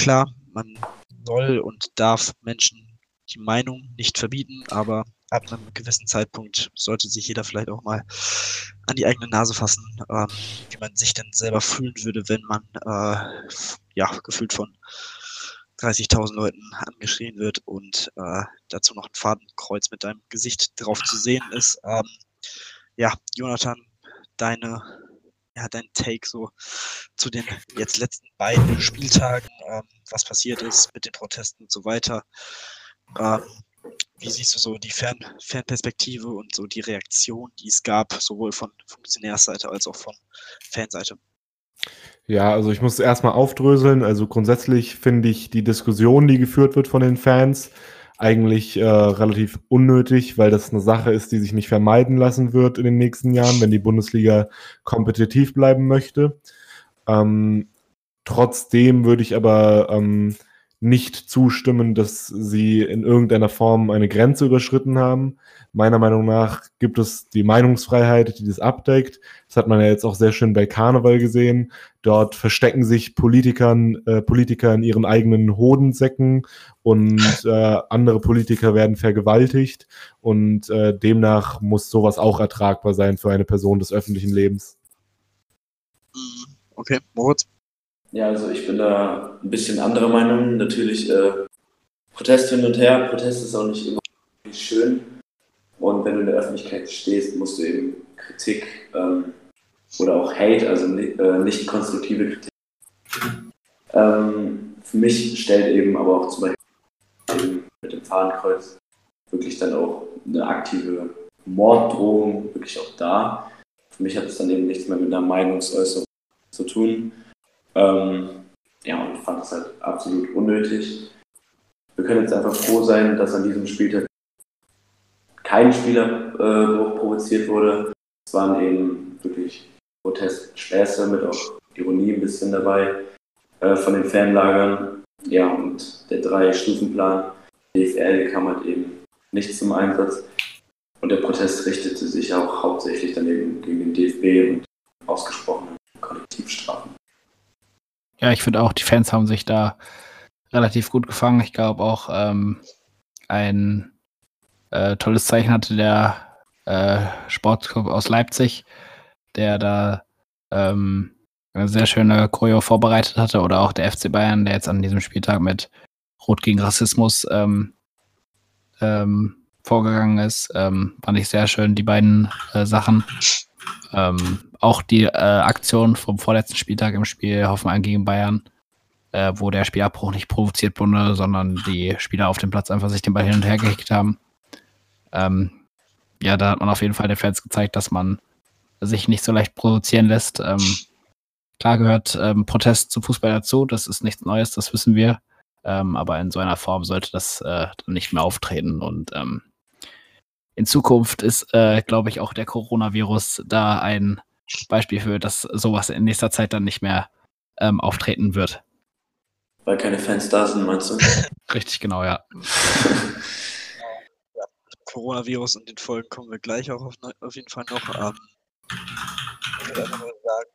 klar, man soll und darf Menschen die Meinung nicht verbieten, aber ab einem gewissen Zeitpunkt sollte sich jeder vielleicht auch mal an die eigene Nase fassen, ähm, wie man sich denn selber fühlen würde, wenn man äh, ja gefühlt von 30.000 Leuten angeschrien wird und äh, dazu noch ein Fadenkreuz mit deinem Gesicht drauf zu sehen ist. Ähm, ja, Jonathan, deine, ja, dein Take so zu den jetzt letzten beiden Spieltagen, ähm, was passiert ist mit den Protesten und so weiter. Ähm, wie siehst du so die Fern Fernperspektive und so die Reaktion, die es gab, sowohl von Funktionärsseite als auch von Fanseite? Ja, also ich muss erstmal aufdröseln. Also grundsätzlich finde ich die Diskussion, die geführt wird von den Fans, eigentlich äh, relativ unnötig, weil das eine Sache ist, die sich nicht vermeiden lassen wird in den nächsten Jahren, wenn die Bundesliga kompetitiv bleiben möchte. Ähm, trotzdem würde ich aber ähm, nicht zustimmen, dass sie in irgendeiner Form eine Grenze überschritten haben. Meiner Meinung nach gibt es die Meinungsfreiheit, die das abdeckt. Das hat man ja jetzt auch sehr schön bei Karneval gesehen. Dort verstecken sich Politikern, äh, Politiker in ihren eigenen Hodensäcken und äh, andere Politiker werden vergewaltigt. Und äh, demnach muss sowas auch ertragbar sein für eine Person des öffentlichen Lebens. Okay, Moritz? Ja, also ich bin da ein bisschen anderer Meinung. Natürlich äh, Protest hin und her. Protest ist auch nicht immer schön. Und wenn du in der Öffentlichkeit stehst, musst du eben Kritik ähm, oder auch Hate, also äh, nicht konstruktive Kritik. Ähm, für mich stellt eben aber auch zum Beispiel mit dem Fahnenkreuz wirklich dann auch eine aktive Morddrohung wirklich auch da. Für mich hat es dann eben nichts mehr mit einer Meinungsäußerung zu tun. Ähm, ja, und fand es halt absolut unnötig. Wir können jetzt einfach froh sein, dass an diesem Spieltag kein Spieler äh, provoziert wurde. Es waren eben wirklich Protestspäße mit auch Ironie ein bisschen dabei äh, von den Fanlagern. Ja, und der Drei-Stufen-Plan DFL kam halt eben nicht zum Einsatz. Und der Protest richtete sich auch hauptsächlich dann eben gegen den DFB und ausgesprochene Kollektivstrafen. Ja, ich finde auch, die Fans haben sich da relativ gut gefangen. Ich glaube auch, ähm, ein äh, tolles Zeichen hatte der äh, Sportclub aus Leipzig, der da ähm, eine sehr schöne Choreo vorbereitet hatte. Oder auch der FC Bayern, der jetzt an diesem Spieltag mit Rot gegen Rassismus ähm, ähm, vorgegangen ist. Ähm, fand ich sehr schön, die beiden äh, Sachen. Ähm, auch die äh, Aktion vom vorletzten Spieltag im Spiel Hoffenheim gegen Bayern äh, wo der Spielabbruch nicht provoziert wurde, sondern die Spieler auf dem Platz einfach sich den Ball hin und her gehickt haben. Ähm, ja, da hat man auf jeden Fall den Fans gezeigt, dass man sich nicht so leicht provozieren lässt. Ähm, klar gehört ähm, Protest zum Fußball dazu, das ist nichts Neues, das wissen wir. Ähm, aber in so einer Form sollte das äh, dann nicht mehr auftreten. Und ähm, in Zukunft ist, äh, glaube ich, auch der Coronavirus da ein Beispiel für, dass sowas in nächster Zeit dann nicht mehr ähm, auftreten wird. Weil keine Fans da sind, meinst du? Richtig, genau, ja. ja. Coronavirus und den Folgen kommen wir gleich auch auf, auf jeden Fall noch. Ähm, ich würde einfach nur sagen,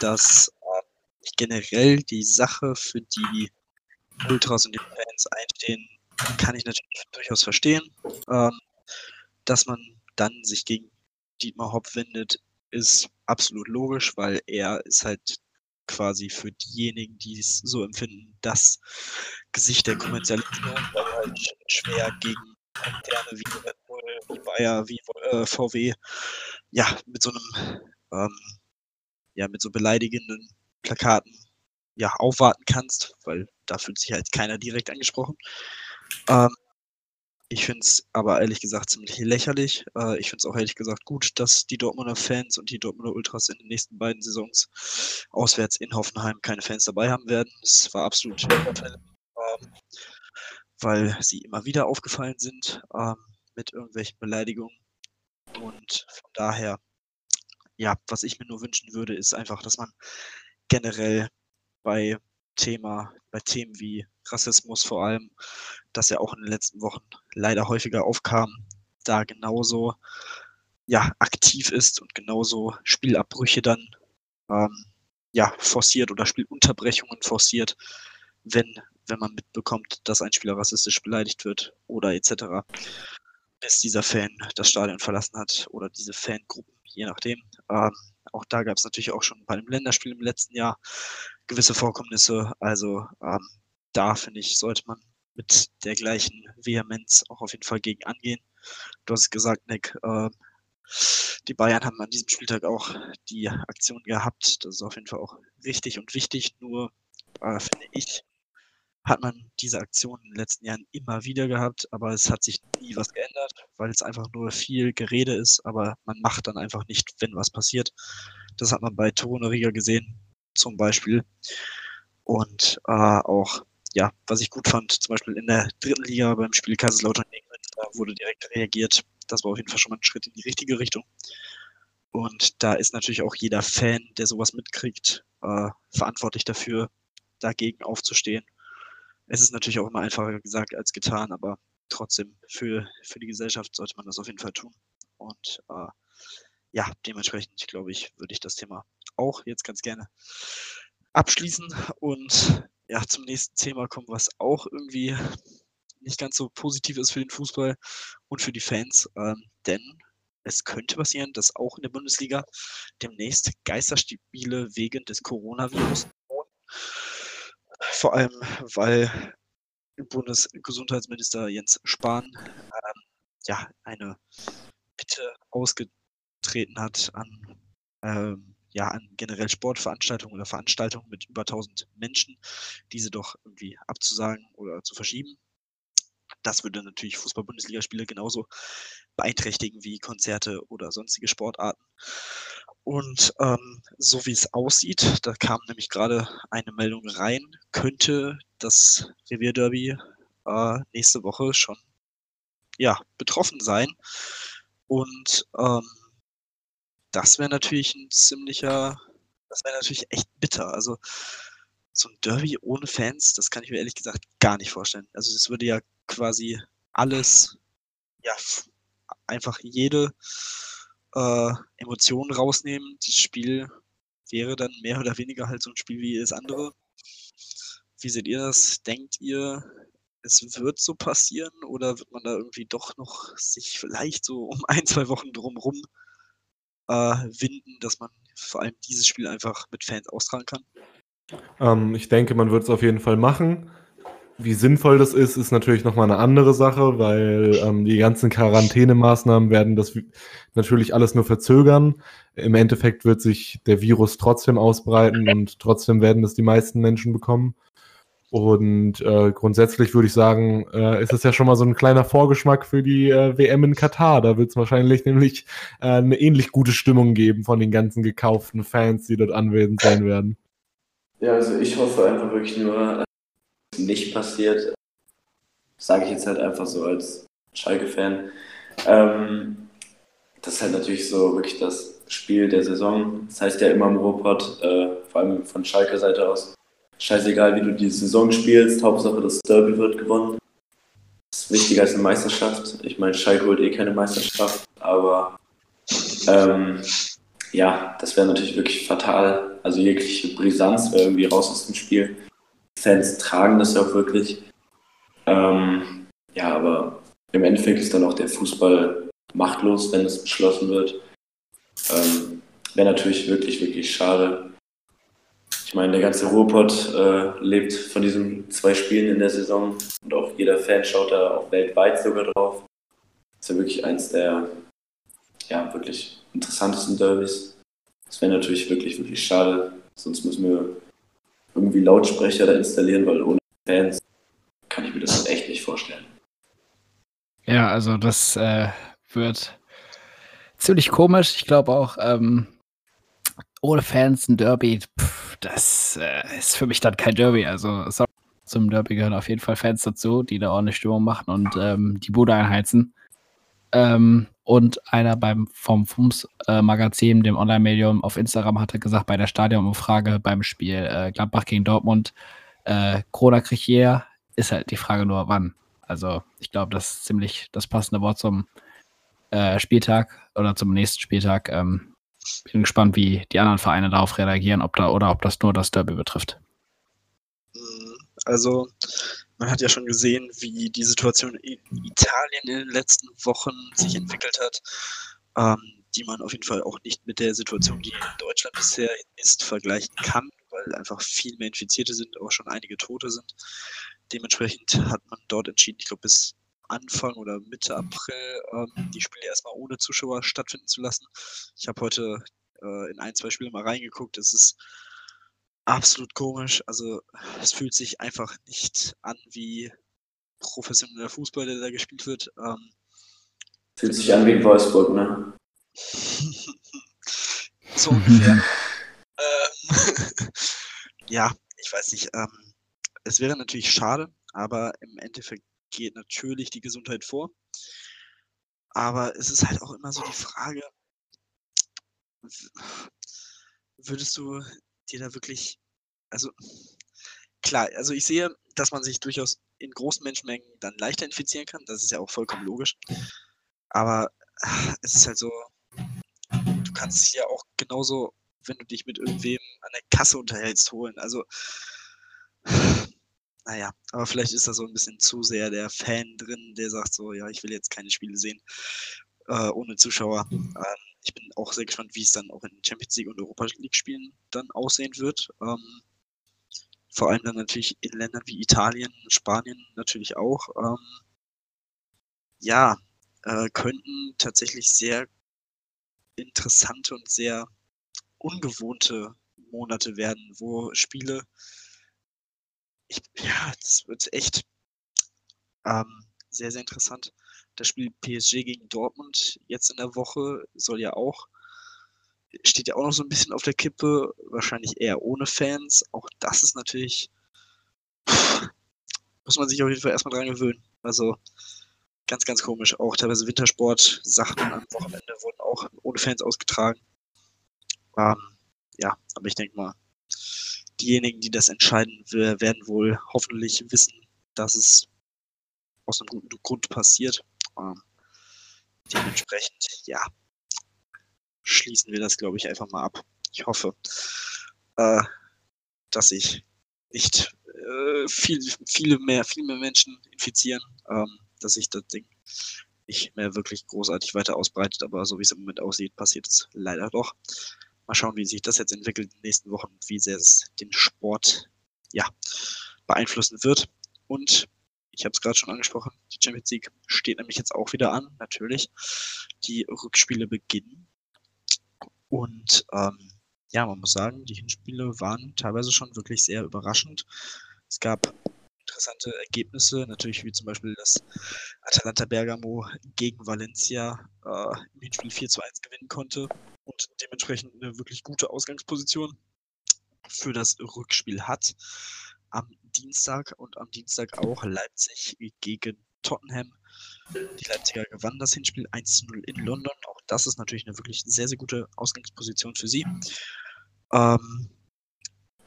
dass äh, generell die Sache, für die Ultras und die Fans einstehen, kann ich natürlich durchaus verstehen. Ähm, dass man dann sich gegen Dietmar Hopp wendet, ist absolut logisch, weil er ist halt quasi für diejenigen, die es so empfinden, das Gesicht der Kommerzialisierung, weil halt schwer gegen Konzerne wie Red Bull, wie Bayer, wie äh, VW, ja, mit so einem, ähm, ja, mit so beleidigenden Plakaten, ja, aufwarten kannst, weil da fühlt sich halt keiner direkt angesprochen. Ähm, ich finde es aber ehrlich gesagt ziemlich lächerlich. Äh, ich finde es auch ehrlich gesagt gut, dass die Dortmunder Fans und die Dortmunder Ultras in den nächsten beiden Saisons auswärts in Hoffenheim keine Fans dabei haben werden. Es war absolut ähm, weil sie immer wieder aufgefallen sind ähm, mit irgendwelchen Beleidigungen. Und von daher, ja, was ich mir nur wünschen würde, ist einfach, dass man generell bei Thema, bei Themen wie Rassismus vor allem, das ja auch in den letzten Wochen leider häufiger aufkam, da genauso ja, aktiv ist und genauso Spielabbrüche dann ähm, ja, forciert oder Spielunterbrechungen forciert, wenn, wenn man mitbekommt, dass ein Spieler rassistisch beleidigt wird oder etc. Bis dieser Fan das Stadion verlassen hat oder diese Fangruppen, je nachdem. Ähm, auch da gab es natürlich auch schon bei einem Länderspiel im letzten Jahr gewisse Vorkommnisse. Also ähm, da finde ich, sollte man mit der gleichen Vehemenz auch auf jeden Fall gegen angehen. Du hast gesagt, Nick, äh, die Bayern haben an diesem Spieltag auch die Aktion gehabt. Das ist auf jeden Fall auch richtig und wichtig. Nur äh, finde ich, hat man diese Aktion in den letzten Jahren immer wieder gehabt, aber es hat sich nie was geändert, weil es einfach nur viel Gerede ist, aber man macht dann einfach nicht, wenn was passiert. Das hat man bei Torunariga gesehen, zum Beispiel. Und äh, auch, ja, was ich gut fand, zum Beispiel in der dritten Liga beim Spiel Kaiserslautern gegen da wurde direkt reagiert. Das war auf jeden Fall schon mal ein Schritt in die richtige Richtung. Und da ist natürlich auch jeder Fan, der sowas mitkriegt, äh, verantwortlich dafür, dagegen aufzustehen es ist natürlich auch immer einfacher gesagt als getan, aber trotzdem für, für die Gesellschaft sollte man das auf jeden Fall tun. Und äh, ja, dementsprechend, glaube ich, würde ich das Thema auch jetzt ganz gerne abschließen und ja, zum nächsten Thema kommen, was auch irgendwie nicht ganz so positiv ist für den Fußball und für die Fans, ähm, denn es könnte passieren, dass auch in der Bundesliga demnächst Geisterspiele wegen des Coronavirus vor allem, weil Bundesgesundheitsminister Jens Spahn ähm, ja eine Bitte ausgetreten hat an ähm, ja an generell Sportveranstaltungen oder Veranstaltungen mit über 1000 Menschen, diese doch irgendwie abzusagen oder zu verschieben. Das würde natürlich Fußball-Bundesligaspiele genauso beeinträchtigen wie Konzerte oder sonstige Sportarten. Und ähm, so wie es aussieht, da kam nämlich gerade eine Meldung rein, könnte das Revierderby äh, nächste Woche schon ja, betroffen sein. Und ähm, das wäre natürlich ein ziemlicher, das wäre natürlich echt bitter. Also so ein Derby ohne Fans, das kann ich mir ehrlich gesagt gar nicht vorstellen. Also es würde ja quasi alles, ja, einfach jede äh, Emotionen rausnehmen. Das Spiel wäre dann mehr oder weniger halt so ein Spiel wie das andere. Wie seht ihr das? Denkt ihr, es wird so passieren oder wird man da irgendwie doch noch sich vielleicht so um ein, zwei Wochen drumrum äh, winden, dass man vor allem dieses Spiel einfach mit Fans austragen kann? Ähm, ich denke, man wird es auf jeden Fall machen. Wie sinnvoll das ist, ist natürlich nochmal eine andere Sache, weil ähm, die ganzen Quarantänemaßnahmen werden das natürlich alles nur verzögern. Im Endeffekt wird sich der Virus trotzdem ausbreiten und trotzdem werden das die meisten Menschen bekommen. Und äh, grundsätzlich würde ich sagen, äh, ist es ja schon mal so ein kleiner Vorgeschmack für die äh, WM in Katar. Da wird es wahrscheinlich nämlich äh, eine ähnlich gute Stimmung geben von den ganzen gekauften Fans, die dort anwesend sein werden. Ja, also ich hoffe einfach wirklich nur, dass es nicht passiert. Sage ich jetzt halt einfach so als Schalke-Fan. Ähm, das ist halt natürlich so wirklich das Spiel der Saison. Das heißt ja immer im Ruhrpott, äh, vor allem von Schalke-Seite aus, scheißegal, wie du die Saison spielst, Hauptsache das Derby wird gewonnen. Das ist wichtiger als eine Meisterschaft. Ich meine, Schalke holt eh keine Meisterschaft, aber ähm, ja, das wäre natürlich wirklich fatal. Also jegliche Brisanz wäre irgendwie raus aus dem Spiel. Fans tragen das ja auch wirklich. Ähm, ja, aber im Endeffekt ist dann auch der Fußball machtlos, wenn es beschlossen wird. Ähm, wäre natürlich wirklich, wirklich schade. Ich meine, der ganze Ruhrpott äh, lebt von diesen zwei Spielen in der Saison und auch jeder Fan schaut da auch weltweit sogar drauf. Ist ja wirklich eins der ja, wirklich interessantesten Derbys. Das wäre natürlich wirklich, wirklich schade. Sonst müssen wir irgendwie Lautsprecher da installieren, weil ohne Fans kann ich mir das echt nicht vorstellen. Ja, also das äh, wird ziemlich komisch. Ich glaube auch, ähm, ohne Fans ein Derby, pff, das äh, ist für mich dann kein Derby. Also sorry, zum Derby gehören auf jeden Fall Fans dazu, die da ordentlich Stimmung machen und ähm, die Bude einheizen. Ähm, und einer beim vom FUMS äh, dem Online-Medium auf Instagram, hatte gesagt bei der Stadionumfrage beim Spiel äh, Gladbach gegen Dortmund, äh, Corona kriegt jeder, ist halt die Frage nur wann. Also ich glaube, das ist ziemlich das passende Wort zum äh, Spieltag oder zum nächsten Spieltag. Ähm, bin gespannt, wie die anderen Vereine darauf reagieren, ob da oder ob das nur das Derby betrifft. Mhm. Also man hat ja schon gesehen, wie die Situation in Italien in den letzten Wochen sich entwickelt hat, ähm, die man auf jeden Fall auch nicht mit der Situation, die in Deutschland bisher ist, vergleichen kann, weil einfach viel mehr Infizierte sind, auch schon einige Tote sind. Dementsprechend hat man dort entschieden, ich glaube bis Anfang oder Mitte April ähm, die Spiele erstmal ohne Zuschauer stattfinden zu lassen. Ich habe heute äh, in ein, zwei Spiele mal reingeguckt. Es ist absolut komisch. Also es fühlt sich einfach nicht an wie professioneller Fußball, der da gespielt wird. Ähm, fühlt sich an wie in Wolfsburg, ne? so ungefähr. ähm, ja, ich weiß nicht. Ähm, es wäre natürlich schade, aber im Endeffekt geht natürlich die Gesundheit vor. Aber es ist halt auch immer so die Frage, würdest du dir da wirklich, also klar, also ich sehe, dass man sich durchaus in großen Menschenmengen dann leichter infizieren kann, das ist ja auch vollkommen logisch. Aber es ist halt so, du kannst es ja auch genauso, wenn du dich mit irgendwem an der Kasse unterhältst, holen. Also, naja, aber vielleicht ist da so ein bisschen zu sehr der Fan drin, der sagt so, ja, ich will jetzt keine Spiele sehen äh, ohne Zuschauer. Ähm, ich bin auch sehr gespannt, wie es dann auch in Champions League und Europa League Spielen dann aussehen wird. Ähm, vor allem dann natürlich in Ländern wie Italien, Spanien natürlich auch. Ähm, ja, äh, könnten tatsächlich sehr interessante und sehr ungewohnte Monate werden, wo Spiele, ich, ja, das wird echt ähm, sehr, sehr interessant. Das Spiel PSG gegen Dortmund jetzt in der Woche soll ja auch, steht ja auch noch so ein bisschen auf der Kippe, wahrscheinlich eher ohne Fans. Auch das ist natürlich, muss man sich auf jeden Fall erstmal dran gewöhnen. Also ganz, ganz komisch. Auch teilweise Wintersport-Sachen am Wochenende wurden auch ohne Fans ausgetragen. Ähm, ja, aber ich denke mal, diejenigen, die das entscheiden, werden wohl hoffentlich wissen, dass es aus einem guten Grund passiert ähm, dementsprechend, ja, schließen wir das, glaube ich, einfach mal ab. Ich hoffe, äh, dass sich nicht äh, viel, viele mehr, viel mehr Menschen infizieren, ähm, dass sich das Ding nicht mehr wirklich großartig weiter ausbreitet, aber so wie es im Moment aussieht, passiert es leider doch. Mal schauen, wie sich das jetzt entwickelt in den nächsten Wochen und wie sehr es den Sport ja, beeinflussen wird. Und ich habe es gerade schon angesprochen, die Champions League steht nämlich jetzt auch wieder an, natürlich. Die Rückspiele beginnen. Und ähm, ja, man muss sagen, die Hinspiele waren teilweise schon wirklich sehr überraschend. Es gab interessante Ergebnisse, natürlich wie zum Beispiel das Atalanta Bergamo gegen Valencia äh, im Hinspiel 4 zu 1 gewinnen konnte und dementsprechend eine wirklich gute Ausgangsposition für das Rückspiel hat. Am Dienstag und am Dienstag auch Leipzig gegen Tottenham. Die Leipziger gewannen das Hinspiel 1 zu 0 in London. Auch das ist natürlich eine wirklich sehr, sehr gute Ausgangsposition für sie. Ähm,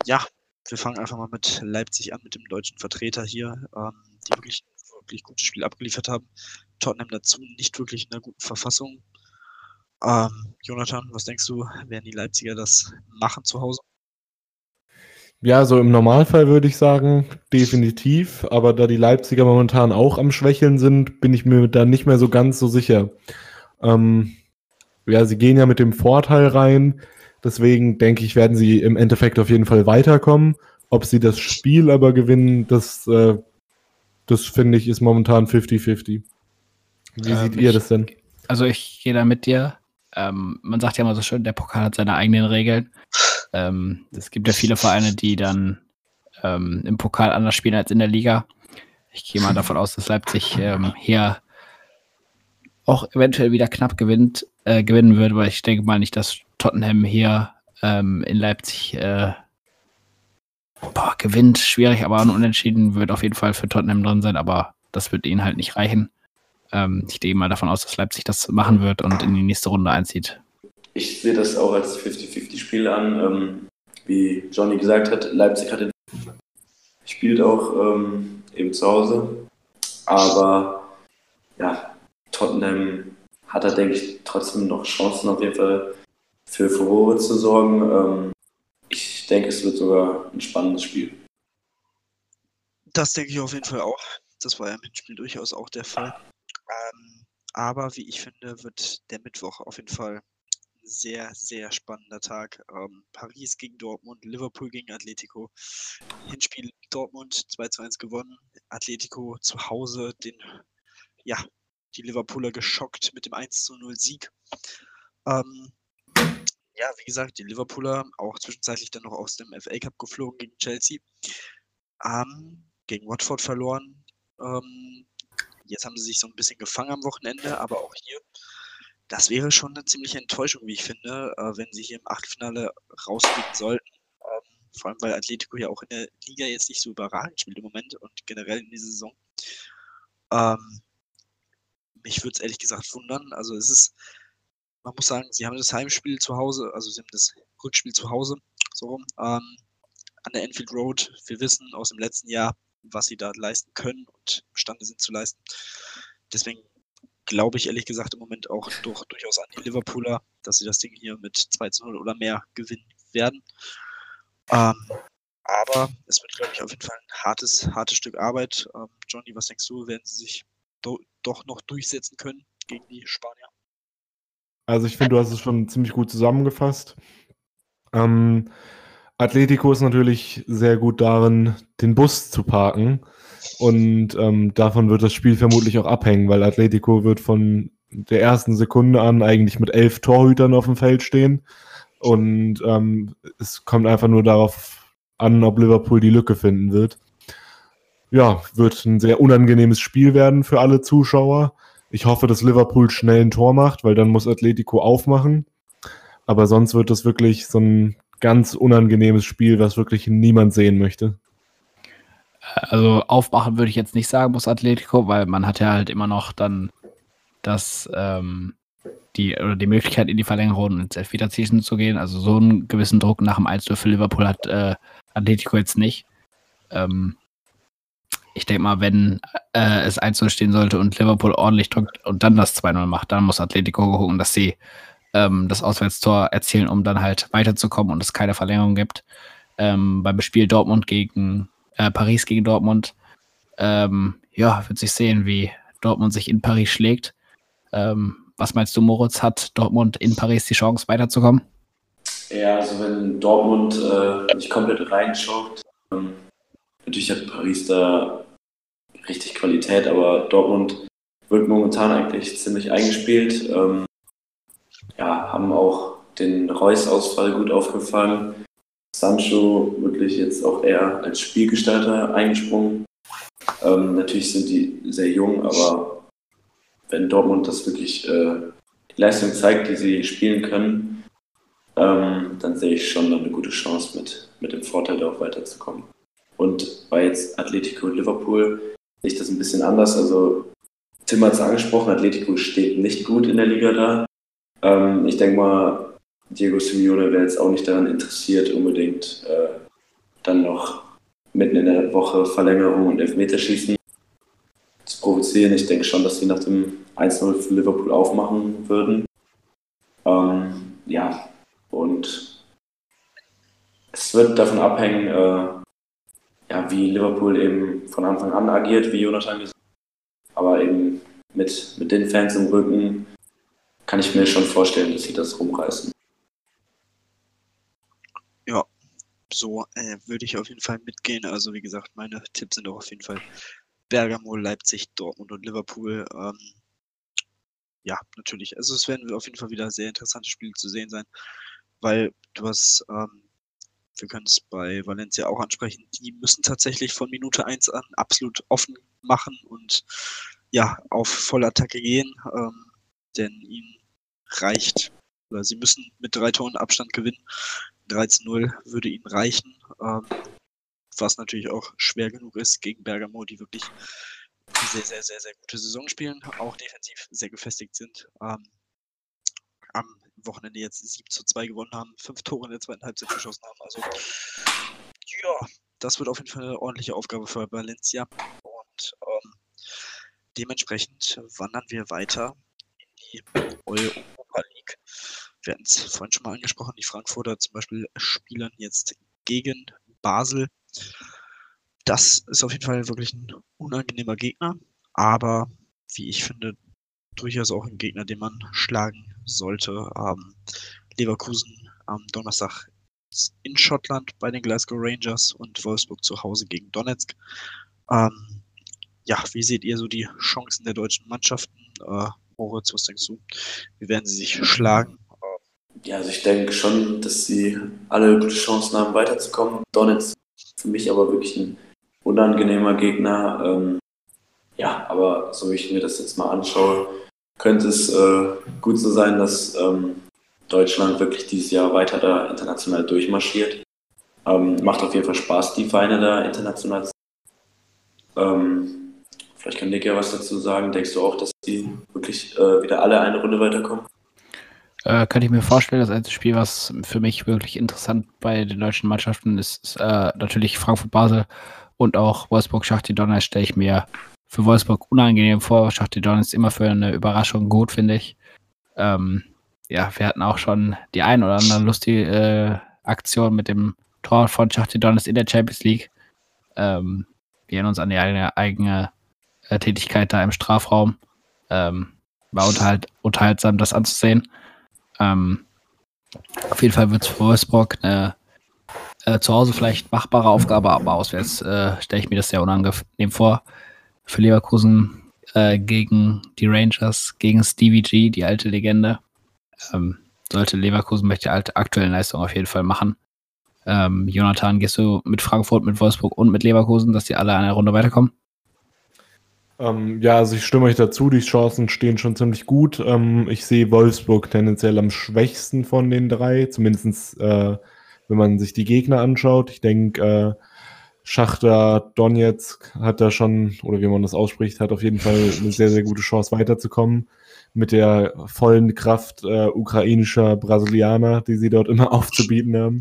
ja, wir fangen einfach mal mit Leipzig an, mit dem deutschen Vertreter hier, ähm, die wirklich wirklich gutes Spiel abgeliefert haben. Tottenham dazu nicht wirklich in einer guten Verfassung. Ähm, Jonathan, was denkst du, werden die Leipziger das machen zu Hause? Ja, so im Normalfall würde ich sagen, definitiv. Aber da die Leipziger momentan auch am Schwächeln sind, bin ich mir da nicht mehr so ganz so sicher. Ähm, ja, sie gehen ja mit dem Vorteil rein. Deswegen denke ich, werden sie im Endeffekt auf jeden Fall weiterkommen. Ob sie das Spiel aber gewinnen, das, äh, das finde ich, ist momentan 50-50. Wie ähm, seht ihr das denn? Also ich gehe da mit dir. Ähm, man sagt ja immer so schön, der Pokal hat seine eigenen Regeln. Ähm, es gibt ja viele Vereine, die dann ähm, im Pokal anders spielen als in der Liga. Ich gehe mal davon aus, dass Leipzig ähm, hier auch eventuell wieder knapp gewinnt, äh, gewinnen wird, weil ich denke mal nicht, dass Tottenham hier ähm, in Leipzig äh, boah, gewinnt. Schwierig, aber ein Unentschieden wird auf jeden Fall für Tottenham drin sein, aber das wird ihnen halt nicht reichen. Ähm, ich gehe mal davon aus, dass Leipzig das machen wird und in die nächste Runde einzieht. Ich sehe das auch als 50-50-Spiel an. Ähm, wie Johnny gesagt hat, Leipzig hat den spielt auch ähm, eben zu Hause. Aber ja, Tottenham hat da, denke ich, trotzdem noch Chancen, auf jeden Fall für Furore zu sorgen. Ähm, ich denke, es wird sogar ein spannendes Spiel. Das denke ich auf jeden Fall auch. Das war ja im Spiel durchaus auch der Fall. Ähm, aber wie ich finde, wird der Mittwoch auf jeden Fall sehr, sehr spannender Tag. Ähm, Paris gegen Dortmund, Liverpool gegen Atletico. Hinspiel Dortmund 2 zu 1 gewonnen. Atletico zu Hause den, ja, die Liverpooler geschockt mit dem 1 zu 0 Sieg. Ähm, ja, wie gesagt, die Liverpooler auch zwischenzeitlich dann noch aus dem FA Cup geflogen gegen Chelsea. Ähm, gegen Watford verloren. Ähm, jetzt haben sie sich so ein bisschen gefangen am Wochenende, aber auch hier das wäre schon eine ziemliche Enttäuschung, wie ich finde, äh, wenn sie hier im Achtelfinale rausfliegen sollten. Ähm, vor allem, weil Atletico ja auch in der Liga jetzt nicht so überragend spielt im Moment und generell in dieser Saison. Ähm, mich würde es ehrlich gesagt wundern. Also es ist, man muss sagen, sie haben das Heimspiel zu Hause, also sie haben das Rückspiel zu Hause, so rum, ähm, an der Enfield Road. Wir wissen aus dem letzten Jahr, was sie da leisten können und imstande sind zu leisten. Deswegen glaube ich ehrlich gesagt im Moment auch durch, durchaus an die Liverpooler, dass sie das Ding hier mit 2 zu 0 oder mehr gewinnen werden. Ähm, aber es wird, glaube ich, auf jeden Fall ein hartes, hartes Stück Arbeit. Ähm, Johnny, was denkst du, werden sie sich do doch noch durchsetzen können gegen die Spanier? Also ich finde, du hast es schon ziemlich gut zusammengefasst. Ähm, Atletico ist natürlich sehr gut darin, den Bus zu parken. Und ähm, davon wird das Spiel vermutlich auch abhängen, weil Atletico wird von der ersten Sekunde an eigentlich mit elf Torhütern auf dem Feld stehen. Und ähm, es kommt einfach nur darauf an, ob Liverpool die Lücke finden wird. Ja, wird ein sehr unangenehmes Spiel werden für alle Zuschauer. Ich hoffe, dass Liverpool schnell ein Tor macht, weil dann muss Atletico aufmachen. Aber sonst wird das wirklich so ein ganz unangenehmes Spiel, was wirklich niemand sehen möchte. Also aufmachen würde ich jetzt nicht sagen, muss Atletico, weil man hat ja halt immer noch dann das, ähm, die, oder die Möglichkeit, in die Verlängerung und ins Elfmeterschießen zu gehen. Also so einen gewissen Druck nach dem 1 für Liverpool hat äh, Atletico jetzt nicht. Ähm, ich denke mal, wenn äh, es 1 stehen sollte und Liverpool ordentlich drückt und dann das 2-0 macht, dann muss Atletico gucken, dass sie ähm, das Auswärtstor erzielen, um dann halt weiterzukommen und es keine Verlängerung gibt. Ähm, beim Spiel Dortmund gegen äh, Paris gegen Dortmund. Ähm, ja, wird sich sehen, wie Dortmund sich in Paris schlägt. Ähm, was meinst du, Moritz? Hat Dortmund in Paris die Chance, weiterzukommen? Ja, also wenn Dortmund äh, nicht komplett reinschaut, ähm, natürlich hat Paris da richtig Qualität, aber Dortmund wird momentan eigentlich ziemlich eingespielt. Ähm, ja, haben auch den Reus-Ausfall gut aufgefangen Sancho wirklich jetzt auch eher als Spielgestalter eingesprungen. Ähm, natürlich sind die sehr jung, aber wenn Dortmund das wirklich äh, die Leistung zeigt, die sie spielen können, ähm, dann sehe ich schon eine gute Chance mit, mit dem Vorteil, da auch weiterzukommen. Und bei jetzt Atletico und Liverpool sehe ich das ein bisschen anders. Also Tim hat es angesprochen, Atletico steht nicht gut in der Liga da. Ähm, ich denke mal, Diego Simeone wäre jetzt auch nicht daran interessiert, unbedingt äh, dann noch mitten in der Woche Verlängerung und Elfmeterschießen zu provozieren. Ich denke schon, dass sie nach dem 1-0 für Liverpool aufmachen würden. Ähm, ja, und es wird davon abhängen, äh, ja, wie Liverpool eben von Anfang an agiert, wie Jonathan gesagt hat. Aber eben mit, mit den Fans im Rücken kann ich mir schon vorstellen, dass sie das rumreißen. Ja, so äh, würde ich auf jeden Fall mitgehen. Also wie gesagt, meine Tipps sind auch auf jeden Fall Bergamo, Leipzig, Dortmund und Liverpool. Ähm, ja, natürlich. Also es werden auf jeden Fall wieder sehr interessante Spiele zu sehen sein, weil du hast ähm, wir können es bei Valencia auch ansprechen, die müssen tatsächlich von Minute 1 an absolut offen machen und ja, auf Vollattacke gehen, ähm, denn ihnen reicht, oder sie müssen mit drei Toren Abstand gewinnen. 13-0 würde ihnen reichen, ähm, was natürlich auch schwer genug ist gegen Bergamo, die wirklich sehr, sehr, sehr, sehr gute Saison spielen, auch defensiv sehr gefestigt sind. Ähm, am Wochenende jetzt 7 zu 2 gewonnen haben, fünf Tore in der zweiten Halbzeit geschossen haben. Also ja, das wird auf jeden Fall eine ordentliche Aufgabe für Valencia. Und ähm, dementsprechend wandern wir weiter in die League. Wir hatten es vorhin schon mal angesprochen, die Frankfurter zum Beispiel spielen jetzt gegen Basel. Das ist auf jeden Fall wirklich ein unangenehmer Gegner, aber wie ich finde, durchaus auch ein Gegner, den man schlagen sollte. Ähm, Leverkusen am Donnerstag in Schottland bei den Glasgow Rangers und Wolfsburg zu Hause gegen Donetsk. Ähm, ja, wie seht ihr so die Chancen der deutschen Mannschaften? Äh, Moritz, was denkst du? Wie werden sie sich schlagen? Ja, also ich denke schon, dass sie alle gute Chancen haben, weiterzukommen. Donetsk für mich aber wirklich ein unangenehmer Gegner. Ähm, ja, aber so wie ich mir das jetzt mal anschaue, könnte es äh, gut so sein, dass ähm, Deutschland wirklich dieses Jahr weiter da international durchmarschiert. Ähm, macht auf jeden Fall Spaß, die Vereine da international zu ähm, Vielleicht kann Nick ja was dazu sagen. Denkst du auch, dass die wirklich äh, wieder alle eine Runde weiterkommen? Äh, könnte ich mir vorstellen, das einzige Spiel, was für mich wirklich interessant bei den deutschen Mannschaften ist, ist äh, natürlich Frankfurt-Basel und auch Wolfsburg-Schachti Donner stelle ich mir für Wolfsburg unangenehm vor. Schachtelon ist immer für eine Überraschung gut, finde ich. Ähm, ja, wir hatten auch schon die ein oder andere lustige äh, Aktion mit dem Tor von Schachtelon in der Champions League. Ähm, wir erinnern uns an die eigene, eigene äh, Tätigkeit da im Strafraum. Ähm, war unterhalt, unterhaltsam, das anzusehen. Ähm, auf jeden Fall wird es für Wolfsburg eine äh, zu Hause vielleicht machbare Aufgabe, aber auswärts äh, stelle ich mir das sehr unangenehm vor für Leverkusen äh, gegen die Rangers, gegen Stevie G, die alte Legende. Ähm, sollte Leverkusen mit der aktuellen Leistung auf jeden Fall machen. Ähm, Jonathan, gehst du mit Frankfurt, mit Wolfsburg und mit Leverkusen, dass die alle eine Runde weiterkommen? Ähm, ja, also ich stimme euch dazu, die Chancen stehen schon ziemlich gut. Ähm, ich sehe Wolfsburg tendenziell am schwächsten von den drei, zumindest äh, wenn man sich die Gegner anschaut. Ich denke, äh, Schachter Donetsk hat da schon, oder wie man das ausspricht, hat auf jeden Fall eine sehr, sehr gute Chance weiterzukommen mit der vollen Kraft äh, ukrainischer Brasilianer, die sie dort immer aufzubieten haben.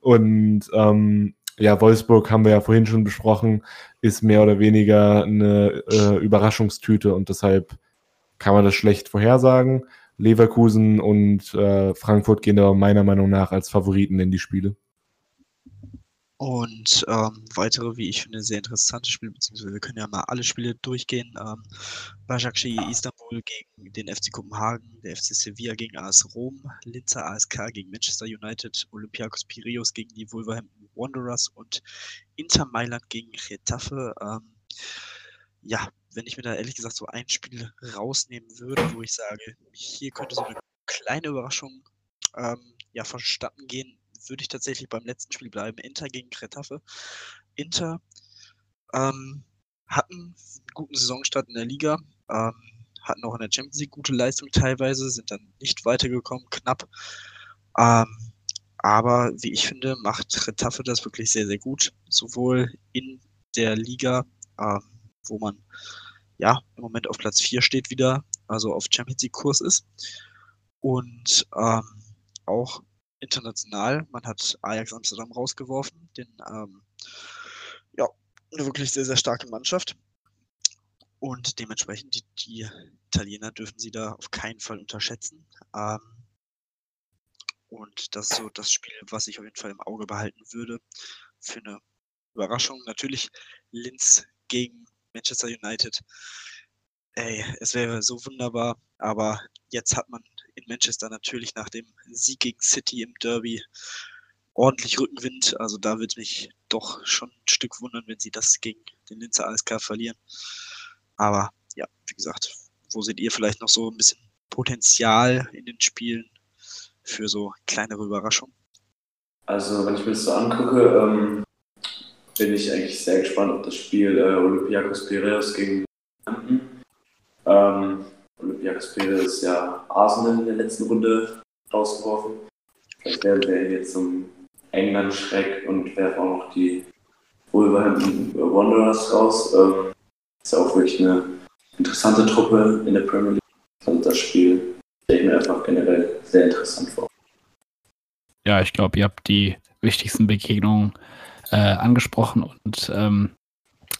Und ähm, ja, Wolfsburg haben wir ja vorhin schon besprochen, ist mehr oder weniger eine äh, Überraschungstüte und deshalb kann man das schlecht vorhersagen. Leverkusen und äh, Frankfurt gehen aber meiner Meinung nach als Favoriten in die Spiele. Und ähm, weitere, wie ich finde, sehr interessante Spiele, beziehungsweise wir können ja mal alle Spiele durchgehen. Ähm, Başakşehir Istanbul gegen den FC Kopenhagen, der FC Sevilla gegen AS Rom, Linzer ASK gegen Manchester United, Olympiakos Piraeus gegen die Wolverhampton Wanderers und Inter Mailand gegen Getafe. Ähm, ja, wenn ich mir da ehrlich gesagt so ein Spiel rausnehmen würde, wo ich sage, hier könnte so eine kleine Überraschung ähm, ja, vonstatten gehen, würde ich tatsächlich beim letzten Spiel bleiben. Inter gegen Kretaffe. Inter ähm, hatten einen guten Saisonstart in der Liga, ähm, hatten auch in der Champions League gute Leistung teilweise, sind dann nicht weitergekommen, knapp. Ähm, aber wie ich finde, macht Retafe das wirklich sehr, sehr gut. Sowohl in der Liga, ähm, wo man ja im Moment auf Platz 4 steht wieder, also auf Champions League-Kurs ist. Und ähm, auch international. Man hat Ajax Amsterdam rausgeworfen, den ähm, ja, eine wirklich sehr, sehr starke Mannschaft. Und dementsprechend, die, die Italiener dürfen sie da auf keinen Fall unterschätzen. Ähm, und das ist so das Spiel, was ich auf jeden Fall im Auge behalten würde für eine Überraschung. Natürlich Linz gegen Manchester United. Ey, es wäre so wunderbar, aber jetzt hat man in Manchester natürlich nach dem Sieg gegen City im Derby ordentlich Rückenwind. Also da würde mich doch schon ein Stück wundern, wenn sie das gegen den Linzer ASK verlieren. Aber ja, wie gesagt, wo seht ihr vielleicht noch so ein bisschen Potenzial in den Spielen für so kleinere Überraschungen? Also, wenn ich mir das so angucke, ähm, bin ich eigentlich sehr gespannt auf das Spiel äh, Olympiakos Piraeus gegen ähm, Olympiakos Piraeus ist ja Arsenal in der letzten Runde rausgeworfen. Vielleicht werden wir jetzt zum England-Schreck und werfen auch noch die Wolverhampton Wanderers raus. Ähm, ist ja auch wirklich eine interessante Truppe in der Premier League. Also das Spiel stelle ich mir einfach generell sehr interessant vor. Ja, ich glaube, ihr habt die wichtigsten Begegnungen äh, angesprochen und ähm,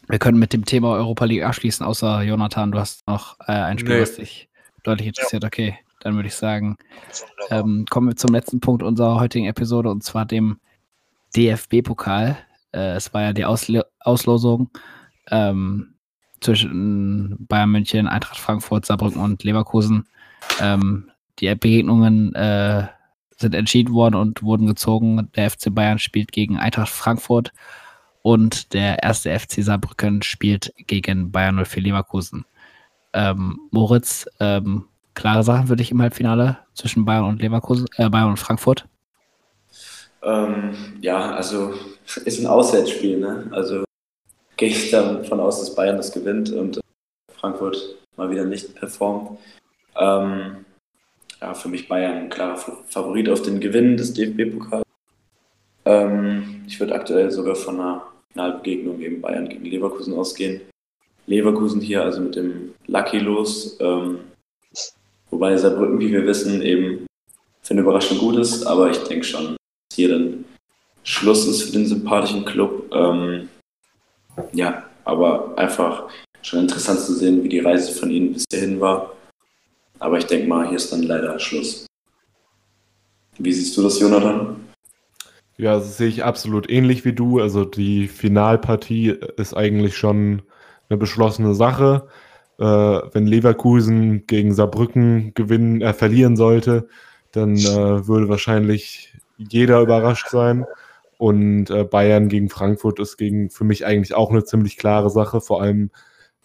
wir können mit dem Thema Europa League abschließen, außer Jonathan, du hast noch äh, ein Spiel, nee. was dich deutlich interessiert. Ja. Okay, dann würde ich sagen, ähm, kommen wir zum letzten Punkt unserer heutigen Episode und zwar dem DFB-Pokal. Äh, es war ja die Ausl Auslosung ähm, zwischen Bayern München, Eintracht Frankfurt, Saarbrücken und Leverkusen. Ähm, die Begegnungen äh, sind entschieden worden und wurden gezogen. Der FC Bayern spielt gegen Eintracht Frankfurt und der erste FC Saarbrücken spielt gegen Bayern 04 Leverkusen. Ähm, Moritz, ähm, klare Sachen für dich im Halbfinale zwischen Bayern und Leverkusen, äh, Bayern und Frankfurt? Ähm, ja, also ist ein Auswärtsspiel, ne? Also gehe ich davon aus, dass Bayern das gewinnt und Frankfurt mal wieder nicht performt. Ähm, ja, für mich Bayern ein klarer Favorit auf den Gewinn des DFB-Pokals. Ähm, ich würde aktuell sogar von einer Finalbegegnung eben Bayern gegen Leverkusen ausgehen. Leverkusen hier also mit dem Lucky los, ähm, wobei Saarbrücken, wie wir wissen, eben für eine Überraschung gut ist, aber ich denke schon, dass hier dann Schluss ist für den sympathischen Club. Ähm, ja, aber einfach schon interessant zu sehen, wie die Reise von ihnen bis hierhin war. Aber ich denke mal, hier ist dann leider Schluss. Wie siehst du das, Jonathan? Ja, das sehe ich absolut ähnlich wie du. Also die Finalpartie ist eigentlich schon eine beschlossene Sache. Äh, wenn Leverkusen gegen Saarbrücken gewinnen, äh, verlieren sollte, dann äh, würde wahrscheinlich jeder überrascht sein. Und äh, Bayern gegen Frankfurt ist gegen für mich eigentlich auch eine ziemlich klare Sache, vor allem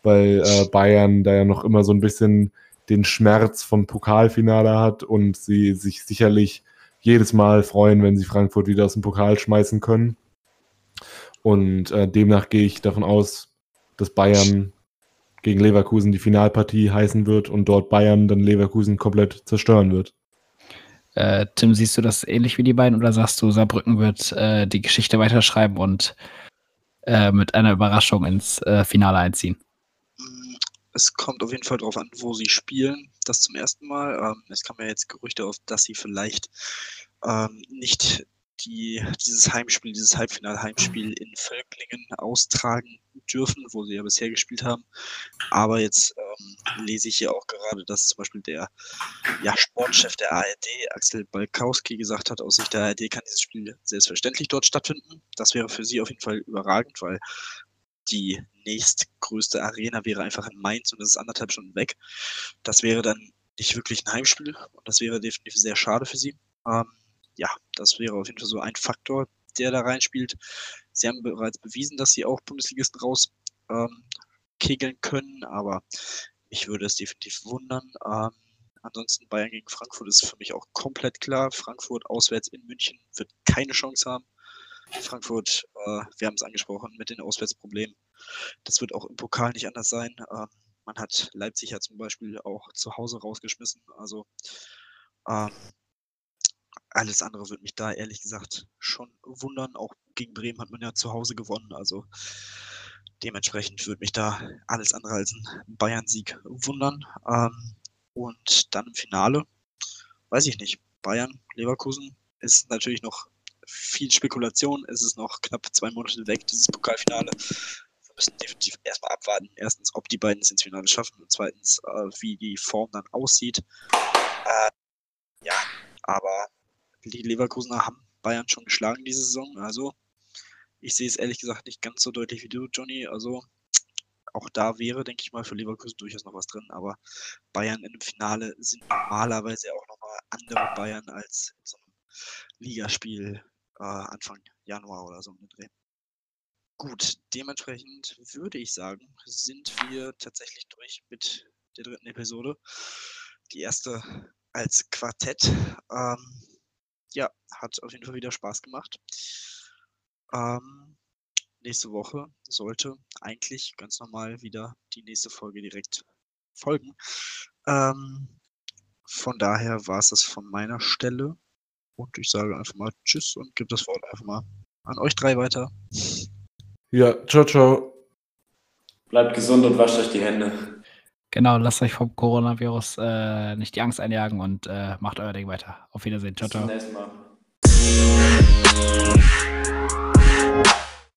weil äh, Bayern da ja noch immer so ein bisschen den Schmerz vom Pokalfinale hat und sie sich sicherlich jedes Mal freuen, wenn sie Frankfurt wieder aus dem Pokal schmeißen können. Und äh, demnach gehe ich davon aus, dass Bayern gegen Leverkusen die Finalpartie heißen wird und dort Bayern dann Leverkusen komplett zerstören wird. Äh, Tim, siehst du das ähnlich wie die beiden oder sagst du, Saarbrücken wird äh, die Geschichte weiterschreiben und äh, mit einer Überraschung ins äh, Finale einziehen? Es kommt auf jeden Fall darauf an, wo sie spielen. Das zum ersten Mal. Ähm, es kamen ja jetzt Gerüchte auf, dass sie vielleicht ähm, nicht die, dieses Heimspiel, dieses Halbfinal-Heimspiel in Völklingen austragen dürfen, wo sie ja bisher gespielt haben. Aber jetzt ähm, lese ich hier auch gerade, dass zum Beispiel der ja, Sportchef der ARD, Axel Balkowski, gesagt hat, aus Sicht der ARD kann dieses Spiel selbstverständlich dort stattfinden. Das wäre für sie auf jeden Fall überragend, weil die nächstgrößte Arena wäre einfach in Mainz und das ist anderthalb Stunden weg. Das wäre dann nicht wirklich ein Heimspiel und das wäre definitiv sehr schade für sie. Ähm, ja, das wäre auf jeden Fall so ein Faktor, der da reinspielt. Sie haben bereits bewiesen, dass sie auch Bundesligisten rauskegeln ähm, können, aber mich würde es definitiv wundern. Ähm, ansonsten Bayern gegen Frankfurt ist für mich auch komplett klar. Frankfurt auswärts in München wird keine Chance haben. Frankfurt, äh, wir haben es angesprochen, mit den Auswärtsproblemen. Das wird auch im Pokal nicht anders sein. Ähm, man hat Leipzig ja zum Beispiel auch zu Hause rausgeschmissen. Also ähm, alles andere würde mich da ehrlich gesagt schon wundern. Auch gegen Bremen hat man ja zu Hause gewonnen. Also dementsprechend würde mich da alles andere als ein Bayern-Sieg wundern. Ähm, und dann im Finale, weiß ich nicht. Bayern, Leverkusen ist natürlich noch viel Spekulation. Es ist noch knapp zwei Monate weg, dieses Pokalfinale. Wir müssen definitiv erstmal abwarten. Erstens, ob die beiden es ins Finale schaffen und zweitens, äh, wie die Form dann aussieht. Äh, ja, aber die Leverkusener haben Bayern schon geschlagen diese Saison. Also ich sehe es ehrlich gesagt nicht ganz so deutlich wie du, Johnny. Also auch da wäre, denke ich mal, für Leverkusen durchaus noch was drin. Aber Bayern dem Finale sind normalerweise auch nochmal andere Bayern als in so einem Ligaspiel äh, Anfang Januar oder so um Dreh. Gut, dementsprechend würde ich sagen, sind wir tatsächlich durch mit der dritten Episode. Die erste als Quartett. Ähm, ja, hat auf jeden Fall wieder Spaß gemacht. Ähm, nächste Woche sollte eigentlich ganz normal wieder die nächste Folge direkt folgen. Ähm, von daher war es das von meiner Stelle. Und ich sage einfach mal Tschüss und gebe das Wort einfach mal an euch drei weiter. Ja, ciao, ciao. Bleibt gesund und wascht euch die Hände. Genau, lasst euch vom Coronavirus äh, nicht die Angst einjagen und äh, macht euer Ding weiter. Auf Wiedersehen. Ciao, Bis zum ciao. nächsten Mal.